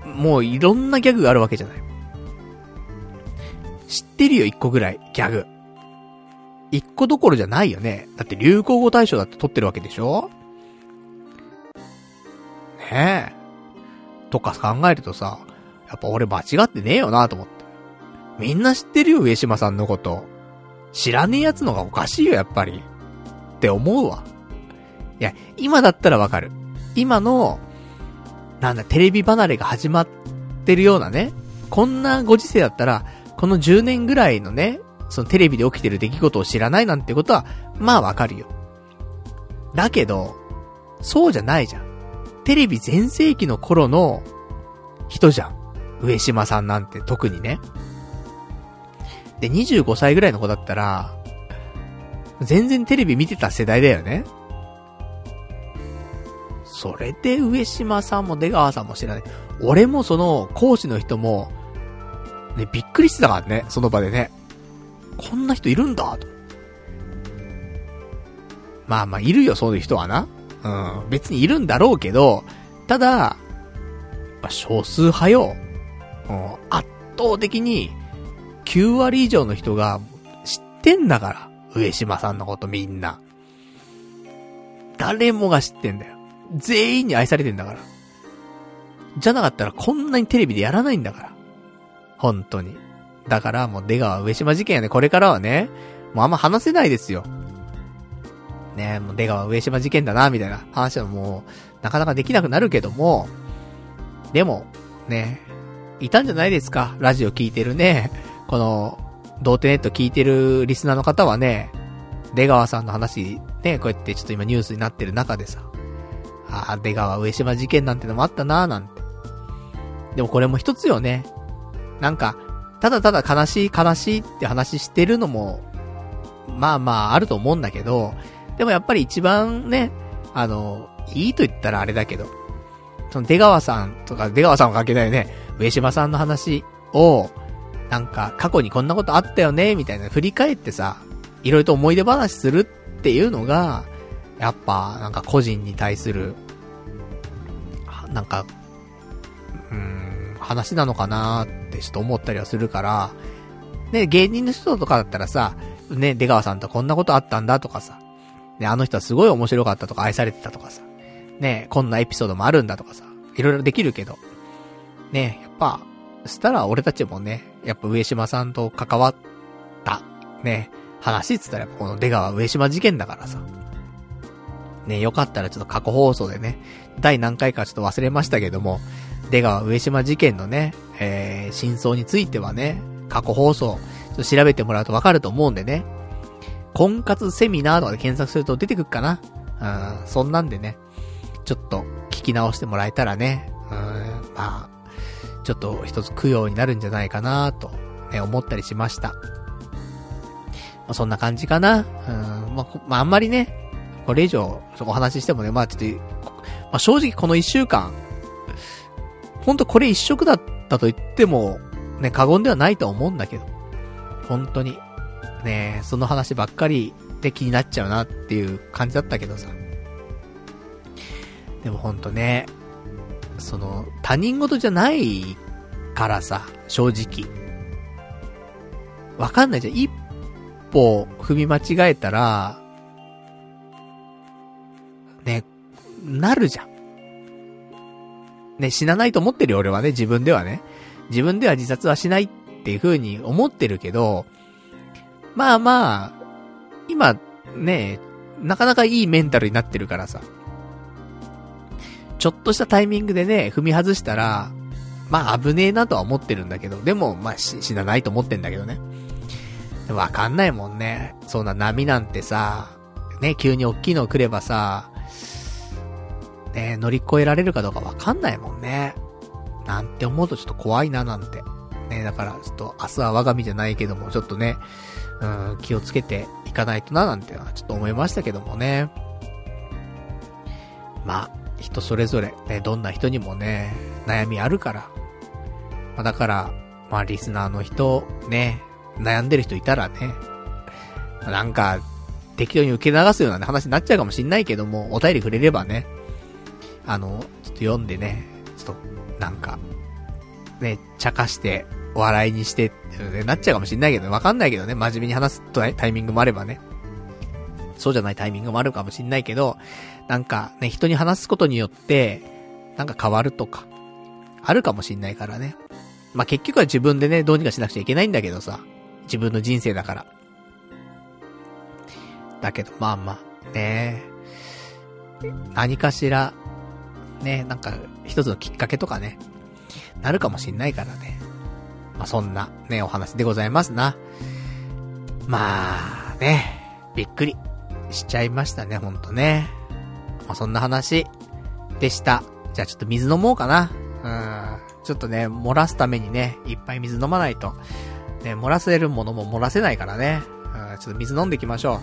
う、もういろんなギャグがあるわけじゃない。知ってるよ、一個ぐらい、ギャグ。一個どころじゃないよね。だって流行語大賞だって取ってるわけでしょねえ。とか考えるとさ、やっぱ俺間違ってねえよなと思って。みんな知ってるよ、上島さんのこと。知らねえ奴のがおかしいよ、やっぱり。って思うわ。いや、今だったらわかる。今の、なんだ、テレビ離れが始まってるようなね。こんなご時世だったら、この10年ぐらいのね、そのテレビで起きてる出来事を知らないなんてことは、まあわかるよ。だけど、そうじゃないじゃん。テレビ全盛期の頃の人じゃん。上島さんなんて特にね。で、25歳ぐらいの子だったら、全然テレビ見てた世代だよね。それで上島さんも出川さんも知らない。俺もその講師の人も、ね、びっくりしてたからね、その場でね。こんな人いるんだと。まあまあ、いるよ、そういう人はな。うん、別にいるんだろうけど、ただ、少数派よ。うん、圧倒的に、9割以上の人が知ってんだから。上島さんのことみんな。誰もが知ってんだよ。全員に愛されてんだから。じゃなかったらこんなにテレビでやらないんだから。本当に。だからもう出川上島事件やね、これからはね、もうあんま話せないですよ。ねもう出川上島事件だな、みたいな話はもう、なかなかできなくなるけども、でも、ね、いたんじゃないですか、ラジオ聞いてるね、この、童貞ネット聞いてるリスナーの方はね、出川さんの話、ね、こうやってちょっと今ニュースになってる中でさ、ああ、出川上島事件なんてのもあったなーなんて。でもこれも一つよね。なんか、ただただ悲しい悲しいって話してるのも、まあまああると思うんだけど、でもやっぱり一番ね、あの、いいと言ったらあれだけど、その出川さんとか、出川さんは関係ないよね、上島さんの話を、なんか過去にこんなことあったよね、みたいな振り返ってさ、いろいろと思い出話するっていうのが、やっぱなんか個人に対する、なんか、うーん、話なのかなってちょっと思ったりはするから、ね、芸人の人とかだったらさ、ね、出川さんとこんなことあったんだとかさ、ね、あの人はすごい面白かったとか愛されてたとかさ、ね、こんなエピソードもあるんだとかさ、いろいろできるけど、ね、やっぱ、したら俺たちもね、やっぱ上島さんと関わった、ね、話っつったらやっぱこの出川上島事件だからさ。ね、よかったらちょっと過去放送でね、第何回かちょっと忘れましたけども、出川上島事件のね、えー、真相についてはね、過去放送、ちょっと調べてもらうとわかると思うんでね、婚活セミナーとかで検索すると出てくっかなうん、そんなんでね、ちょっと聞き直してもらえたらね、うん、まあ、ちょっと一つ供養になるんじゃないかなと、ね、思ったりしました。まあ、そんな感じかな。うん、まあ、まあ、あんまりね、これ以上、お話ししてもね、まあちょっと、まあ、正直この一週間、ほんとこれ一色だったと言っても、ね、過言ではないと思うんだけど、本当に。ねその話ばっかりで気になっちゃうなっていう感じだったけどさ。でもほんとね、その、他人事じゃないからさ、正直。わかんないじゃん。一歩踏み間違えたら、ね、なるじゃん。ね、死なないと思ってるよ、俺はね、自分ではね。自分では自殺はしないっていう風に思ってるけど、まあまあ、今、ね、なかなかいいメンタルになってるからさ。ちょっとしたタイミングでね、踏み外したら、まあ危ねえなとは思ってるんだけど、でも、まあ死なないと思ってんだけどね。わかんないもんね。そんな波なんてさ、ね、急に大きいの来ればさ、ね、乗り越えられるかどうかわかんないもんね。なんて思うとちょっと怖いななんて。ね、だからちょっと明日は我が身じゃないけども、ちょっとね、うん、気をつけていかないとな、なんてのはちょっと思いましたけどもね。まあ、人それぞれ、ね、どんな人にもね、悩みあるから。まあ、だから、まあ、リスナーの人、ね、悩んでる人いたらね、なんか、適当に受け流すような、ね、話になっちゃうかもしんないけども、お便りくれればね、あの、ちょっと読んでね、ちょっと、なんか、ね、茶化して、笑いにしてってなっちゃうかもしんないけど、わかんないけどね、真面目に話すタイミングもあればね。そうじゃないタイミングもあるかもしんないけど、なんかね、人に話すことによって、なんか変わるとか、あるかもしんないからね。まあ、結局は自分でね、どうにかしなくちゃいけないんだけどさ、自分の人生だから。だけど、まあまあ、ね何かしら、ね、なんか、一つのきっかけとかね、なるかもしんないからね。まあ、そんなね、お話でございますな。まあ、ね、びっくりしちゃいましたね、ほんとね。まあ、そんな話でした。じゃあちょっと水飲もうかな。うん。ちょっとね、漏らすためにね、いっぱい水飲まないと。ね、漏らせるものも漏らせないからね。うん、ちょっと水飲んでいきましょう。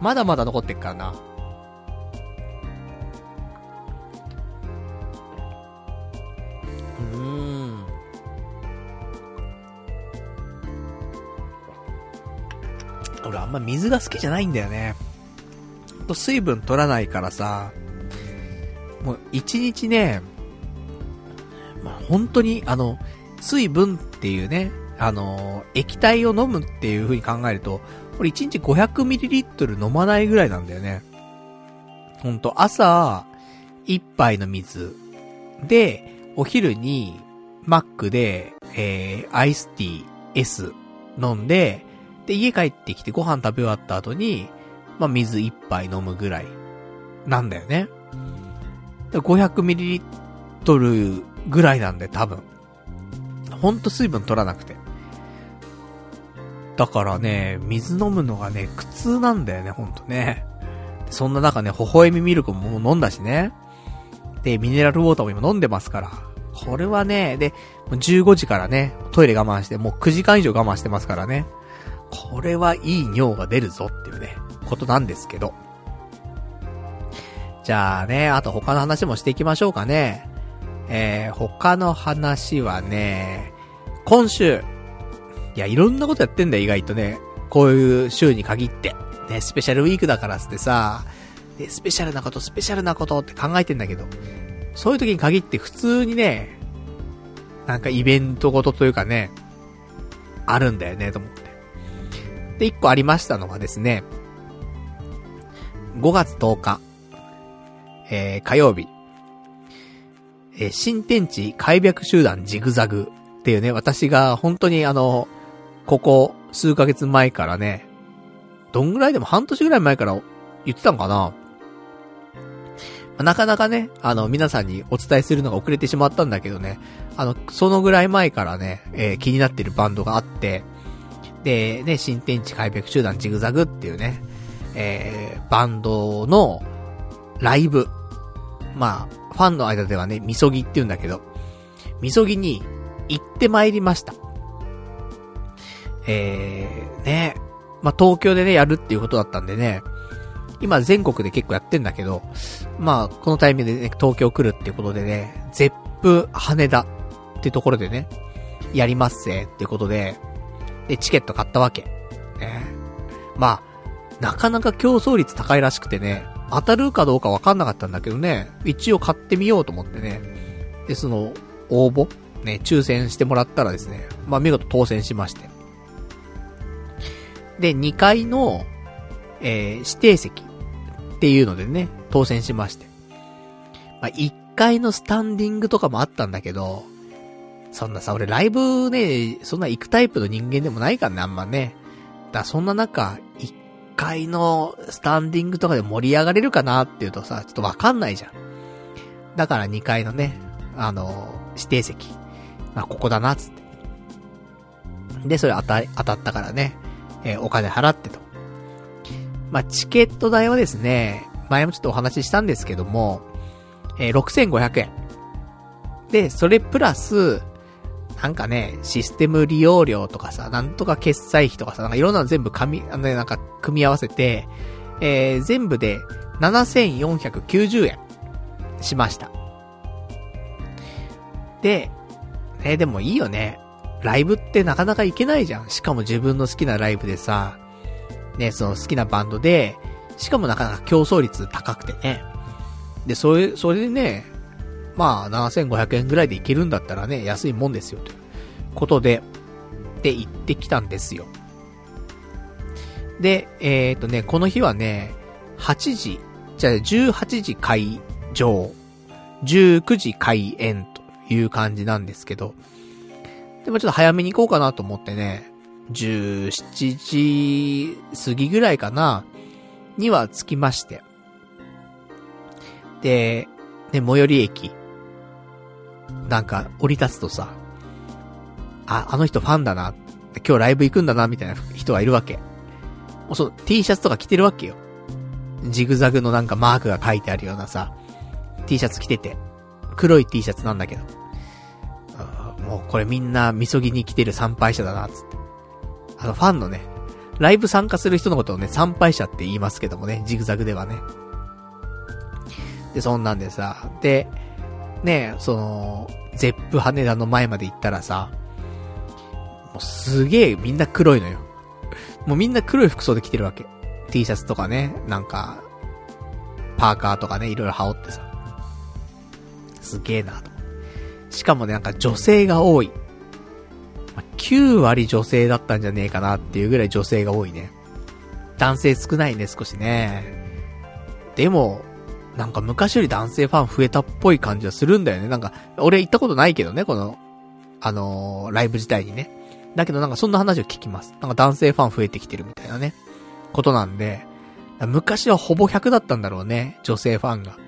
まだまだ残ってっからな。うーん俺あんま水が好きじゃないんだよね。と水分取らないからさ、もう一日ね、まあ、本当に、あの、水分っていうね、あの、液体を飲むっていう風に考えると、これ1日 500ml 飲まないぐらいなんだよね。ほんと、朝、1杯の水。で、お昼に、マックで、えー、アイスティー S 飲んで、で、家帰ってきてご飯食べ終わった後に、まあ、水1杯飲むぐらい、なんだよね。500ml ぐらいなんで、多分。ほんと水分取らなくて。だからね、水飲むのがね、苦痛なんだよね、ほんとね。そんな中ね、微笑みミルクもも飲んだしね。で、ミネラルウォーターも今飲んでますから。これはね、で、15時からね、トイレ我慢して、もう9時間以上我慢してますからね。これはいい尿が出るぞっていうね、ことなんですけど。じゃあね、あと他の話もしていきましょうかね。えー、他の話はね、今週、いや、いろんなことやってんだよ、意外とね。こういう週に限って。ね、スペシャルウィークだからってさ、スペシャルなこと、スペシャルなことって考えてんだけど、そういう時に限って普通にね、なんかイベントごとというかね、あるんだよね、と思って。で、一個ありましたのがですね、5月10日、えー、火曜日、えー、新天地開闢集団ジグザグっていうね、私が本当にあの、ここ数ヶ月前からね、どんぐらいでも半年ぐらい前から言ってたのかな。なかなかね、あの、皆さんにお伝えするのが遅れてしまったんだけどね、あの、そのぐらい前からね、えー、気になってるバンドがあって、で、ね、新天地開闢集団ジグザグっていうね、えー、バンドのライブ。まあ、ファンの間ではね、みそぎって言うんだけど、みそぎに行って参りました。えー、ね、まあ、東京でね、やるっていうことだったんでね、今全国で結構やってんだけど、まあ、このタイミングでね、東京来るっていうことでね、ゼップ羽田ってところでね、やりますぜってことで、で、チケット買ったわけ。ね。まあ、なかなか競争率高いらしくてね、当たるかどうかわかんなかったんだけどね、一応買ってみようと思ってね。で、その、応募ね、抽選してもらったらですね、まあ見事当選しまして。で、2階の、えー、指定席っていうのでね、当選しまして。まあ、1階のスタンディングとかもあったんだけど、そんなさ、俺ライブね、そんな行くタイプの人間でもないからね、あんまね。だそんな中、階のスタンディングとかで盛り上がれるかなっていうとさ、ちょっとわかんないじゃん。だから2階のね、あの、指定席。まあ、ここだな、つって。で、それ当た、当たったからね、えー、お金払ってと。まあ、チケット代はですね、前もちょっとお話ししたんですけども、えー、6500円。で、それプラス、なんかね、システム利用料とかさ、なんとか決済費とかさ、なんかいろんなの全部紙、あのね、なんか組み合わせて、えー、全部で7490円しました。で、え、でもいいよね。ライブってなかなか行けないじゃん。しかも自分の好きなライブでさ、ね、その好きなバンドで、しかもなかなか競争率高くてね。で、それ、それでね、まあ、7500円ぐらいで行けるんだったらね、安いもんですよ、ということで、で、行ってきたんですよ。で、えっ、ー、とね、この日はね、8時、じゃあ18時開場、19時開演という感じなんですけど、でもちょっと早めに行こうかなと思ってね、17時過ぎぐらいかな、には着きまして。で、ね、最寄り駅。なんか、降り立つとさ、あ、あの人ファンだな。今日ライブ行くんだな、みたいな人がいるわけ。もうそう、T シャツとか着てるわけよ。ジグザグのなんかマークが書いてあるようなさ、T シャツ着てて。黒い T シャツなんだけど。もうこれみんな、みそぎに来てる参拝者だな、つって。あの、ファンのね、ライブ参加する人のことをね、参拝者って言いますけどもね、ジグザグではね。で、そんなんでさ、で、ね、その、ゼップ羽田の前まで行ったらさ、もうすげえみんな黒いのよ。もうみんな黒い服装で着てるわけ。T シャツとかね、なんか、パーカーとかね、いろいろ羽織ってさ。すげえなと。しかもね、なんか女性が多い。ま9割女性だったんじゃねえかなっていうぐらい女性が多いね。男性少ないね、少しね。でも、なんか昔より男性ファン増えたっぽい感じはするんだよね。なんか、俺行ったことないけどね、この、あのー、ライブ自体にね。だけどなんかそんな話を聞きます。なんか男性ファン増えてきてるみたいなね、ことなんで、昔はほぼ100だったんだろうね、女性ファンが。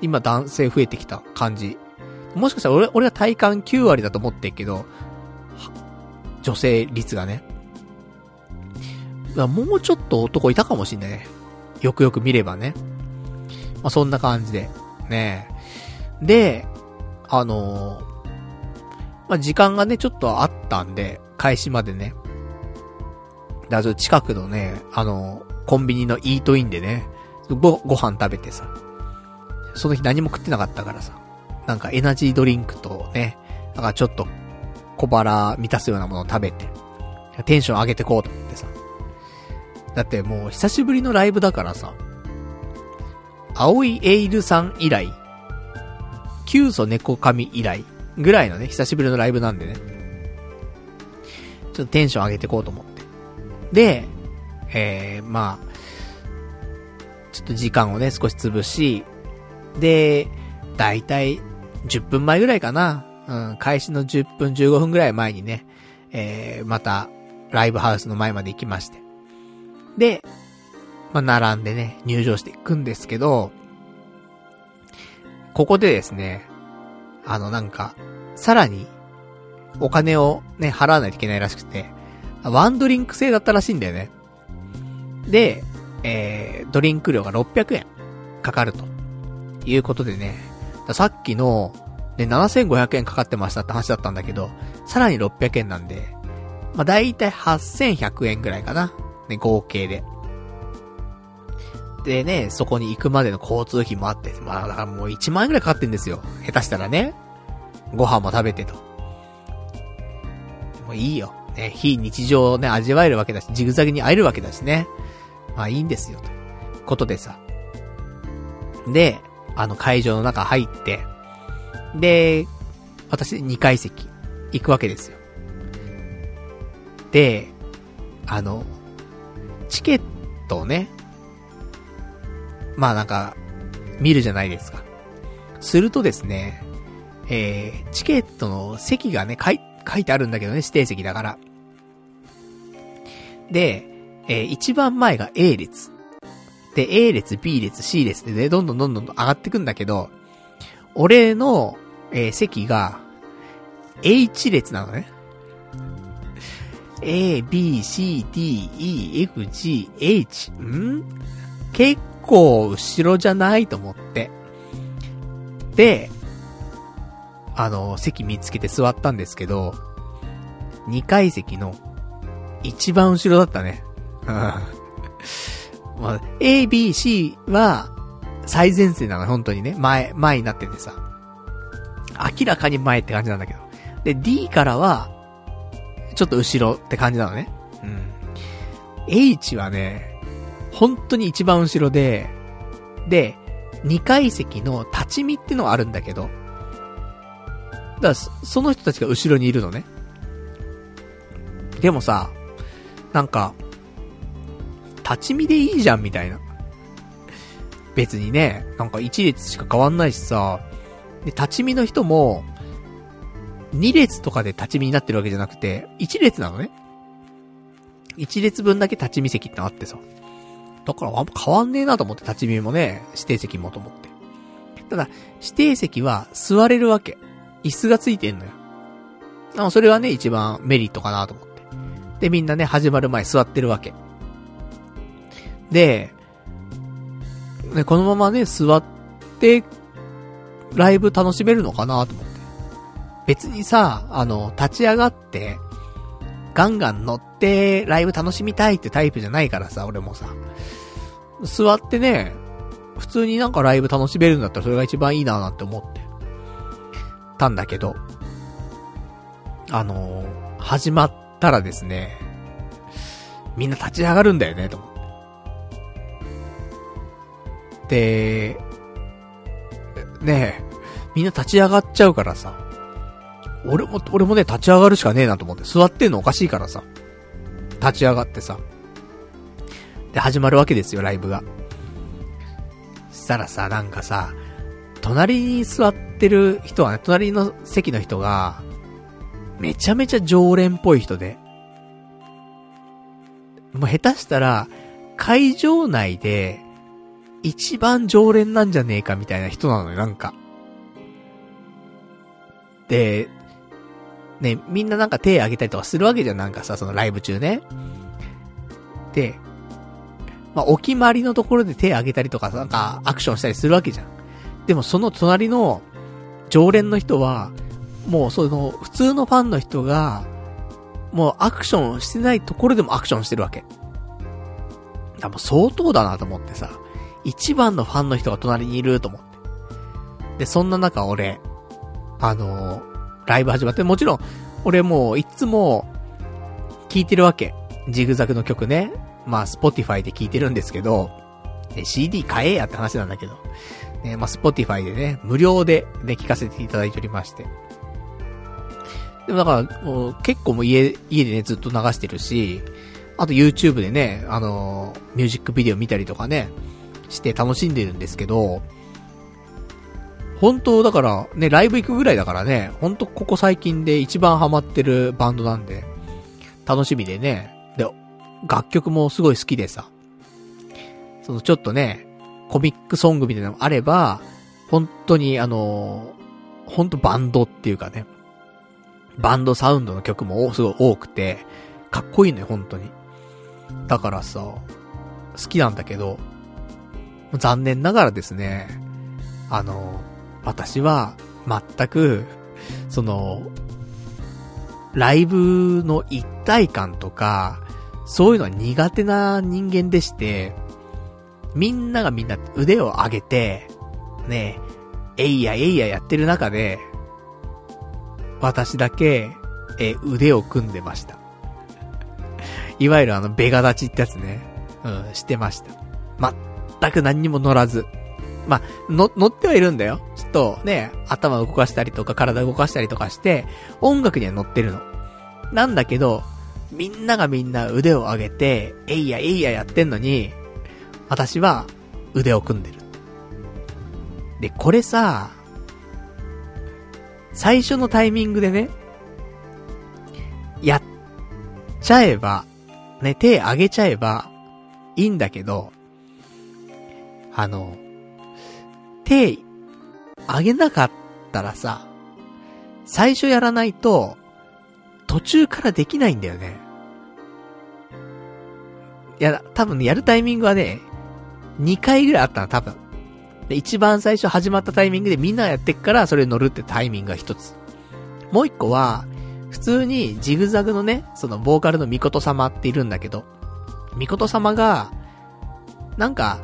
今男性増えてきた感じ。もしかしたら俺、俺は体感9割だと思ってるけど、女性率がね。もうちょっと男いたかもしんないね。よくよく見ればね。まあ、そんな感じで。ねで、あのー、まあ、時間がね、ちょっとあったんで、開始までね。だから近くのね、あのー、コンビニのイートインでね、ご、ご飯食べてさ。その日何も食ってなかったからさ。なんかエナジードリンクとね、なんかちょっと小腹満たすようなものを食べて、テンション上げてこうと思ってさ。だってもう久しぶりのライブだからさ、青いエイルさん以来、キュウソネコカミ以来、ぐらいのね、久しぶりのライブなんでね。ちょっとテンション上げてこうと思って。で、えー、まあ、ちょっと時間をね、少し潰し、で、だいたい10分前ぐらいかな。うん、開始の10分15分ぐらい前にね、えー、また、ライブハウスの前まで行きまして。で、まあ、並んでね、入場していくんですけど、ここでですね、あのなんか、さらに、お金をね、払わないといけないらしくて、ワンドリンク制だったらしいんだよね。で、えー、ドリンク料が600円かかると。いうことでね、さっきの、ね、7500円かかってましたって話だったんだけど、さらに600円なんで、まあ、だいたい8100円ぐらいかな。ね、合計で。でね、そこに行くまでの交通費もあって、まあ、だからもう1万円ぐらいかかってんですよ。下手したらね。ご飯も食べてと。もういいよ。ね、非日常をね、味わえるわけだし、ジグザグに会えるわけだしね。まあいいんですよ、と。ことでさ。で、あの会場の中入って、で、私2階席行くわけですよ。で、あの、チケットをね、まあなんか、見るじゃないですか。するとですね、えー、チケットの席がね、書い、書いてあるんだけどね、指定席だから。で、えー、一番前が A 列。で、A 列、B 列、C 列でね、どんどんどんどん上がってくんだけど、俺の、えー、席が、H 列なのね。A, B, C, D, E, F, G, H, ん？結構後ろじゃないと思って。で、あの、席見つけて座ったんですけど、2階席の一番後ろだったね。うん。まあ、A, B, C は、最前線なの、本当にね。前、前になっててさ。明らかに前って感じなんだけど。で、D からは、ちょっと後ろって感じなのね。うん。H はね、本当に一番後ろで、で、2階席の立ち見ってのがあるんだけど、だからその人たちが後ろにいるのね。でもさ、なんか、立ち見でいいじゃん、みたいな。別にね、なんか1列しか変わんないしさ、で、立ち見の人も、2列とかで立ち見になってるわけじゃなくて、1列なのね。1列分だけ立ち見席ってのあってさ。だからあんま変わんねえなと思って、立ち見もね、指定席もと思って。ただ、指定席は座れるわけ。椅子がついてんのよ。それはね、一番メリットかなと思って。で、みんなね、始まる前座ってるわけ。で、ね、このままね、座って、ライブ楽しめるのかなと思って。別にさ、あの、立ち上がって、ガンガン乗って、ライブ楽しみたいってタイプじゃないからさ、俺もさ。座ってね、普通になんかライブ楽しめるんだったらそれが一番いいなーなんて思って。たんだけど、あのー、始まったらですね、みんな立ち上がるんだよね、と思って。で、ねえ、みんな立ち上がっちゃうからさ。俺も、俺もね、立ち上がるしかねえなと思って。座ってんのおかしいからさ。立ち上がってさ。で、始まるわけですよ、ライブが。そしたらさ、なんかさ、隣に座ってる人はね、隣の席の人が、めちゃめちゃ常連っぽい人で。もう下手したら、会場内で、一番常連なんじゃねえかみたいな人なのよ、なんか。で、ね、みんななんか手挙げたりとかするわけじゃん、なんかさ、そのライブ中ね。で、まあ、お決まりのところで手挙げたりとか、なんか、アクションしたりするわけじゃん。でもその隣の、常連の人は、もうその、普通のファンの人が、もうアクションしてないところでもアクションしてるわけ。あ、もう相当だなと思ってさ、一番のファンの人が隣にいると思って。で、そんな中俺、あのー、ライブ始まって、もちろん、俺もういつも、聞いてるわけ。ジグザグの曲ね。まあ、 Spotify で聞いてるんですけど、ね、CD 買えやって話なんだけど。ね、まあ、 Spotify でね、無料でね、聞かせていただいておりまして。でもだから、もう結構も家、家でね、ずっと流してるし、あと YouTube でね、あのー、ミュージックビデオ見たりとかね、して楽しんでるんですけど、本当だから、ね、ライブ行くぐらいだからね、本当ここ最近で一番ハマってるバンドなんで、楽しみでね、楽曲もすごい好きでさ、そのちょっとね、コミックソングみたいなのもあれば、本当にあの、本当バンドっていうかね、バンドサウンドの曲もすごい多くて、かっこいいのよ、本当に。だからさ、好きなんだけど、残念ながらですね、あの、私は、全く、その、ライブの一体感とか、そういうのは苦手な人間でして、みんながみんな腕を上げて、ねえ、えいやえいややってる中で、私だけ、え、腕を組んでました。いわゆるあの、ベガ立ちってやつね。うん、してました。全く何にも乗らず。まあ、の、乗ってはいるんだよ。ちょっとね、頭動かしたりとか体動かしたりとかして、音楽には乗ってるの。なんだけど、みんながみんな腕を上げて、えいやえいややってんのに、私は腕を組んでる。で、これさ、最初のタイミングでね、やっちゃえば、ね、手上げちゃえば、いいんだけど、あの、手、上げなかったらさ、最初やらないと、途中からできないんだよね。いや、多分ね、やるタイミングはね、2回ぐらいあったの、多分。で、一番最初始まったタイミングでみんなやってっから、それ乗るってタイミングが一つ。もう一個は、普通にジグザグのね、そのボーカルのミコト様っているんだけど、ミコト様が、なんか、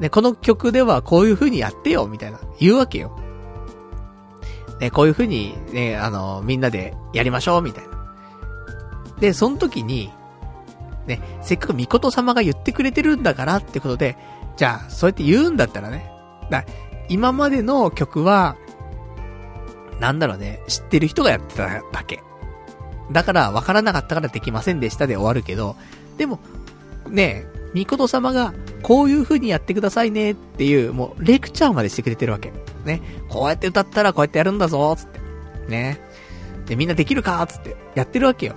ね、この曲ではこういう風にやってよ、みたいな、言うわけよ。ね、こういう風に、ね、あの、みんなでやりましょう、みたいな。で、その時に、ね、せっかくミコト様が言ってくれてるんだからってことで、じゃあ、そうやって言うんだったらね、だ今までの曲は、なんだろうね、知ってる人がやってただけ。だから、わからなかったからできませんでしたで終わるけど、でも、ね、ミコト様が、こういう風にやってくださいねっていう、もう、レクチャーまでしてくれてるわけ。ね。こうやって歌ったらこうやってやるんだぞ、つって。ね。で、みんなできるかつって、やってるわけよ。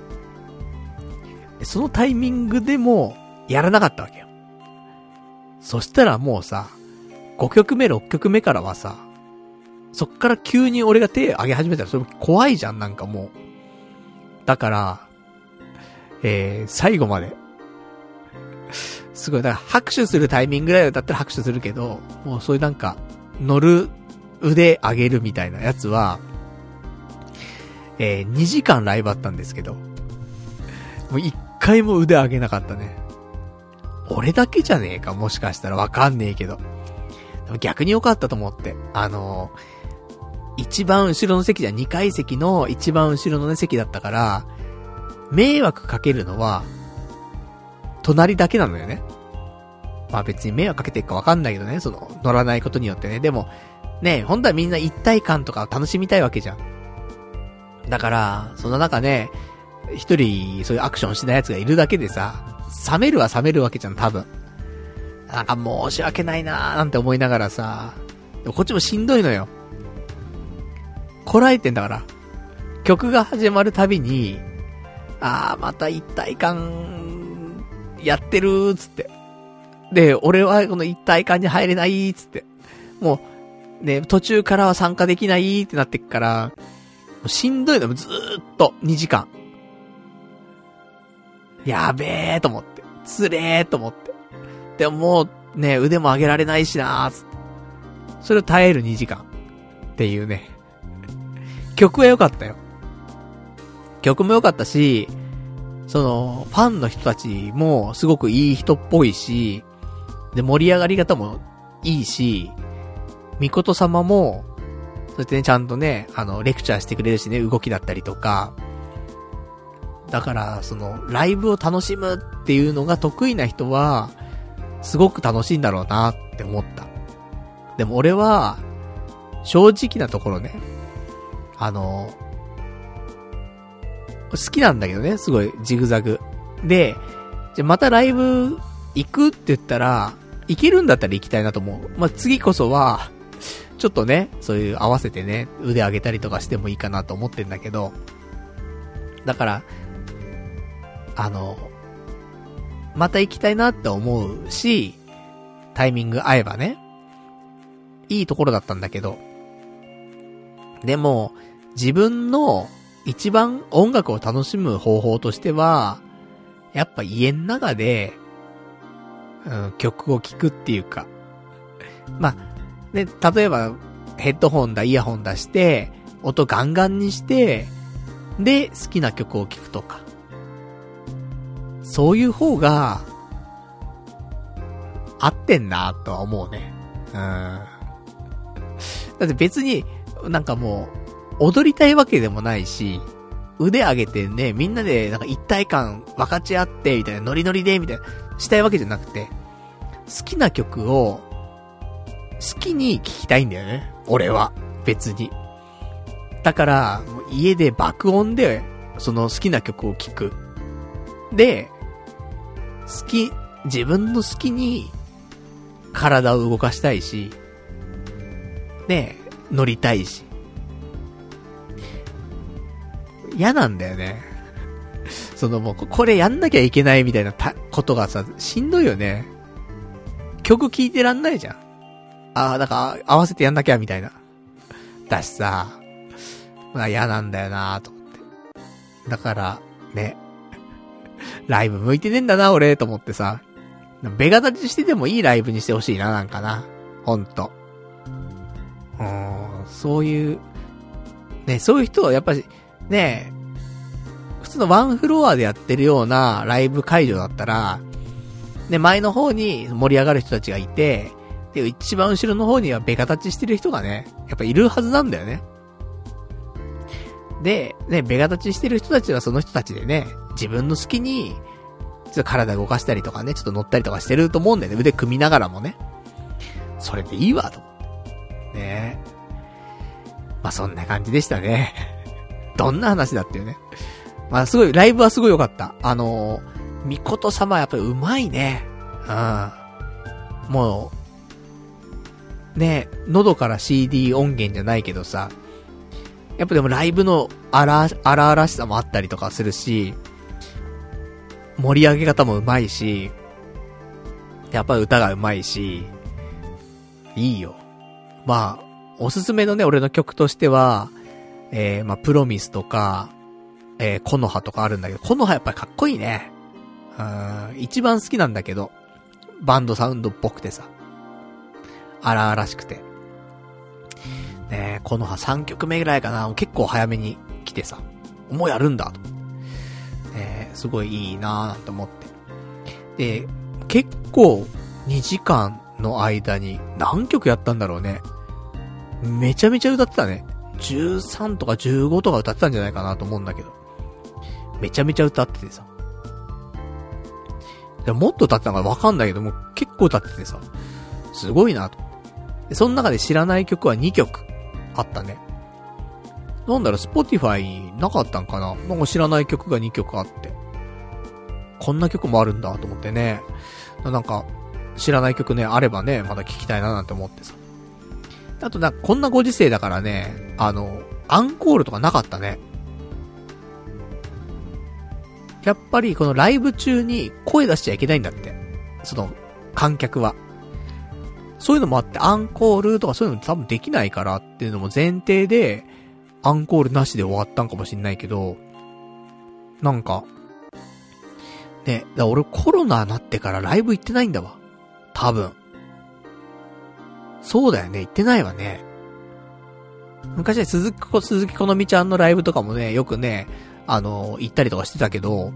そのタイミングでも、やらなかったわけよ。そしたらもうさ、5曲目、6曲目からはさ、そっから急に俺が手上げ始めたらそれ怖いじゃん、なんかもう。だから、えー、最後まで、すごい、だから拍手するタイミングぐらいだったら拍手するけど、もうそういうなんか、乗る腕上げるみたいなやつは、えー、2時間ライブあったんですけど、もう1回も腕上げなかったね。俺だけじゃねえか、もしかしたらわかんねえけど。でも逆に良かったと思って。あのー、一番後ろの席じゃ2階席の一番後ろのね席だったから、迷惑かけるのは、隣だけなのよね。まあ別に迷惑かけてるかわかんないけどね、その、乗らないことによってね。でも、ね、本当はみんな一体感とか楽しみたいわけじゃん。だから、その中ね、一人、そういうアクションしない奴がいるだけでさ、冷めるは冷めるわけじゃん、多分。なんか申し訳ないなーなんて思いながらさ、こっちもしんどいのよ。こらえてんだから。曲が始まるたびに、あー、また一体感、やってるーつって。で、俺はこの一体感に入れないーつって。もう、ね、途中からは参加できないーってなってっから、しんどいのずーっと2時間。やべえと思って。つれーと思って。でももうね、腕も上げられないしなーつって。それを耐える2時間。っていうね。曲は良かったよ。曲も良かったし、その、ファンの人たちもすごくいい人っぽいし、で、盛り上がり方もいいし、みこと様も、そしてね、ちゃんとね、あの、レクチャーしてくれるしね、動きだったりとか、だから、その、ライブを楽しむっていうのが得意な人は、すごく楽しいんだろうなって思った。でも俺は、正直なところね、あの、好きなんだけどね、すごい、ジグザグ。で、じゃ、またライブ行くって言ったら、行けるんだったら行きたいなと思う。まあ、次こそは、ちょっとね、そういう合わせてね、腕上げたりとかしてもいいかなと思ってんだけど、だから、あの、また行きたいなって思うし、タイミング合えばね、いいところだったんだけど、でも、自分の一番音楽を楽しむ方法としては、やっぱ家の中で、うん、曲を聴くっていうか。まあ、ね、例えば、ヘッドホンだ、イヤホン出して、音ガンガンにして、で、好きな曲を聴くとか。そういう方が、合ってんなとは思うね。うん。だって別に、なんかもう、踊りたいわけでもないし、腕上げてね、みんなでなんか一体感分かち合って、みたいな、ノリノリで、みたいな、したいわけじゃなくて、好きな曲を、好きに聴きたいんだよね。俺は。別に。だから、家で爆音で、その好きな曲を聴く。で、好き、自分の好きに、体を動かしたいし、ね乗りたいし。嫌なんだよね。そのもう、これやんなきゃいけないみたいなことがさ、しんどいよね。曲聴いてらんないじゃん。ああ、だから合わせてやんなきゃみたいな。だしさ、まあ嫌なんだよなと思って。だから、ね。ライブ向いてねえんだな、俺、と思ってさ。ベガ立ちしててもいいライブにしてほしいな、なんかな。ほんと。うん、そういう、ね、そういう人はやっぱり、ね普通のワンフロアでやってるようなライブ会場だったら、ね、前の方に盛り上がる人たちがいて、で、一番後ろの方にはベカ立ちしてる人がね、やっぱいるはずなんだよね。で、ね、ベガ立ちしてる人たちはその人たちでね、自分の好きに、ちょっと体動かしたりとかね、ちょっと乗ったりとかしてると思うんだよね。腕組みながらもね。それでいいわ、と思って。ねまあ、そんな感じでしたね。どんな話だっていうね。まあすごい、ライブはすごい良かった。あのー、みこと様やっぱり上手いね。うん。もう、ね、喉から CD 音源じゃないけどさ、やっぱでもライブの荒、荒々しさもあったりとかするし、盛り上げ方も上手いし、やっぱ歌が上手いし、いいよ。まあ、おすすめのね、俺の曲としては、えー、まあ、プロミスとか、えー、コノハとかあるんだけど、コノハやっぱりかっこいいね。うん、一番好きなんだけど、バンドサウンドっぽくてさ。荒々しくて。ねえ、コノハ3曲目ぐらいかな、結構早めに来てさ、もうやるんだと。すごいいいなーなんて思って。で、結構2時間の間に何曲やったんだろうね。めちゃめちゃ歌ってたね。13とか15とか歌ってたんじゃないかなと思うんだけど。めちゃめちゃ歌っててさ。でもっと歌ってたのかわかんないけども、結構歌っててさ、すごいなと。で、その中で知らない曲は2曲あったね。なんだろう、スポティファイなかったんかななんか知らない曲が2曲あって。こんな曲もあるんだと思ってね。なんか、知らない曲ね、あればね、まだ聴きたいななんて思ってさ。あとな、こんなご時世だからね、あの、アンコールとかなかったね。やっぱりこのライブ中に声出しちゃいけないんだって。その、観客は。そういうのもあって、アンコールとかそういうの多分できないからっていうのも前提で、アンコールなしで終わったんかもしんないけど、なんか、ね、だ俺コロナなってからライブ行ってないんだわ。多分。そうだよね、行ってないわね。昔ね、鈴木、鈴木好みちゃんのライブとかもね、よくね、あの、行ったりとかしてたけど、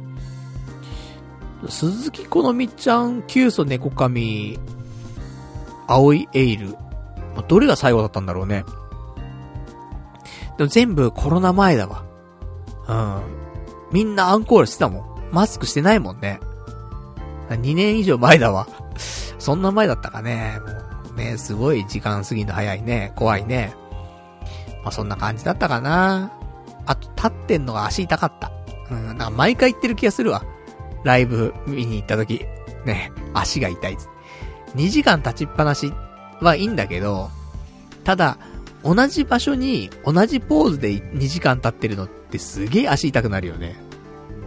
鈴木好みちゃん、キュウソネコカミ、青いエイル、どれが最後だったんだろうね。でも全部コロナ前だわ。うん。みんなアンコールしてたもん。マスクしてないもんね。2年以上前だわ。そんな前だったかね。もうね、すごい時間過ぎの早いね。怖いね。まあ、そんな感じだったかな。あと、立ってんのが足痛かった。うん、なんか毎回言ってる気がするわ。ライブ見に行った時。ね、足が痛い。2時間立ちっぱなしはいいんだけど、ただ、同じ場所に同じポーズで2時間経ってるのってすげえ足痛くなるよね。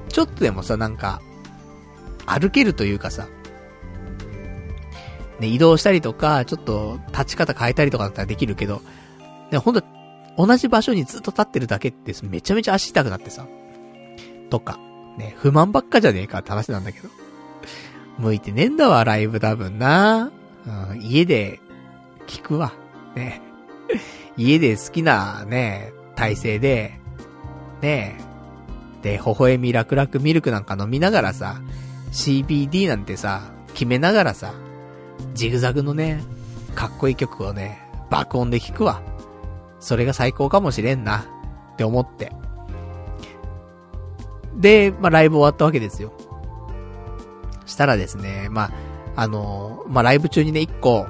ちょっとでもさ、なんか、歩けるというかさ、ね、移動したりとか、ちょっと立ち方変えたりとかだったらできるけど、ね、ほんと、同じ場所にずっと立ってるだけってめちゃめちゃ足痛くなってさ、とか、ね、不満ばっかじゃねえかって話なんだけど。向いてねえんだわ、ライブ多分な。うん、家で、聞くわ。ね。家で好きなね、体勢で、ねで、微笑み楽々ミルクなんか飲みながらさ、CBD なんてさ、決めながらさ、ジグザグのね、かっこいい曲をね、爆音で聴くわ。それが最高かもしれんな、って思って。で、まあ、ライブ終わったわけですよ。したらですね、まあ、あのまあ、ライブ中にね、一個、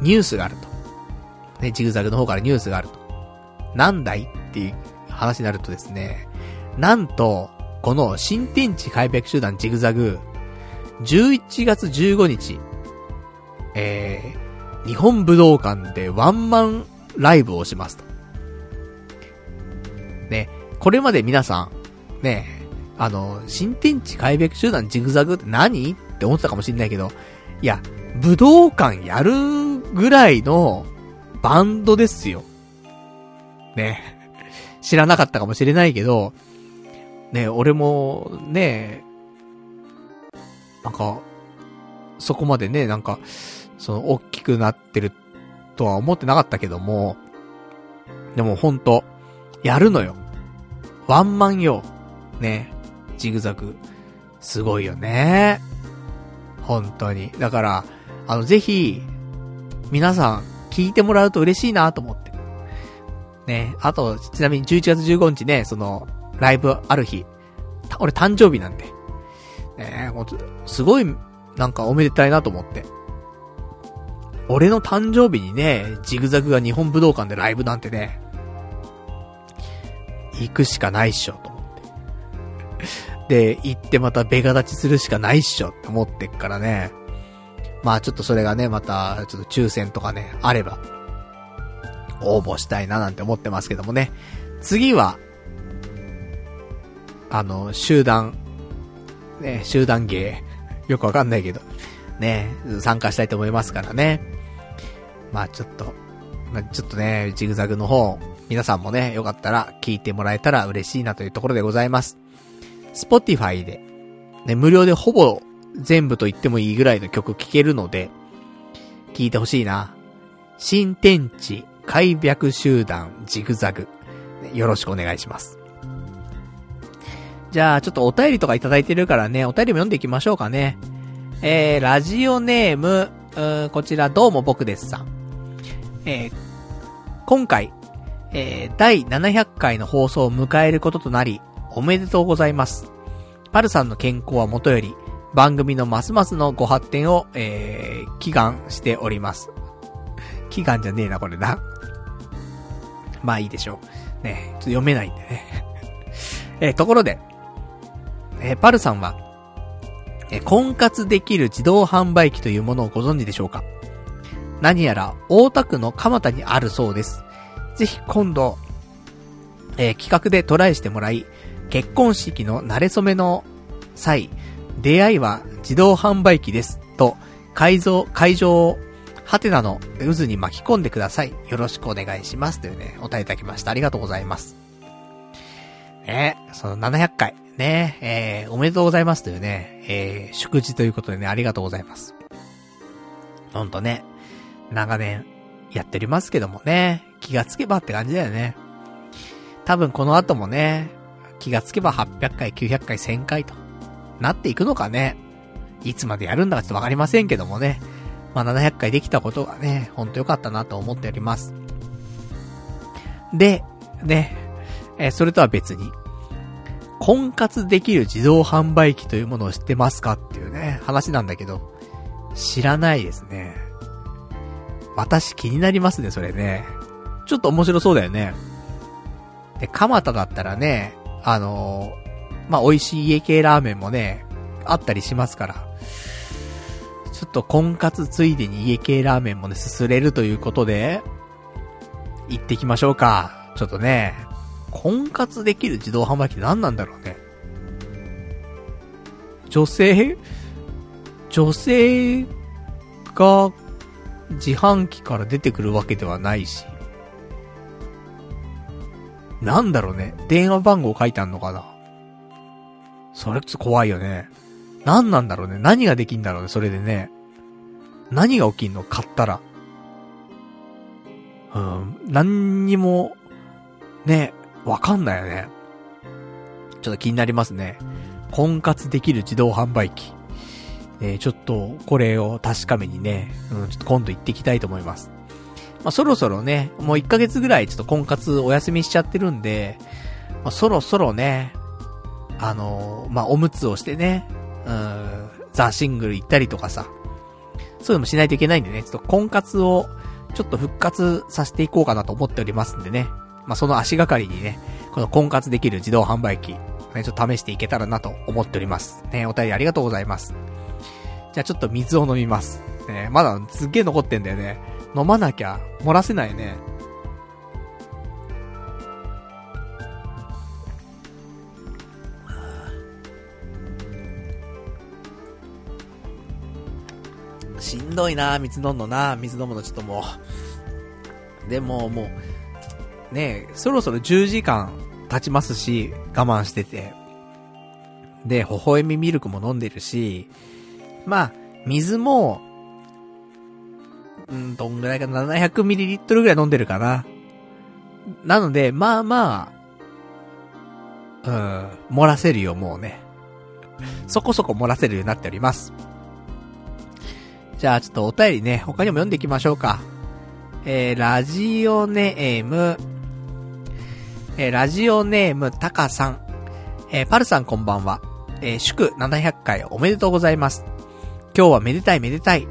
ニュースがあると。ね、ジグザグの方からニュースがあると。なんだい？っていう話になるとですね、なんと、この新天地開闢集団ジグザグ、11月15日、えー、日本武道館でワンマンライブをしますと。ね、これまで皆さん、ね、あの、新天地開闢集団ジグザグって何って思ってたかもしんないけど、いや、武道館やるぐらいのバンドですよ。ね。知らなかったかもしれないけど、ね、俺も、ね、なんか、そこまでね、なんか、その、大きくなってるとは思ってなかったけども、でもほんと、やるのよ。ワンマンよ。ね。ジグザグ。すごいよね。本当に。だから、あの、ぜひ、皆さん、聞いてもらうと嬉しいなと思って。ね。あと、ちなみに11月15日ね、その、ライブある日。俺誕生日なんで。ねもう、すごい、なんかおめでたいなと思って。俺の誕生日にね、ジグザグが日本武道館でライブなんてね、行くしかないっしょ、と思って。で、行ってまたベガ立ちするしかないっしょって思ってっからね。まあちょっとそれがね、また、ちょっと抽選とかね、あれば、応募したいななんて思ってますけどもね。次は、あの、集団、ね、集団芸、よくわかんないけど、ね、参加したいと思いますからね。まあちょっと、まあ、ちょっとね、ジグザグの方、皆さんもね、よかったら聞いてもらえたら嬉しいなというところでございます。スポティファイで、ね、無料でほぼ全部と言ってもいいぐらいの曲聴けるので、聞いてほしいな。新天地開闢集団ジグザグ、よろしくお願いします。じゃあ、ちょっとお便りとかいただいてるからね、お便りも読んでいきましょうかね。えー、ラジオネーム、うーこちらどうも僕ですさん。えー、今回、えー、第700回の放送を迎えることとなり、おめでとうございます。パルさんの健康はもとより、番組のますますのご発展を、えー、祈願しております。祈願じゃねえな、これな。まあいいでしょう。ね、ちょっと読めないんでね。えー、ところで、えー、パルさんは、えー、婚活できる自動販売機というものをご存知でしょうか？何やら大田区の蒲田にあるそうです。ぜひ今度、えー、企画でトライしてもらい、結婚式の慣れ初めの際、出会いは自動販売機です。と、改造、会場を、ハテナの渦に巻き込んでください。よろしくお願いします。というね、お答えいただきました。ありがとうございます。ね、その700回、ね、えー、おめでとうございますというね、えー、祝辞ということでね、ありがとうございます。ほんとね、長年、やっておりますけどもね、気がつけばって感じだよね。多分この後もね、気がつけば800回、900回、1000回と、なっていくのかね。いつまでやるんだかちょっとわかりませんけどもね。まあ、700回できたことがね、ほんと良かったなと思っております。で、ね、えー、それとは別に、婚活できる自動販売機というものを知ってますかっていうね、話なんだけど、知らないですね。私気になりますね、それね。ちょっと面白そうだよね。で、蒲田だったらね、あのー、まあ、美味しい家系ラーメンもね、あったりしますから。ちょっと婚活ついでに家系ラーメンもね、すすれるということで、行ってきましょうか。ちょっとね、婚活できる自動販売機って何なんだろうね。女性？女性が自販機から出てくるわけではないし。なんだろうね。電話番号書いてあんのかなそれっつ怖いよね。何なんだろうね。何ができんだろうね、それでね。何が起きんの？買ったら。うん、何にも、ね、わかんないよね。ちょっと気になりますね。婚活できる自動販売機。えー、ちょっと、これを確かめにね、うん、ちょっと今度行ってきたいと思います。まあ、そろそろね、もう1ヶ月ぐらいちょっと婚活お休みしちゃってるんで、まあ、そろそろね、あのー、まあ、おむつをしてね、うん、ザ・シングル行ったりとかさ、そういうのもしないといけないんでね、ちょっと婚活をちょっと復活させていこうかなと思っておりますんでね。まあ、その足がかりにね、この婚活できる自動販売機、ね、ちょっと試していけたらなと思っております。ね、お便りありがとうございます。じゃあちょっと水を飲みます。ね、まだすっげえ残ってんだよね。飲まなきゃ、漏らせないね。しんどいな水飲んのな水飲むのちょっともう。でももう、ねそろそろ10時間経ちますし、我慢してて。で、微笑みミルクも飲んでるし、まあ、水も、うん、どんぐらいか 700ml ぐらい飲んでるかな。なので、まあまあ、うん、漏らせるよ、もうね。そこそこ漏らせるようになっております。じゃあ、ちょっとお便りね、他にも読んでいきましょうか。えー、ラジオネーム、えー、ラジオネーム、タカさん。えー、パルさんこんばんは。えー、祝700回おめでとうございます。今日はめでたいめでたい。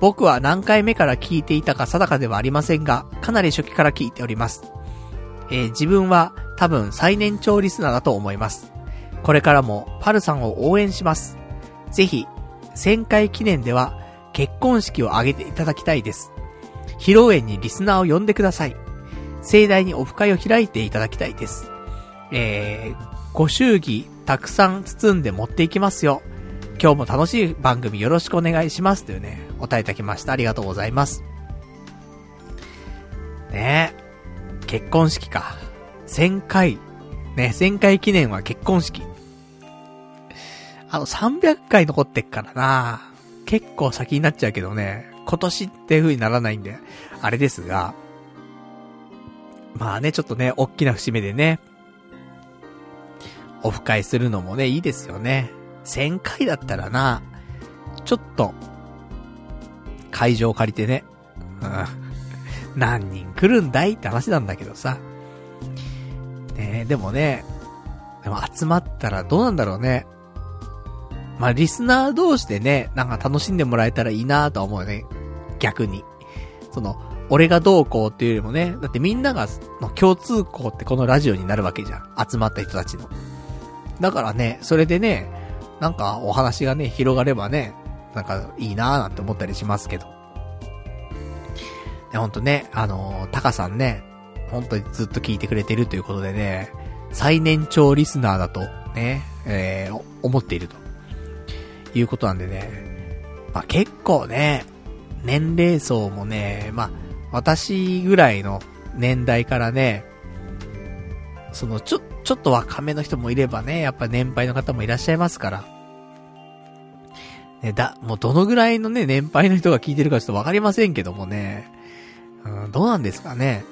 僕は何回目から聞いていたか定かではありませんが、かなり初期から聞いております。え、自分は多分最年長リスナーだと思います。これからもパルさんを応援します。ぜひ、1000回記念では結婚式を挙げていただきたいです。披露宴にリスナーを呼んでください。盛大にオフ会を開いていただきたいです。えー、ご祝儀たくさん包んで持っていきますよ。今日も楽しい番組よろしくお願いしますというね、お答えいただきました。ありがとうございます。ねえ、結婚式か。1000回。ね、1000回記念は結婚式。あの、300回残ってっからな結構先になっちゃうけどね、今年っていう風にならないんで、あれですが、まあね、ちょっとね、大きな節目でね、オフ会するのもね、いいですよね。1000回だったらな、ちょっと、会場を借りてね、うん、何人来るんだいって話なんだけどさ。ねでもね、でも集まったらどうなんだろうね。まあ、リスナー同士でね、なんか楽しんでもらえたらいいなとは思うよね。逆に。その、俺がどうこうっていうよりもね、だってみんなが、の共通項ってこのラジオになるわけじゃん。集まった人たちの。だからね、それでね、なんかお話がね、広がればね、なんかいいなーなんて思ったりしますけど。ね、ほんとね、あのー、タカさんね、本当にずっと聞いてくれてるということでね、最年長リスナーだと、ね、えー、思っていると。いうことなんでね、まあ、結構ね、年齢層もね、まあ、私ぐらいの年代からね、その、ちょ、ちょっと若めの人もいればね、やっぱ年配の方もいらっしゃいますから。ね、だ、もうどのぐらいのね、年配の人が聞いてるかちょっとわかりませんけどもね。うん、どうなんですかね。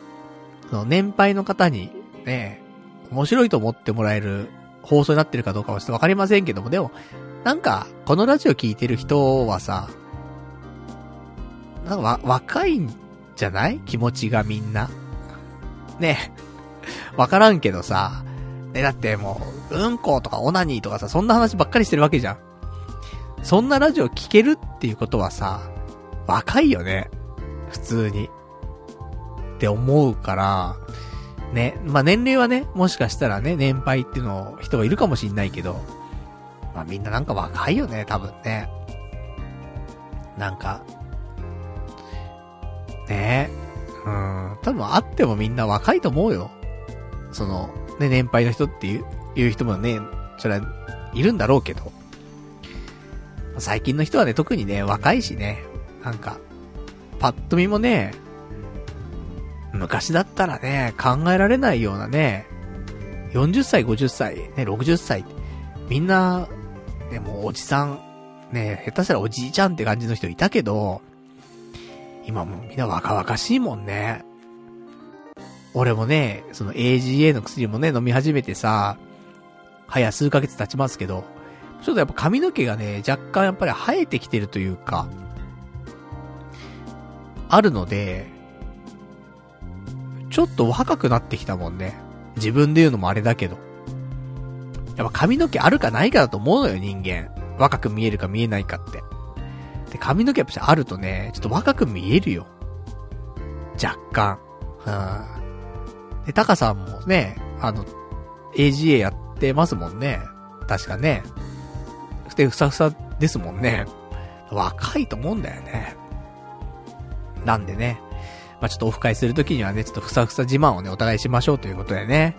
その年配の方に、ね、面白いと思ってもらえる放送になってるかどうかはちょっとわかりませんけども、でも、なんか、このラジオ聞いてる人はさ、なんかわ、若いじゃない？気持ちがみんな。ねえ。わからんけどさ、ね、だってもう、うんことかオナニーとかさ、そんな話ばっかりしてるわけじゃん。そんなラジオ聞けるっていうことはさ、若いよね。普通に。って思うから、ね、まあ、年齢はね、もしかしたらね、年配っていうの、人はいるかもしんないけど、まあ、みんななんか若いよね、多分ね。なんか、ねえうん、多分会ってもみんな若いと思うよ。その、ね、年配の人っていう、いう人もね、それは、いるんだろうけど。最近の人はね、特にね、若いしね、なんか、パッと見もね、昔だったらね、考えられないようなね、40歳、50歳、ね、60歳、みんな、ね、もうおじさん、ね、下手したらおじいちゃんって感じの人いたけど、今もみんな若々しいもんね。俺もね、その AGA の薬もね、飲み始めてさ、早数ヶ月経ちますけど、ちょっとやっぱ髪の毛がね、若干やっぱり生えてきてるというか、あるので、ちょっと若くなってきたもんね。自分で言うのもあれだけど。やっぱ髪の毛あるかないかだと思うのよ、人間。若く見えるか見えないかって。で、髪の毛やっぱあるとね、ちょっと若く見えるよ。若干。うん。で、タカさんもね、あの、AGA やってますもんね。確かね。で、ふさふさですもんね。若いと思うんだよね。なんでね。まあ、ちょっとオフ会するときにはね、ちょっとふさふさ自慢をね、お互いしましょうということでね。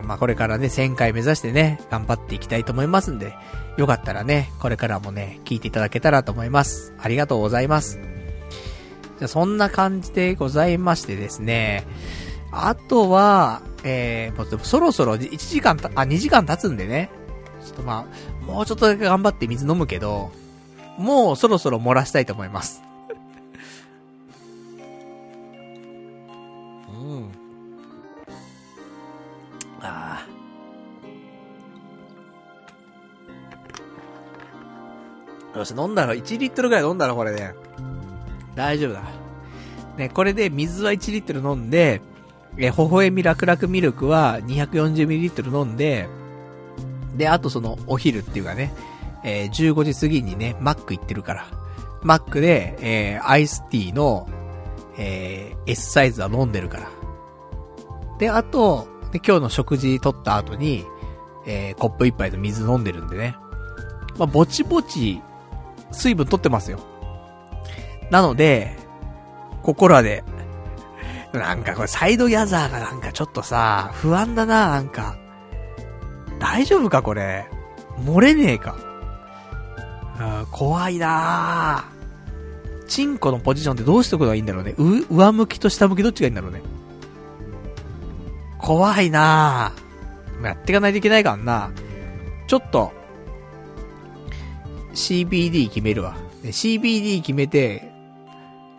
うん、まあ、これからね、1000回目指してね、頑張っていきたいと思いますんで、よかったらね、これからもね、聞いていただけたらと思います。ありがとうございます。じゃ、そんな感じでございましてですね、あとは、えー、もうそろそろ1時間た、あ、2時間経つんでね、ちょっとまあ、もうちょっとだけ頑張って水飲むけど、もうそろそろ漏らしたいと思います。あ よし、飲んだら、1リットルぐらい飲んだら、これね。大丈夫だ。ね、これで水は1リットル飲んで、え、微笑み楽々ミルクは 240ml 飲んで、で、あとその、お昼っていうかね、えー、15時過ぎにね、マック行ってるから。マックで、えー、アイスティーの、えー、S サイズは飲んでるから。で、あと、で、今日の食事取った後に、えー、コップ一杯の水飲んでるんでね。まあ、ぼちぼち、水分取ってますよ。なので、ここらで、なんかこれサイドギャザーがなんかちょっとさ、不安だな、なんか。大丈夫かこれ。漏れねえか。あ怖いなチンコのポジションってどうしておくのがいいんだろうね。う、上向きと下向きどっちがいいんだろうね。怖いなぁ。やっていかないといけないからな。ちょっと、CBD 決めるわ。CBD 決めて、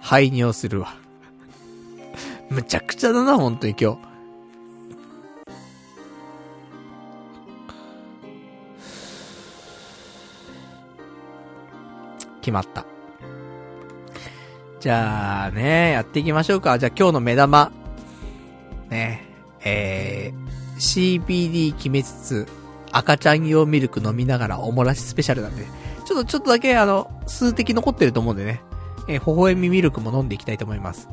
排尿するわ。むちゃくちゃだな、本当に今日。決まった。じゃあね、やっていきましょうか。じゃあ今日の目玉。ね。えー、CBD 決めつつ、赤ちゃん用ミルク飲みながらおもらしスペシャルなんで、ちょっと、ちょっとだけあの、数滴残ってると思うんでね、えー、微笑みミルクも飲んでいきたいと思います。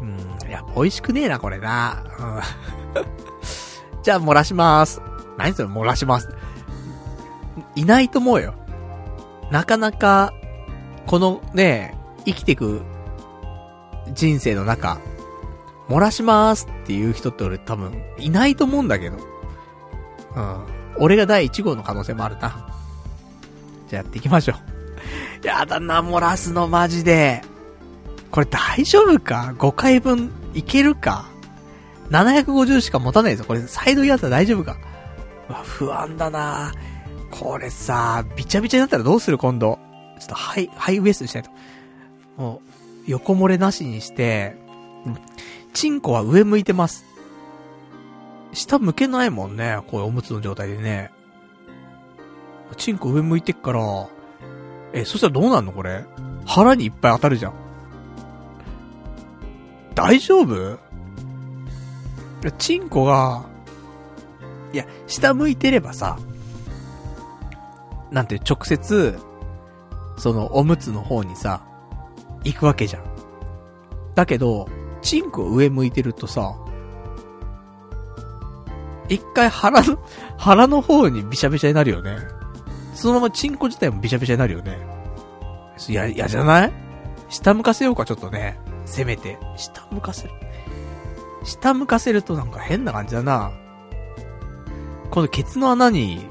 うん、いや、美味しくねえな、これな。うん、じゃあ、漏らします。何それ、漏らします。いないと思うよ。なかなか、このね、生きてく人生の中、漏らしますっていう人って俺多分いないと思うんだけど。うん。俺が第1号の可能性もあるな。じゃあやっていきましょう。やだな、漏らすのマジで。これ大丈夫か ?5 回分いけるか ?750 しか持たないぞ。これサイドやったら大丈夫か？わ、不安だなこれさ、びちゃびちゃになったらどうする今度？ちょっとハイ、ハイウエストにしないと。もう、横漏れなしにして、チンコは上向いてます。下向けないもんね。こういうおむつの状態でね。チンコ上向いてっから、え、そしたらどうなんのこれ？腹にいっぱい当たるじゃん。大丈夫？チンコが、いや、下向いてればさ、なんて直接、そのおむつの方にさ、行くわけじゃん。だけど、チンコ上向いてるとさ、一回腹の、腹の方にビシャビシャになるよね。そのままチンコ自体もビシャビシャになるよね。いや、嫌じゃない？下向かせようか、ちょっとね。せめて。下向かせる。下向かせるとなんか変な感じだな。このケツの穴に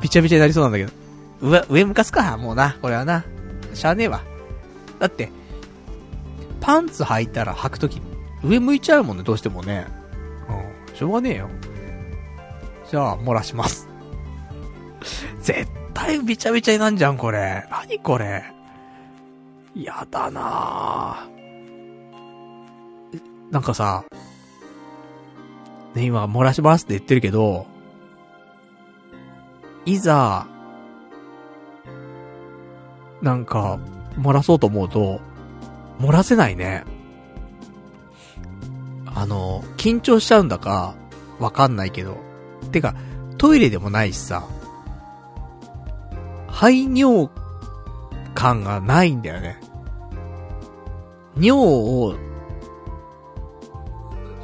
ビチャビチャになりそうなんだけど。上、上向かすか？もうな。これはな。しゃあねえわ。だって、パンツ履いたら履くとき、上向いちゃうもんね、どうしてもね。しょうがねえよ。じゃあ、漏らします。絶対びちゃびちゃになんじゃん、これ。何これ。やだなぁ。なんかさ、ね、今、漏らしますって言ってるけど、いざ、なんか、漏らそうと思うと、漏らせないね。あの、緊張しちゃうんだか、わかんないけど。てか、トイレでもないしさ、排尿感がないんだよね。尿を、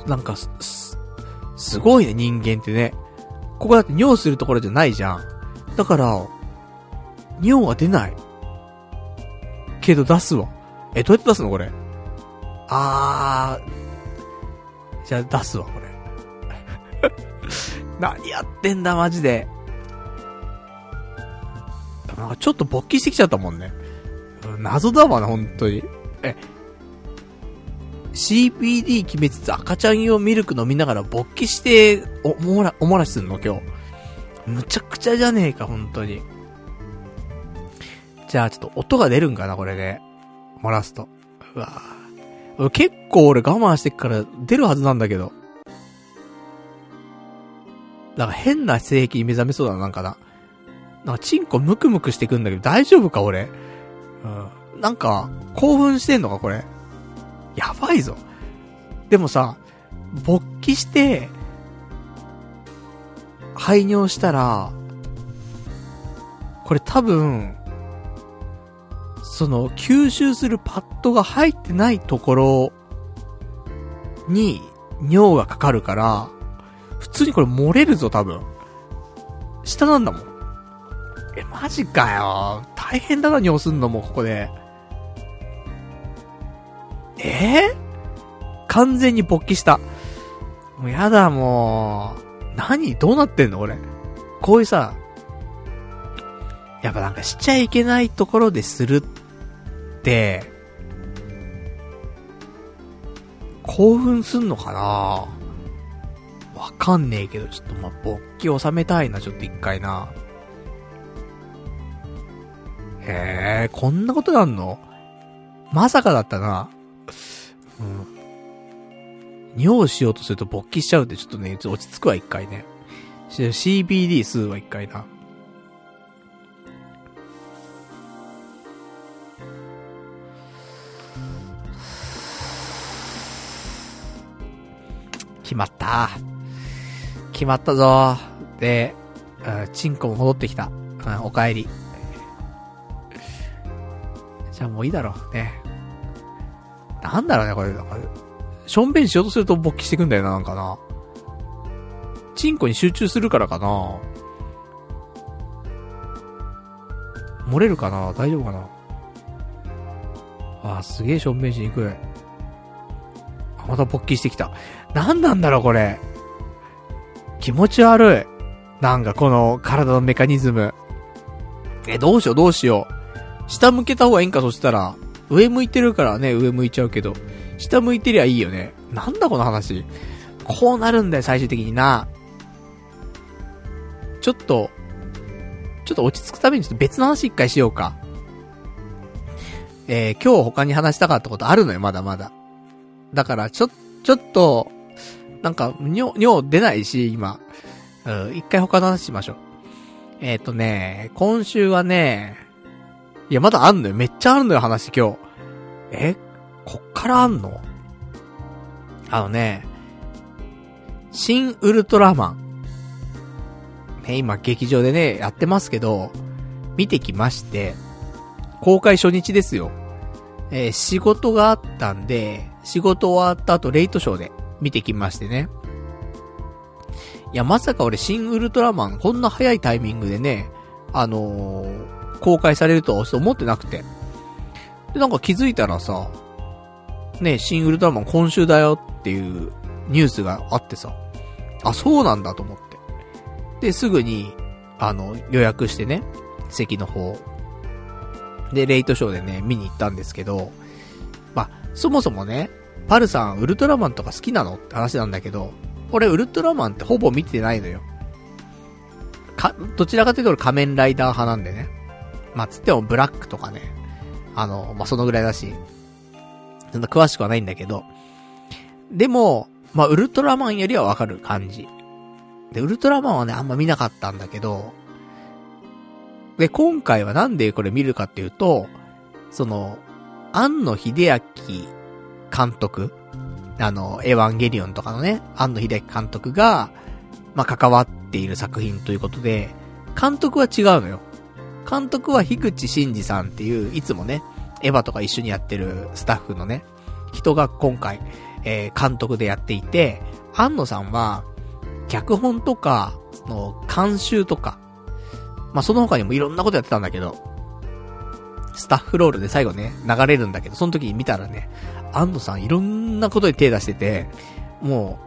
なんか、す、すごいね、人間ってね。ここだって尿するところじゃないじゃん。だから、尿は出ない。けど出すわ。え、どうやって出すのこれ？あー。じゃあ出すわ、これ。何やってんだ、マジで。なんかちょっと勃起してきちゃったもんね。謎だわな、本当に。え、CPD 決めつつ赤ちゃん用ミルク飲みながら勃起して、お、もら、おもらしすんの今日。むちゃくちゃじゃねえか、本当に。じゃあちょっと音が出るんかな、これで。漏らすと。うわぁ結構俺我慢してっから出るはずなんだけど。なんか変な性癖に目覚めそうだな、なんかな。なんかチンコムクムクしてくんだけど大丈夫か、俺？うん。なんか、興奮してんのか、これ？やばいぞ。でもさ、勃起して、排尿したら、これ多分、その、吸収するパッドが入ってないところに尿がかかるから、普通にこれ漏れるぞ、多分。下なんだもん。え、マジかよ。大変だな、尿すんのも、ここで。え？ー、完全に勃起した。もうやだ、もう。何？どうなってんのこれ？こういうさ、やっぱなんかしちゃいけないところでするって、興奮すんのかな？わかんねえけど、ちょっとま勃起収めたいな、ちょっと一回な。へえ、こんなことなんの？まさかだったな。うん。尿しようとすると勃起しちゃうってちょっとね、落ち着くわ、一回ね。CBD 数は一回な。決まった。決まったぞ。で、うん、チンコも戻ってきた。うん、お帰り。じゃあもういいだろう。ね。なんだろうね、これ。なんかしょんべんしようとすると勃起してくんだよな、なんかな。チンコに集中するからかな。漏れるかな大丈夫かなあー、すげえしょんべんしにくい。また勃起してきた。なんなんだろう、これ。気持ち悪い。なんかこの体のメカニズム。え、どうしようどうしよう。下向けた方がいいんか、そしたら。上向いてるからね、上向いちゃうけど。下向いてりゃいいよね。なんだこの話。こうなるんだよ、最終的にな。ちょっと、ちょっと落ち着くためにちょっと別の話一回しようか。えー、今日他に話したかったことあるのよ、まだまだ。だから、ちょ、ちょっと、なんか、尿、尿出ないし、今。うん、一回他の話しましょう。えっ、ー、とね、今週はね、いや、まだあんのよ。めっちゃあるのよ、話今日。えこっからあんの？あのね、新ウルトラマン。ね、今劇場でね、やってますけど、見てきまして、公開初日ですよ。えー仕事があったんで、仕事終わった後レイトショーで見てきましてね。いや、まさか俺、新ウルトラマン、こんな早いタイミングでね、あのー公開されるとは思ってなくて。で、なんか気づいたらさ、ね、新ウルトラマン今週だよっていうニュースがあってさ、あ、そうなんだと思って。で、すぐに、あの、予約してね、席の方。で、レイトショーでね、見に行ったんですけど、まあ、そもそもね、パルさん、ウルトラマンとか好きなのって話なんだけど、俺、ウルトラマンってほぼ見てないのよ。か、どちらかというと俺仮面ライダー派なんでね。まあ、つってもブラックとかね。あの、まあ、そのぐらいだし。そんな詳しくはないんだけど。でも、まあ、ウルトラマンよりはわかる感じ。で、ウルトラマンはね、あんま見なかったんだけど、で、今回はなんでこれ見るかっていうと、その、庵野秀明監督あの、エヴァンゲリオンとかのね、庵野秀明監督が、まあ、関わっている作品ということで、監督は違うのよ。監督は樋口真嗣さんっていう、いつもね、エヴァとか一緒にやってるスタッフのね、人が今回、えー監督でやっていて、庵野さんは、脚本とか、の、監修とか、まあ、その他にもいろんなことやってたんだけど、スタッフロールで最後ね、流れるんだけど、その時に見たらね、安野さんいろんなことに手出してて、も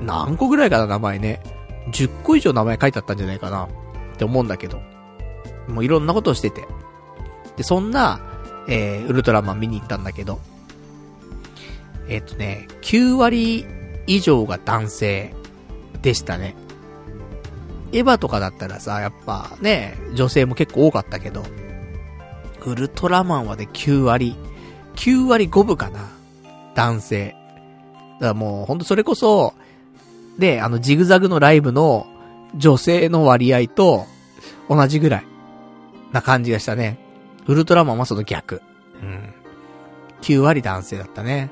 う、何個ぐらいかな、名前ね。10個以上名前書いてあったんじゃないかな、って思うんだけど。もういろんなことをしてて。で、そんな、えー、ウルトラマン見に行ったんだけど、えっ、とね、9割以上が男性でしたね。エヴァとかだったらさ、やっぱね、女性も結構多かったけど、ウルトラマンはで9割、9割5分かな。男性。だからもう、ほんとそれこそ、で、あの、ジグザグのライブの女性の割合と同じぐらいな感じがしたね。ウルトラマンはその逆。うん。9割男性だったね。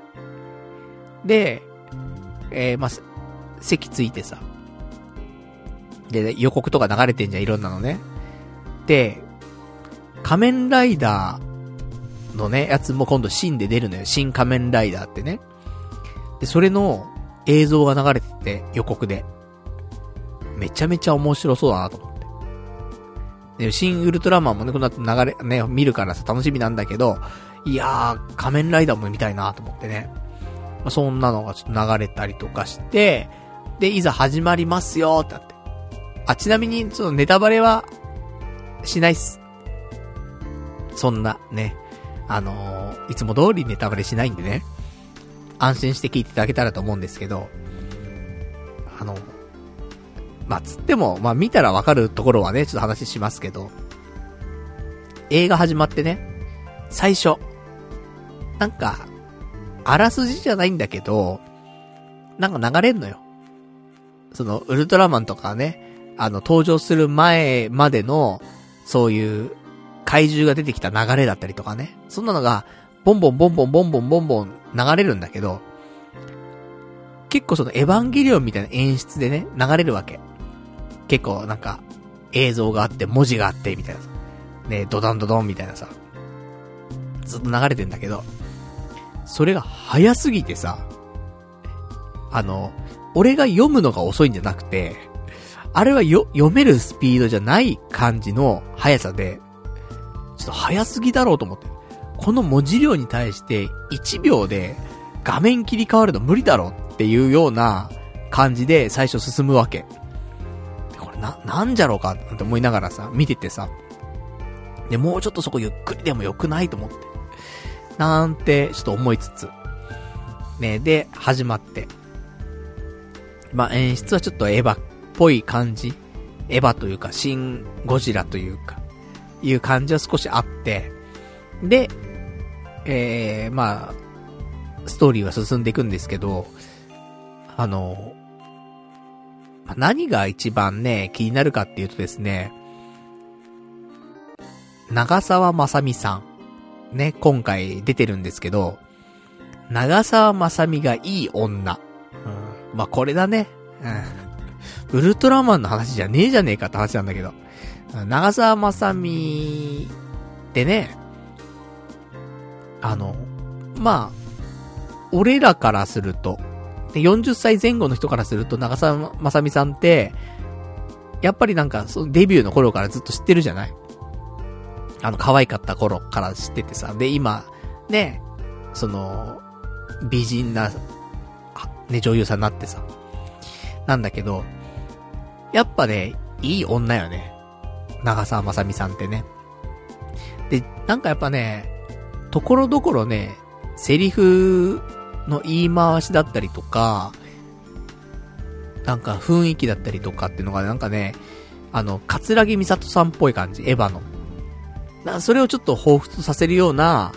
で、えー、まあ、せ席ついてさ。で、予告とか流れてんじゃん、いろんなのね。で、仮面ライダーのね、やつも今度新で出るのよ。新仮面ライダーってね。で、それの映像が流れてて、予告で。めちゃめちゃ面白そうだなと思って。で、新ウルトラマンもね、この後流れ、ね、見るからさ、楽しみなんだけど、いやー、仮面ライダーも見たいなと思ってね。まあ、そんなのがちょっと流れたりとかして、で、いざ始まりますよってなって。あ、ちなみに、そのネタバレは、しないっす。そんな、ね。あのーいつも通りネタバレしないんでね。安心して聞いていただけたらと思うんですけど、あの、まあ、つっても、まあ、見たらわかるところはね、ちょっと話しますけど、映画始まってね、最初、なんか、あらすじじゃないんだけど、なんか流れんのよ。その、ウルトラマンとかね、あの、登場する前までの、そういう、怪獣が出てきた流れだったりとかね。そんなのが、ボンボンボンボンボンボンボンボン流れるんだけど、結構そのエヴァンゲリオンみたいな演出でね、流れるわけ。結構なんか、映像があって、文字があって、みたいなさ。ね、ドドンドドンみたいなさ。ずっと流れてんだけど、それが早すぎてさ、あの、俺が読むのが遅いんじゃなくて、あれはよ、読めるスピードじゃない感じの速さで、ちょっと早すぎだろうと思って。この文字量に対して1秒で画面切り替わるの無理だろうっていうような感じで最初進むわけ。これな、なんじゃろうかって思いながらさ、見ててさ。で、もうちょっとそこゆっくりでもよくないと思って。なんて、ちょっと思いつつ。ね、で、始まって。まあ、演出はちょっとエヴァっぽい感じ。エヴァというか、シン・ゴジラというか、いう感じは少しあって、で、えー、まあ、ストーリーは進んでいくんですけど、あの、何が一番ね、気になるかっていうとですね、長澤まさみさん、ね、今回出てるんですけど、長澤まさみがいい女。うん、まあ、これだね。うん。ウルトラマンの話じゃねえじゃねえかって話なんだけど。長澤まさみってね、あの、まあ、俺らからすると、で、40歳前後の人からすると、長澤まさみさんって、やっぱりなんか、そのデビューの頃からずっと知ってるじゃない？あの、可愛かった頃から知っててさ。で、今、ね、その、美人な、ね、女優さんになってさ。なんだけど、やっぱね、いい女よね。長澤まさみさんってね。で、なんかやっぱね、ところどころね、セリフの言い回しだったりとか、なんか雰囲気だったりとかっていうのがなんかね、あの、桂木美里さんっぽい感じ、エヴァの。な、それをちょっと彷彿させるような、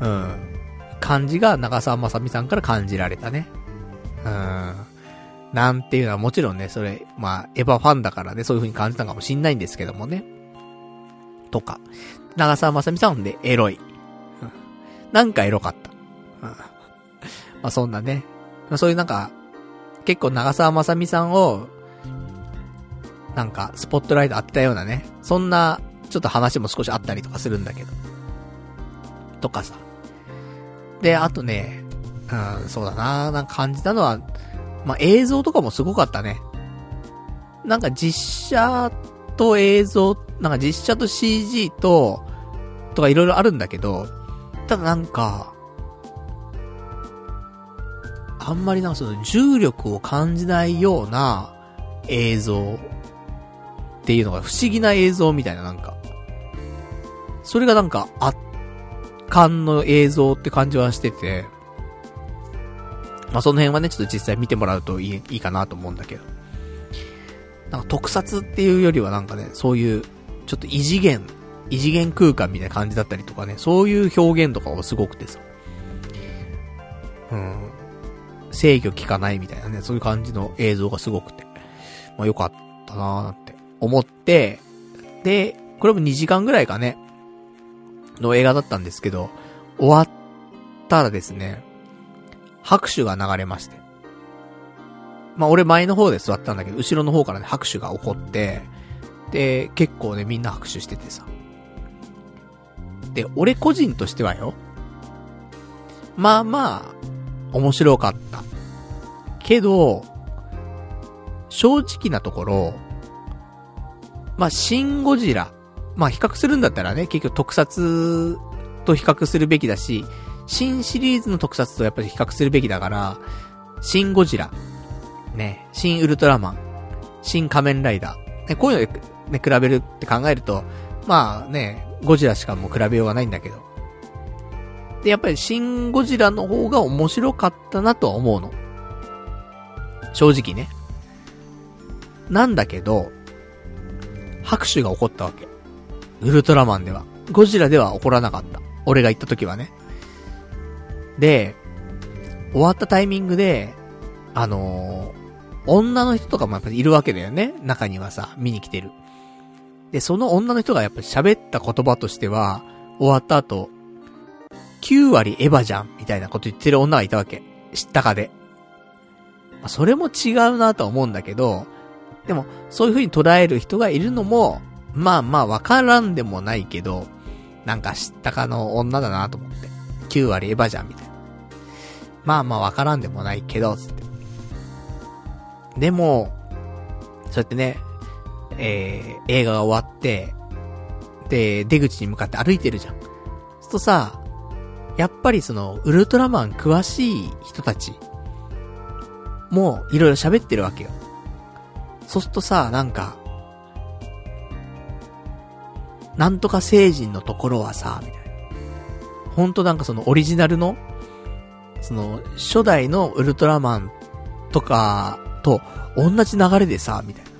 うん、感じが長澤まさみさんから感じられたね。うん。なんていうのはもちろんね、それ、まあ、エヴァファンだからね、そういう風に感じたかもしんないんですけどもね。とか。長澤まさみさんでエロい。なんかエロかった。うん、まあそんなね。そういうなんか、結構長澤まさみさんを、なんか、スポットライト当てたようなね。そんな、ちょっと話も少しあったりとかするんだけど。とかさ。で、あとね、うん、そうだななんか感じたのは、まあ、映像とかもすごかったね。なんか実写と映像、なんか実写と CG と、とかいろいろあるんだけど、ただなんか、あんまりなんかその重力を感じないような映像っていうのが不思議な映像みたいななんか。それがなんか圧巻の映像って感じはしてて、まあ、その辺はね、ちょっと実際見てもらうといいいいかなと思うんだけど。なんか特撮っていうよりはなんかね、そういう、ちょっと異次元、異次元空間みたいな感じだったりとかね、そういう表現とかはすごくてさ。うん。制御効かないみたいなね、そういう感じの映像がすごくて。まあよかったなーなんて思って、で、これも2時間ぐらいかね、の映画だったんですけど、終わったらですね、拍手が流れまして。まあ、俺前の方で座ったんだけど、後ろの方からね、拍手が起こって、で、結構ね、みんな拍手しててさ。で、俺個人としてはよ、まあまあ、面白かった。けど、正直なところ、まあ、シン・ゴジラ。まあ、比較するんだったらね、結局特撮と比較するべきだし、新シリーズの特撮とやっぱり比較するべきだから、新ゴジラ、ね、新ウルトラマン、新仮面ライダー、ね、こういうの、ね、比べるって考えると、まあね、ゴジラしかもう比べようがないんだけど。で、やっぱり新ゴジラの方が面白かったなとは思うの。正直ね。なんだけど、拍手が起こったわけ。ウルトラマンでは。ゴジラでは起こらなかった。俺が行った時はね。で、終わったタイミングで、あのー、女の人とかもやっぱりいるわけだよね。中にはさ、見に来てる。で、その女の人がやっぱ喋った言葉としては、終わった後、9割エヴァじゃん、みたいなこと言ってる女がいたわけ。知ったかで。あ、それも違うなとは思うんだけど、でも、そういう風に捉える人がいるのも、まあまあわからんでもないけど、なんか知ったかの女だなと思って。9割エヴァじゃん、みたいな。まあまあわからんでもないけど、つって。でも、そうやってね、えー、映画が終わって、で、出口に向かって歩いてるじゃん。そうとさ、やっぱりその、ウルトラマン詳しい人たち、もういろいろ喋ってるわけよ。そうするとさ、なんか、なんとか星人のところはさ、みたいな。ほんとなんかそのオリジナルの、その、初代のウルトラマンとかと同じ流れでさ、みたいな。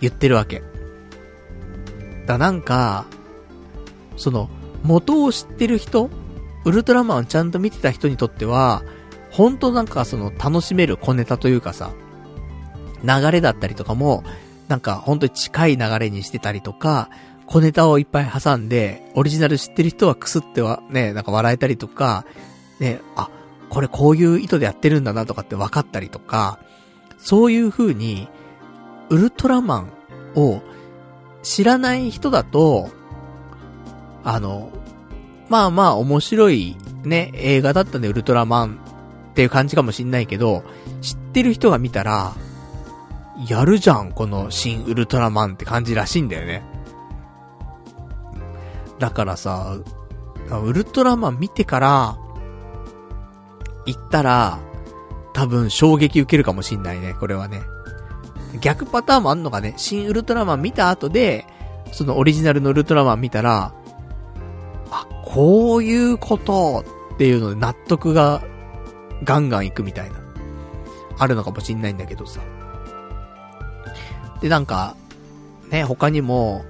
言ってるわけ。だなんか、その、元を知ってる人ウルトラマンをちゃんと見てた人にとっては、本当なんかその楽しめる小ネタというかさ、流れだったりとかも、なんか本当に近い流れにしてたりとか、小ネタをいっぱい挟んで、オリジナル知ってる人はクスってはね、なんか笑えたりとか、ね、あ、これこういう意図でやってるんだなとかって分かったりとか、そういう風に、ウルトラマンを知らない人だと、あの、まあまあ面白いね、映画だったんでウルトラマンっていう感じかもしんないけど、知ってる人が見たら、やるじゃん、この新ウルトラマンって感じらしいんだよね。だからさ、ウルトラマン見てから、行ったら、多分衝撃受けるかもしんないね、これはね。逆パターンもあんのかね、新ウルトラマン見た後で、そのオリジナルのウルトラマン見たら、あ、こういうことっていうので納得がガンガン行くみたいな、あるのかもしんないんだけどさ。で、なんか、ね、他にも、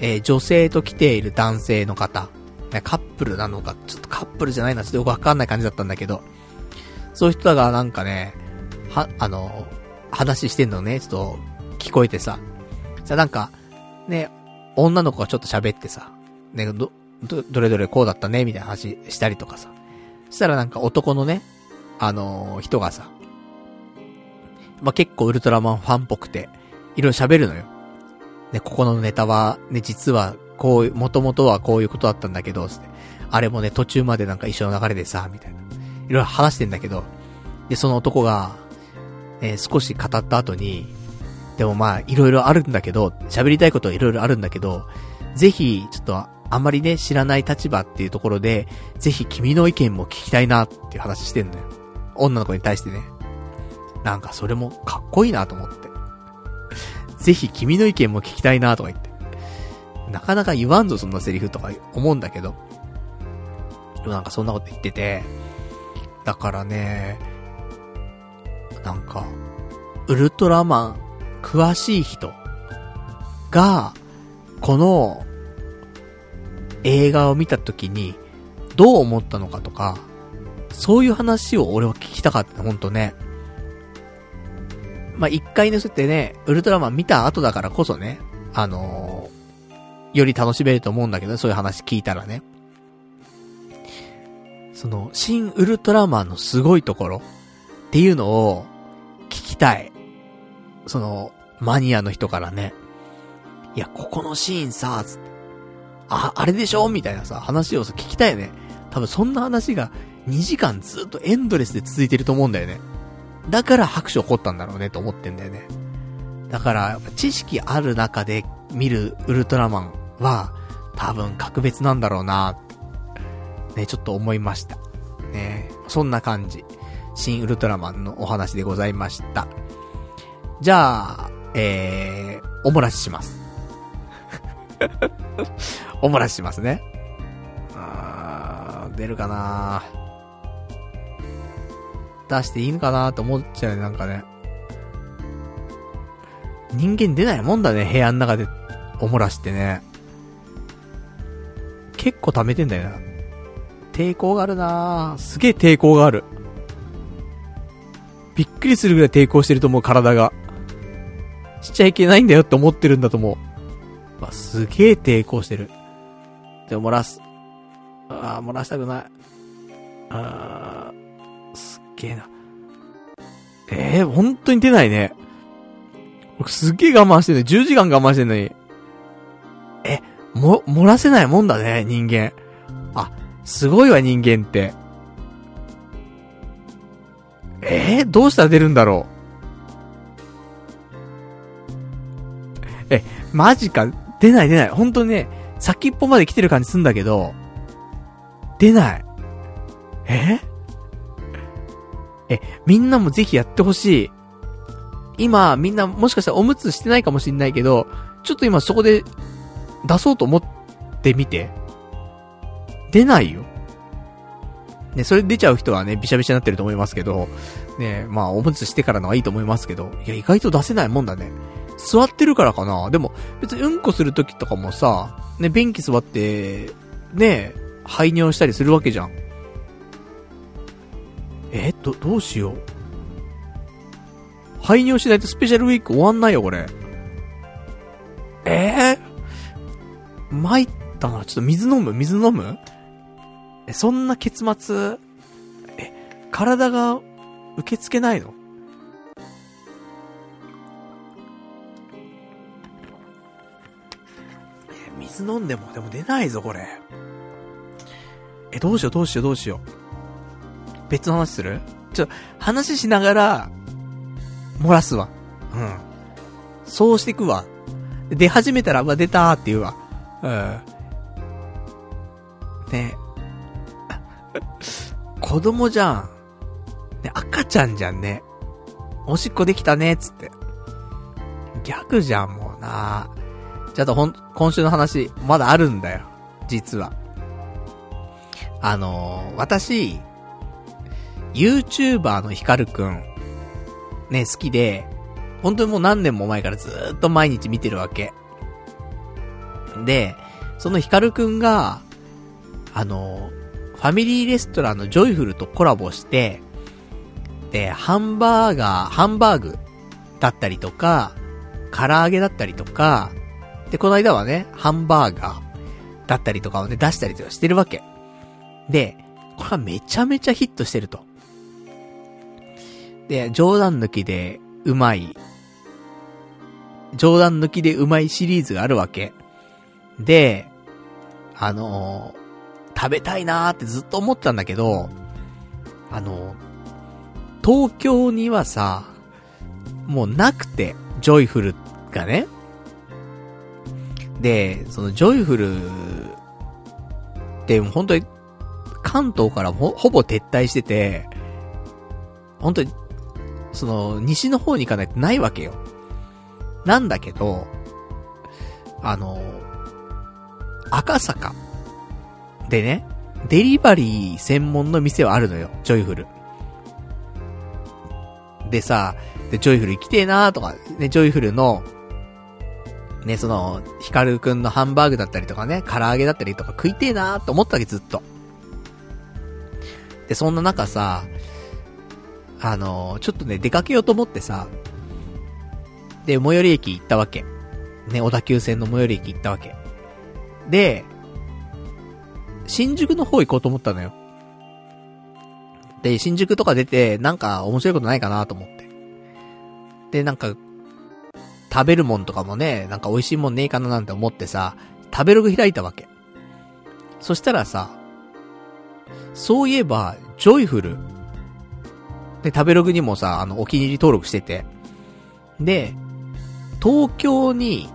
えー、女性と来ている男性の方、ね、カップルなのか、ちょっとカップルじゃないな、ちょっとよくわかんない感じだったんだけど、そういう人がなんかね、は、あの、話してんのね、ちょっと聞こえてさ、じゃなんか、ね、女の子がちょっと喋ってさ、ね、ど、ど、どれどれこうだったね、みたいな話したりとかさ。したらなんか男のね、あのー、人がさ、まあ、結構ウルトラマンファンっぽくて、いろいろ喋るのよ。ね、ここのネタは、ね、実は、こういう、元々はこういうことだったんだけど、あれもね、途中までなんか一緒の流れでさ、みたいな。いろいろ話してんだけど、で、その男が、えー、少し語った後に、でもまあ、いろいろあるんだけど、喋りたいことはいろいろあるんだけど、ぜひ、ちょっと、あんまりね、知らない立場っていうところで、ぜひ君の意見も聞きたいなっていう話してんのよ。女の子に対してね。なんかそれもかっこいいなと思って。ぜひ君の意見も聞きたいなとか言って。なかなか言わんぞそんなセリフとか思うんだけど。でもなんかそんなこと言ってて。だからね、なんか、ウルトラマン詳しい人が、この映画を見た時にどう思ったのかとか、そういう話を俺は聞きたかった、ほんとね。まあ、一回ね、そうやってね、ウルトラマン見た後だからこそね、あのー、より楽しめると思うんだけど、ねそういう話聞いたらね。その、新ウルトラマンのすごいところっていうのを聞きたい。その、マニアの人からね。いや、ここのシーンさ、つって。あ、あれでしょ？みたいなさ、話をさ、聞きたいよね。多分そんな話が2時間ずっとエンドレスで続いてると思うんだよね。だから拍手起こったんだろうねと思ってんだよね。だから、知識ある中で見るウルトラマンは、多分格別なんだろうなね、ちょっと思いました。ね、そんな感じ。新ウルトラマンのお話でございました。じゃあ、えー、おもらしします。おもらししますね。あー、出るかな出していいのかなと思っちゃうね、なんかね。人間出ないもんだね、部屋の中でおもらしってね。結構溜めてんだよな。抵抗があるなすげえ抵抗がある。びっくりするぐらい抵抗してると思う、体が。しちゃいけないんだよって思ってるんだと思う。わ、すげえ抵抗してる。でも漏らす。ああ、漏らしたくない。ああ、すっげえな。ええー、本当に出ないね。僕すっげえ我慢してるね。10時間我慢してんのに。え、も、漏らせないもんだね、人間。あ、すごいわ、人間って。えー、どうしたら出るんだろう？え、マジか？出ない出ない。本当にね、先っぽまで来てる感じすんだけど、出ない。ええ、みんなもぜひやってほしい。今、みんなもしかしたらおむつしてないかもしんないけど、ちょっと今そこで出そうと思ってみて。出ないよ。ね、それ出ちゃう人はね、びしゃびしゃになってると思いますけど、ね、まあ、おむつしてからのはいいと思いますけど、いや、意外と出せないもんだね。座ってるからかなでも、別にうんこするときとかもさ、ね、便器座って、ね、排尿したりするわけじゃん。え、ど、どうしよう。排尿しないとスペシャルウィーク終わんないよ、これ。えー、参ったな。ちょっと水飲む？水飲む、そんな結末、え、体が受け付けないの？え、水飲んでも、でも出ないぞ、これ。え、どうしよう、どうしよう、どうしよう。別の話する？ちょ、話しながら、漏らすわ。うん。そうしていくわ。出始めたら、うわ、出たーって言うわ。うん。ね子供じゃん。ね、赤ちゃんじゃんね。おしっこできたね、つって。ギャグじゃん、もうなちょっとほん、今週の話、まだあるんだよ。実は。あのー、私、YouTuber のヒカルくん、ね、好きで、本当にもう何年も前からずーっと毎日見てるわけ。で、そのヒカルくんが、あの、ファミリーレストランのジョイフルとコラボして、で、ハンバーガー、ハンバーグだったりとか、唐揚げだったりとか、で、この間はね、ハンバーガーだったりとかをね、出したりとかしてるわけ。で、これはめちゃめちゃヒットしてると。で、冗談抜きでうまい、冗談抜きでうまいシリーズがあるわけ。で、あのー、食べたいなーってずっと思ってたんだけど、あの、東京にはさ、もうなくて、ジョイフルがね。で、そのジョイフルって、本当に関東からほほぼ撤退してて、本当に、その、西の方に行かないとないわけよ。なんだけど、あの、赤坂でね、デリバリー専門の店はあるのよ、ジョイフル。でさ、で、ジョイフル行きてえなーとか、ね、ジョイフルの、ね、その、ヒカルくんのハンバーグだったりとかね、唐揚げだったりとか食いてえなーと思ったわけ、ずっと。で、そんな中さ、あのー、ちょっとね、出かけようと思ってさ、で、最寄り駅行ったわけ。ね、小田急線の最寄り駅行ったわけ。で、新宿の方行こうと思ったのよ。で、新宿とか出て、なんか面白いことないかなと思って。で、なんか、食べるもんとかもね、なんか美味しいもんねえかななんて思ってさ、食べログ開いたわけ。そしたらさ、そういえば、ジョイフル。で、食べログにもさ、あの、お気に入り登録してて。で、東京に、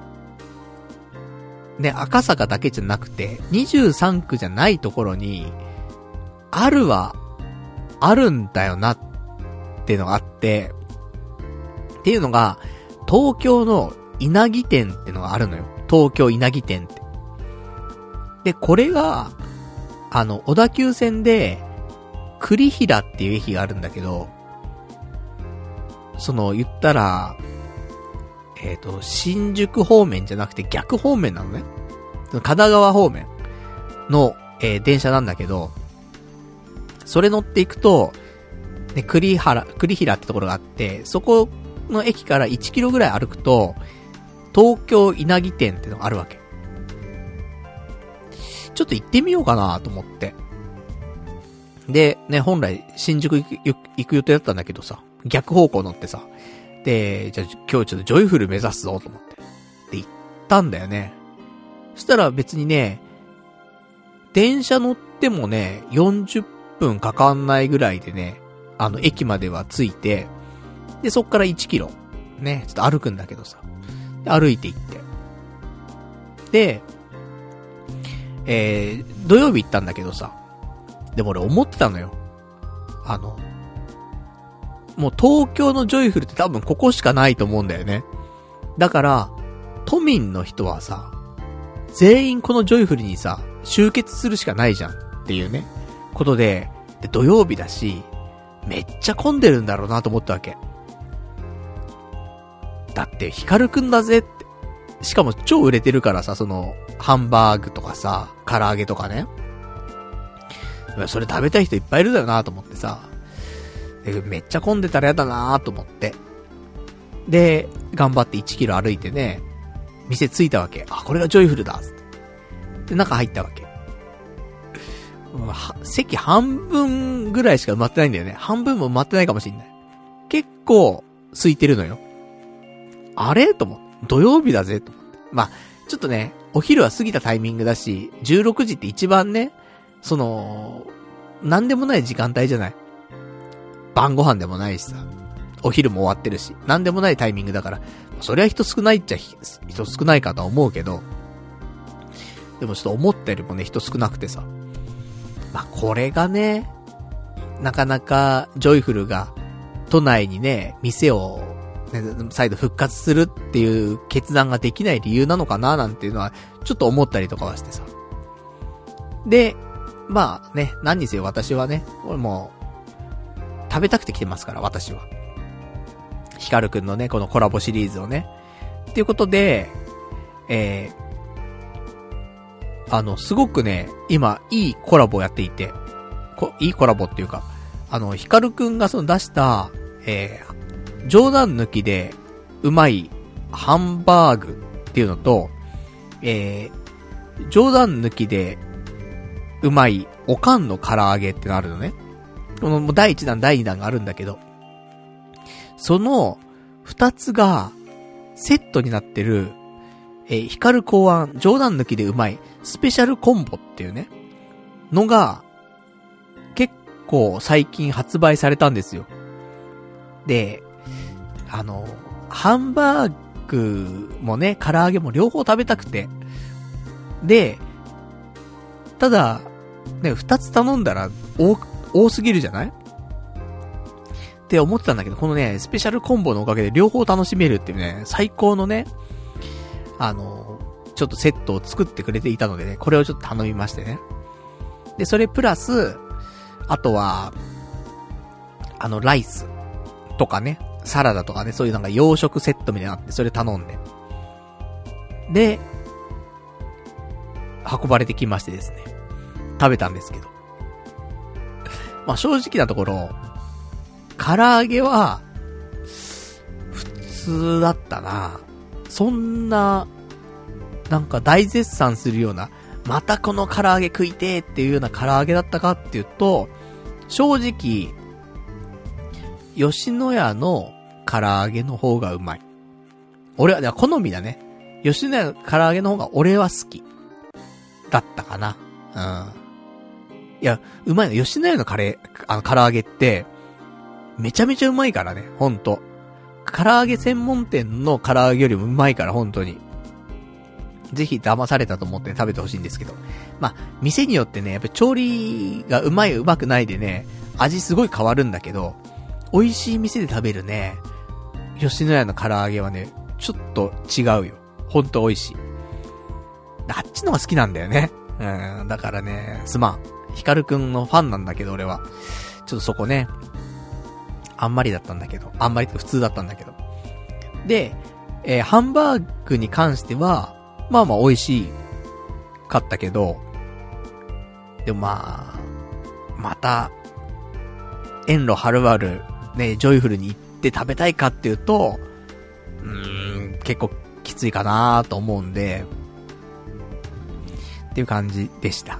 ね、赤坂だけじゃなくて、23区じゃないところに、あるは、あるんだよな、ってのがあって、っていうのが、東京の稲城店ってのがあるのよ。東京稲城店って。で、これが、あの、小田急線で、栗平っていう駅があるんだけど、その、言ったら、えっ、ー、と、新宿方面じゃなくて逆方面なのね。神奈川方面の、えー、電車なんだけど、それ乗っていくと、ね、栗原、栗平ってところがあって、そこの駅から1キロぐらい歩くと、東京稲城店ってのがあるわけ。ちょっと行ってみようかなと思って。で、ね、本来新宿行く行く予定だったんだけどさ、逆方向乗ってさ。で、じゃあ今日ちょっとジョイフル目指すぞと思って。で、行ったんだよね。そしたら別にね、電車乗ってもね、40分かかんないぐらいでね、あの、駅までは着いて、で、そっから1キロ、ね、ちょっと歩くんだけどさ。歩いて行って。で、えー、土曜日行ったんだけどさ。でも俺思ってたのよ。あの、もう東京のジョイフルって多分ここしかないと思うんだよね。だから、都民の人はさ、全員このジョイフルにさ、集結するしかないじゃんっていうね、ことで、で、土曜日だし、めっちゃ混んでるんだろうなと思ったわけ。だって、ヒカルくんだぜって。しかも超売れてるからさ、その、ハンバーグとかさ、唐揚げとかね。それ食べたい人いっぱいいるだよなと思ってさ。めっちゃ混んでたらやだなと思って。で、頑張って1キロ歩いてね、店着いたわけ。あ、これがジョイフルだ。で、中入ったわけ。席半分ぐらいしか埋まってないんだよね。半分も埋まってないかもしんない。結構、空いてるのよ。あれと思って。土曜日だぜと思って。まあ、ちょっとね、お昼は過ぎたタイミングだし、16時って一番ね、その、なんでもない時間帯じゃない。晩ご飯でもないしさ。お昼も終わってるし。なんでもないタイミングだから。そりゃ人少ないっちゃ人少ないかとは思うけど。でもちょっと思ったよりもね、人少なくてさ。まあ、これがね、なかなか、ジョイフルが、都内にね、店を、ね、再度復活するっていう決断ができない理由なのかななんていうのは、ちょっと思ったりとかはしてさ。で、まあね、何にせよ私はね、俺もう、食べたくて来てますから、私は。ヒカルくんのね、このコラボシリーズをね。っていうことで、えー、あの、すごくね、今、いいコラボをやっていて、こ、いいコラボっていうか、あの、ヒカルくんがその出した、えー、冗談抜きで、うまい、ハンバーグっていうのと、えー、冗談抜きで、うまい、おかんの唐揚げってのあるのね。この、第1弾、第2弾があるんだけど、その、二つが、セットになってる、えー、光る考案、冗談抜きでうまい、スペシャルコンボっていうね、のが、結構最近発売されたんですよ。で、あの、ハンバーグもね、唐揚げも両方食べたくて。で、ただ、ね、二つ頼んだら多く、多すぎるじゃない？って思ってたんだけど、このね、スペシャルコンボのおかげで両方楽しめるっていうね、最高のね、あの、ちょっとセットを作ってくれていたのでね、これをちょっと頼みましてね。で、それプラス、あとは、あの、ライスとかね、サラダとかね、そういうなんか洋食セットみたいなのあって、それ頼んで。で、運ばれてきましてですね。食べたんですけど。まあ正直なところ、唐揚げは、普通だったな。そんな、なんか大絶賛するような、またこの唐揚げ食いてーっていうような唐揚げだったかっていうと、正直、吉野家の唐揚げの方がうまい。俺は、好みだね。吉野家の唐揚げの方が俺は好き。だったかな。うん。いや、うまいの。吉野家のカレー、あの、唐揚げって、めちゃめちゃうまいからね、ほんと。唐揚げ専門店の唐揚げよりもうまいから、本当に。ぜひ騙されたと思って食べてほしいんですけど。まあ、店によってね、やっぱ調理がうまいうまくないでね、味すごい変わるんだけど、美味しい店で食べるね、吉野家の唐揚げはね、ちょっと違うよ。ほんと美味しい。あっちのが好きなんだよね。うん、だからね、すまん。ヒカルくんのファンなんだけど、俺は。ちょっとそこね、あんまりだったんだけど、あんまり普通だったんだけど。で、えー、ハンバーグに関しては、まあまあ美味しいかったけど、でもまあ、また、遠路はるばる、ね、ジョイフルに行って食べたいかっていうと、うーん、結構きついかなと思うんで、っていう感じでした。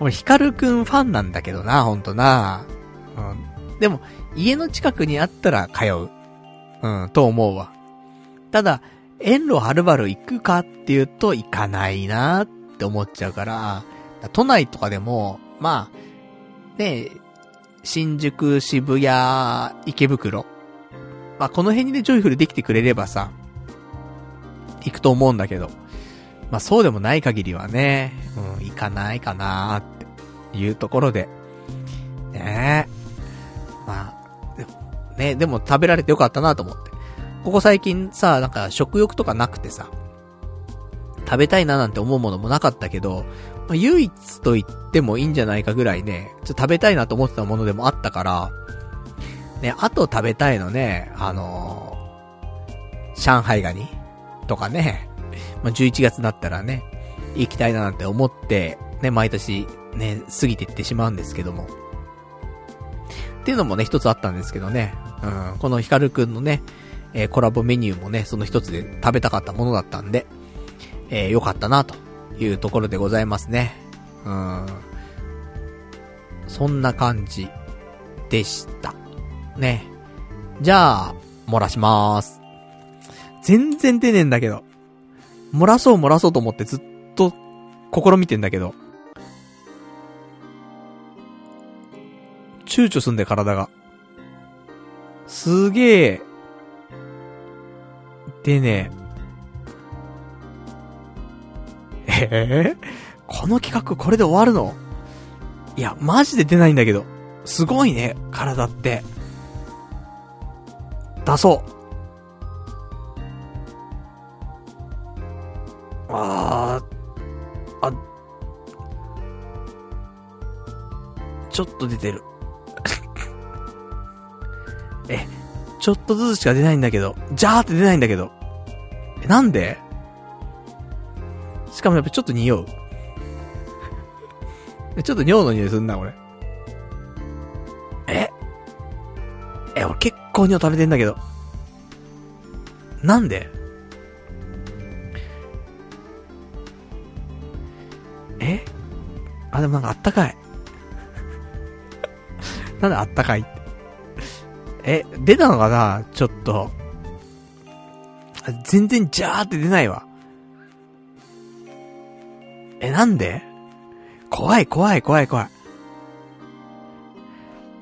俺、ヒカルくんファンなんだけどな、ほんとな。うん、でも、家の近くにあったら通う。うん、と思うわ。ただ、遠路はるばる行くかっていうと行かないなって思っちゃうから、都内とかでも、まあ、ね新宿、渋谷、池袋。まあ、この辺にね、ジョイフルできてくれればさ、行くと思うんだけど。まあ、そうでもない限りはね、うん、行かないかなっていうところで。ねえ。まあ、でもね、でも食べられてよかったなと思って。ここ最近さ、なんか食欲とかなくてさ、食べたいななんて思うものもなかったけど、まあ、唯一と言ってもいいんじゃないかぐらいね、ちょっと食べたいなと思ってたものでもあったから、ね、あと食べたいのね、あのー上海ガニとかね、まあ、11月になったらね、行きたいななんて思って、ね、毎年ね、過ぎていってしまうんですけども。っていうのもね、一つあったんですけどね、うん、このヒカルくんのね、えーコラボメニューもね、その一つで食べたかったものだったんで、えー、よかったな、というところでございますね。うん。そんな感じでした。ね。じゃあ、漏らしまーす。全然出ねえんだけど。漏らそう漏らそうと思ってずっと試みてんだけど。躊躇すんだよ、体が。すげえ。でね。ええこの企画これで終わるの？いや、マジで出ないんだけど。すごいね、体って。出そう。あー、あ、ちょっと出てる。え、ちょっとずつしか出ないんだけど、ジャーって出ないんだけど。え、なんで？しかもやっぱちょっと匂う。えちょっと尿の匂いすんな、俺。え？え、俺結構尿食べてんだけど。なんで？え？あ、でもなんかあったかい。なんであったかい？え、出たのかな？ちょっと。全然ジャーって出ないわ。え、なんで？怖い怖い怖い怖い。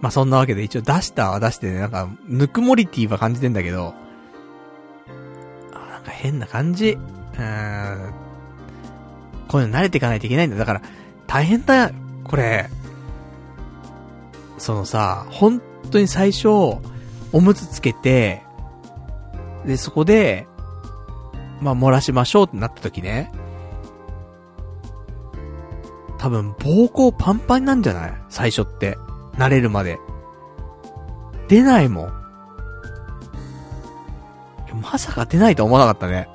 まあ、そんなわけで一応出したは出してね、なんか、ぬくもりティーは感じてんだけど、あ、なんか変な感じ。うーん。こういうの慣れていかないといけないんだ。だから、大変だよ、これ。そのさ、本当に最初、おむつつけて、で、そこで、まあ、漏らしましょうってなった時ね。多分、膀胱パンパンなんじゃない？最初って。慣れるまで。出ないもん。まさか出ないとは思わなかったね。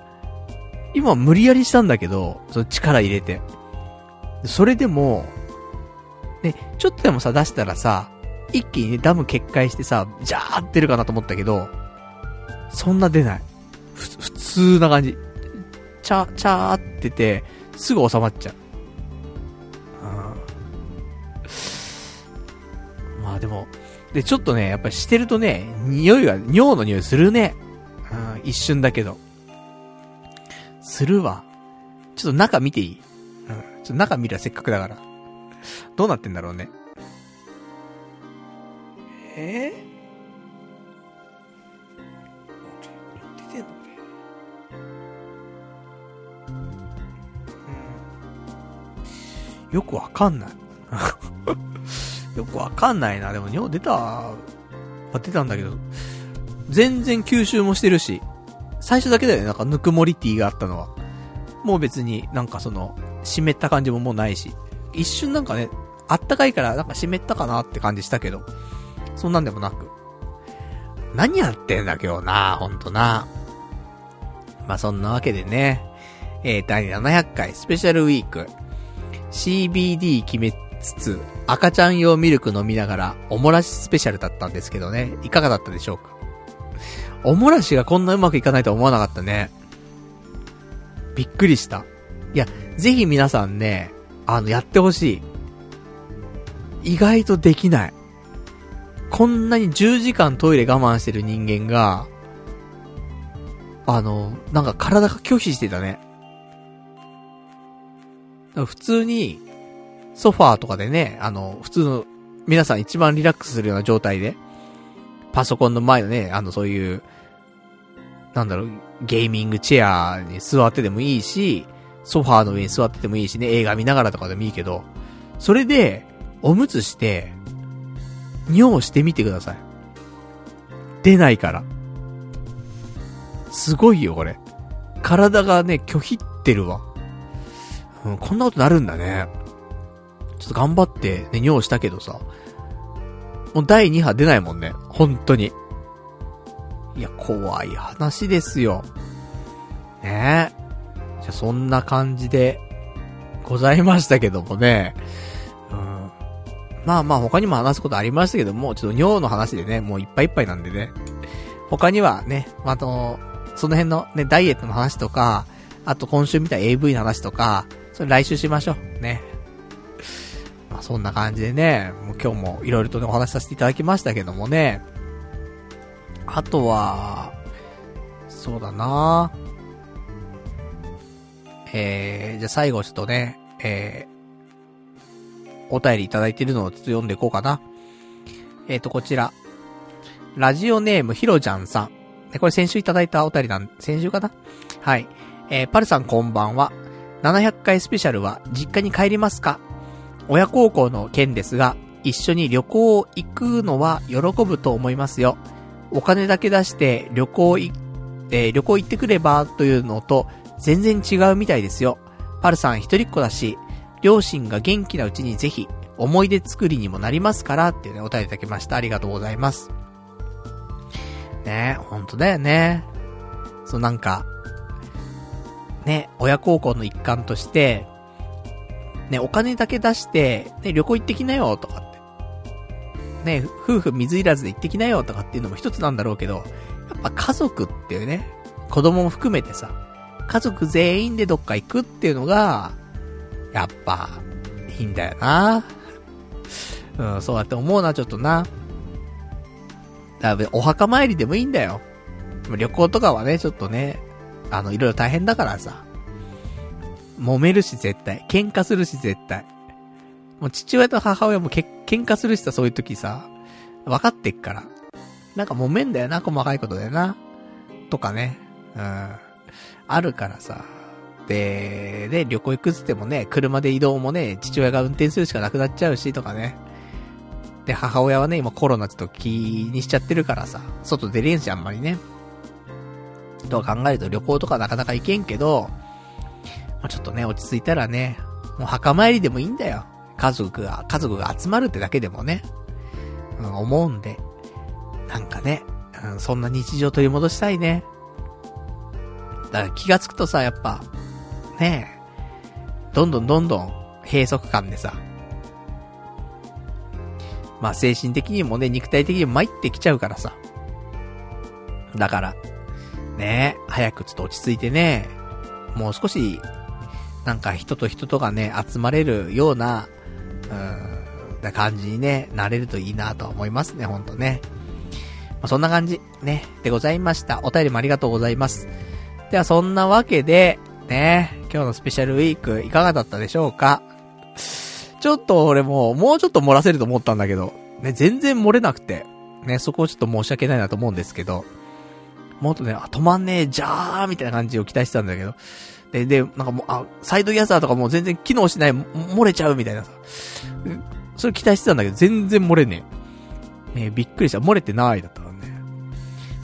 今無理やりしたんだけど、その力入れて。それでも、ね、ちょっとでもさ、出したらさ、一気にね、ダム決壊してさ、ジャーってるかなと思ったけど、そんな出ない。ふ、普通な感じ。チャー、チャーってて、すぐ収まっちゃう。うん。まあでも、で、ちょっとね、やっぱりしてるとね、匂いが、尿の匂いするね。うん、一瞬だけど。するわ。ちょっと中見ていい？うん。ちょっと中見るわ、せっかくだから。どうなってんだろうね。えー、出てんのこれ。うん。よくわかんない。よくわかんないな。でも尿出た、は出たんだけど、全然吸収もしてるし、最初だけだよね、なんかぬくもりティーがあったのは。もう別になんかその、湿った感じももうないし、一瞬なんかね、あったかいからなんか湿ったかなって感じしたけど、そんなんでもなく。何やってんだ今日な、ほんとな。まあそんなわけでね、えー、第700回スペシャルウィーク、CBD 決めつつ、赤ちゃん用ミルク飲みながら、おもらしスペシャルだったんですけどね、いかがだったでしょうか？おもらしがこんなうまくいかないとは思わなかったね。びっくりした。いや、ぜひ皆さんね、あの、やってほしい。意外とできない。こんなに10時間トイレ我慢してる人間が、あの、なんか体が拒否してたね。普通に、ソファーとかでね、あの、普通の、皆さん一番リラックスするような状態で、パソコンの前のね、あの、そういう、なんだろう、ゲーミングチェアに座ってでもいいし、ソファーの上に座っててもいいしね、映画見ながらとかでもいいけど、それで、おむつして、尿してみてください。出ないから。すごいよ、これ。体がね、拒否ってるわ。うん、こんなことなるんだね。ちょっと頑張って、ね、尿したけどさ。もう第2波出ないもんね。本当に。いや、怖い話ですよ。ねえ。じゃ、そんな感じで、ございましたけどもね。うん。まあまあ他にも話すことありましたけども、ちょっと尿の話でね、もういっぱいいっぱいなんでね。他にはね、あと、その辺のね、ダイエットの話とか、あと今週見た AV の話とか、それ来週しましょう。ね。まあそんな感じでね、もう今日も色々とね、お話しさせていただきましたけどもね。あとは、そうだなえー、じゃあ最後ちょっとね、えー、お便りいただいてるのをちょっと読んでいこうかな。えっ、ー、と、こちら。ラジオネームひろちゃんさん。これ先週いただいたお便りなん、先週かな？はい。えー、パルさんこんばんは。700回スペシャルは実家に帰りますか？親孝行の件ですが、一緒に旅行行くのは喜ぶと思いますよ。お金だけ出して旅行い、えー、旅行行ってくればというのと全然違うみたいですよ。パルさん一人っ子だし、両親が元気なうちにぜひ思い出作りにもなりますからっていうね、お便りいただきました。ありがとうございます。ねえ、ほんとだよね。そうなんか、ね、親孝行の一環として、ね、お金だけ出して、ね、旅行行ってきなよとか。ね、夫婦水いらずで行ってきなよとかっていうのも一つなんだろうけど、やっぱ家族っていうね、子供も含めてさ、家族全員でどっか行くっていうのが、やっぱ、いいんだよな。うん、そうやって思うな、ちょっとな。だお墓参りでもいいんだよ。旅行とかはね、ちょっとね、あの、いろいろ大変だからさ。揉めるし絶対。喧嘩するし絶対。もう父親と母親もけ喧嘩するしさ、そういう時さ。分かってっから。なんか揉めんだよな、細かいことでな。とかね。うん。あるからさ。で、で、旅行行くっつってもね、車で移動もね、父親が運転するしかなくなっちゃうし、とかね。で、母親はね、今コロナちょっと気にしちゃってるからさ、外出れんし、あんまりね。と考えると旅行とかなかなか行けんけど、まあ、ちょっとね、落ち着いたらね、もう墓参りでもいいんだよ。家族が、家族が集まるってだけでもね、うん、思うんで、なんかね、うん、そんな日常取り戻したいね。だから気がつくとさ、やっぱ、ねえ、どんどんどんどん閉塞感でさ、まあ精神的にもね、肉体的にも参ってきちゃうからさ。だから、ねえ早くちょっと落ち着いてね、もう少し、なんか人と人とがね、集まれるような、な感じにね、なれるといいなと思いますね、ほんとね。まあ、そんな感じ、ね、でございました。お便りもありがとうございます。ではそんなわけで、ね、今日のスペシャルウィークいかがだったでしょうかちょっと俺も、もうちょっと漏らせると思ったんだけど、ね、全然漏れなくて、ね、そこをちょっと申し訳ないなと思うんですけど、もっとね、あ、止まんねえ、じゃーみたいな感じを期待してたんだけど、で、で、なんかもう、あ、サイドギャザーとかもう全然機能しない、漏れちゃうみたいなさ、それ期待してたんだけど、全然漏れねえ。ねびっくりした。漏れてないだった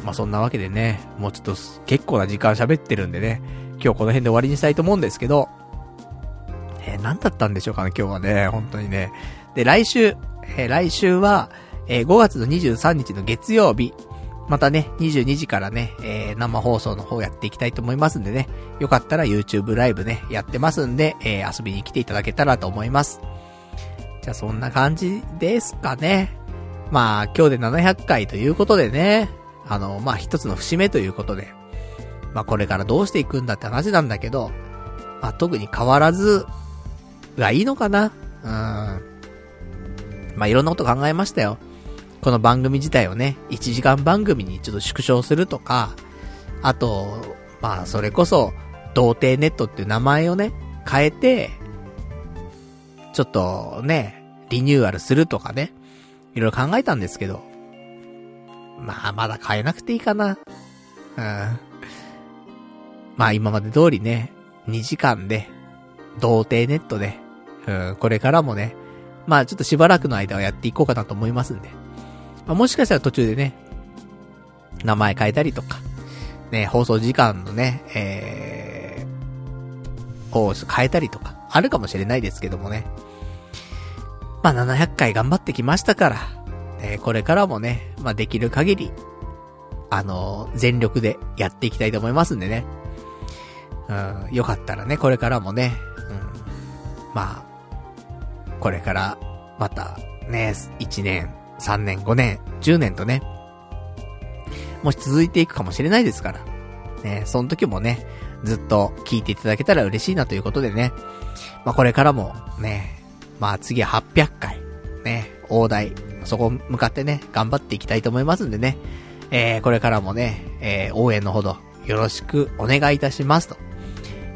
まあそんなわけでね、もうちょっと結構な時間喋ってるんでね、今日この辺で終わりにしたいと思うんですけど、えー、何だったんでしょうかね、今日はね、本当にね。で、来週、えー、来週は、えー、5月の23日の月曜日、またね、22時からね、えー、生放送の方やっていきたいと思いますんでね、よかったら YouTube ライブね、やってますんで、えー、遊びに来ていただけたらと思います。じゃあそんな感じですかね。まあ、今日で700回ということでね、あの、まあ、一つの節目ということで、まあ、これからどうしていくんだって話なんだけど、まあ、特に変わらず、がいいのかなうん。まあ、いろんなこと考えましたよ。この番組自体をね、1時間番組にちょっと縮小するとか、あと、まあ、それこそ、童貞ネットっていう名前をね、変えて、ちょっとね、リニューアルするとかね、いろいろ考えたんですけど、まあ、まだ変えなくていいかな。うん。まあ、今まで通りね、2時間で、童貞ネットで、うん、これからもね、まあ、ちょっとしばらくの間はやっていこうかなと思いますんで。まあ、もしかしたら途中でね、名前変えたりとか、ね、放送時間のね、えー、を変えたりとか、あるかもしれないですけどもね。まあ、700回頑張ってきましたから、えー、これからもね、まあ、できる限り、あのー、全力でやっていきたいと思いますんでね。うん、よかったらね、これからもね、うん、まあ、これから、また、ね、1年、3年、5年、10年とね、もし続いていくかもしれないですから。ね、その時もね、ずっと聞いていただけたら嬉しいなということでね。まあ、これからもね、まあ次800回、ね、大台、そこ向かってね、頑張っていきたいと思いますんでね。えー、これからもね、えー、応援のほどよろしくお願いいたしますと。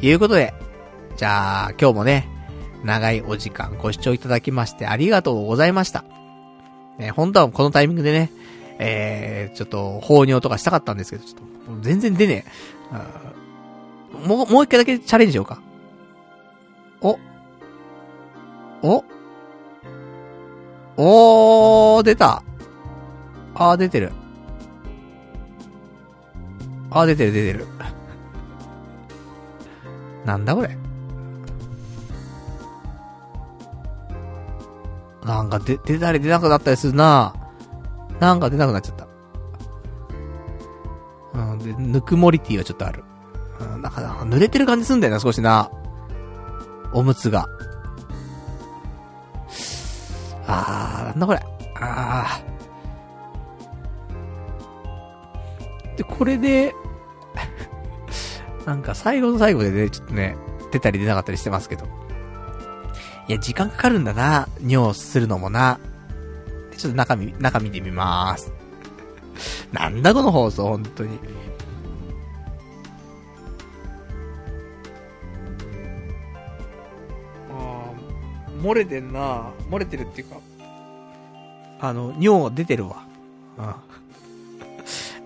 いうことで、じゃあ、今日もね、長いお時間ご視聴いただきましてありがとうございました。ね、本当はこのタイミングでね、えー、ちょっと、放尿とかしたかったんですけど、ちょっと、全然出ねえ。もう、もう一回だけチャレンジしようか。おおおー、出た。あー、出てる。あー、出てる、出てる。なんだこれ。なんか出、出たり出なくなったりするななんか出なくなっちゃった。うん、で、ぬくもりティーはちょっとある。うん、なんか、濡れてる感じすんだよな、少しな。おむつが。あー、なんだこれ。あー。で、これで なんか最後の最後でね、ちょっとね、出たり出なかったりしてますけど。いや、時間かかるんだな。尿するのもな。ちょっと中身、中見てみまーす。なんだこの放送、本当に。あー、漏れてんな漏れてるっていうか。あの、尿出てるわ。うん。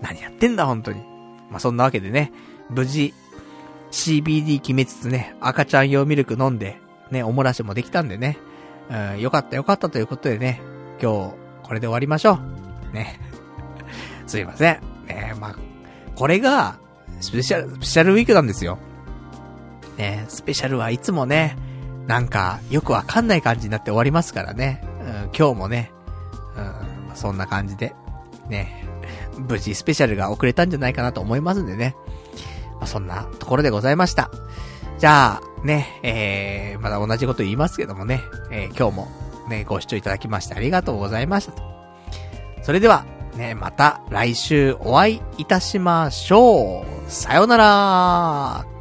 何やってんだ、本当に。まあ、そんなわけでね、無事、CBD 決めつつね、赤ちゃん用ミルク飲んで、ね、おもらしもできたんでね、うん、よかったよかったということでね、今日、これで終わりましょう。ね。すいません。ねまあ、これが、スペシャル、スペシャルウィークなんですよ。ねスペシャルはいつもね、なんか、よくわかんない感じになって終わりますからね。うん、今日もね、うん、そんな感じで、ね、無事スペシャルが遅れたんじゃないかなと思いますんでね。まあ、そんなところでございました。じゃあ、ね、えー、まだ同じこと言いますけどもね、えー、今日もね、ご視聴いただきましてありがとうございましたと。それでは、ね、また来週お会いいたしましょう。さよなら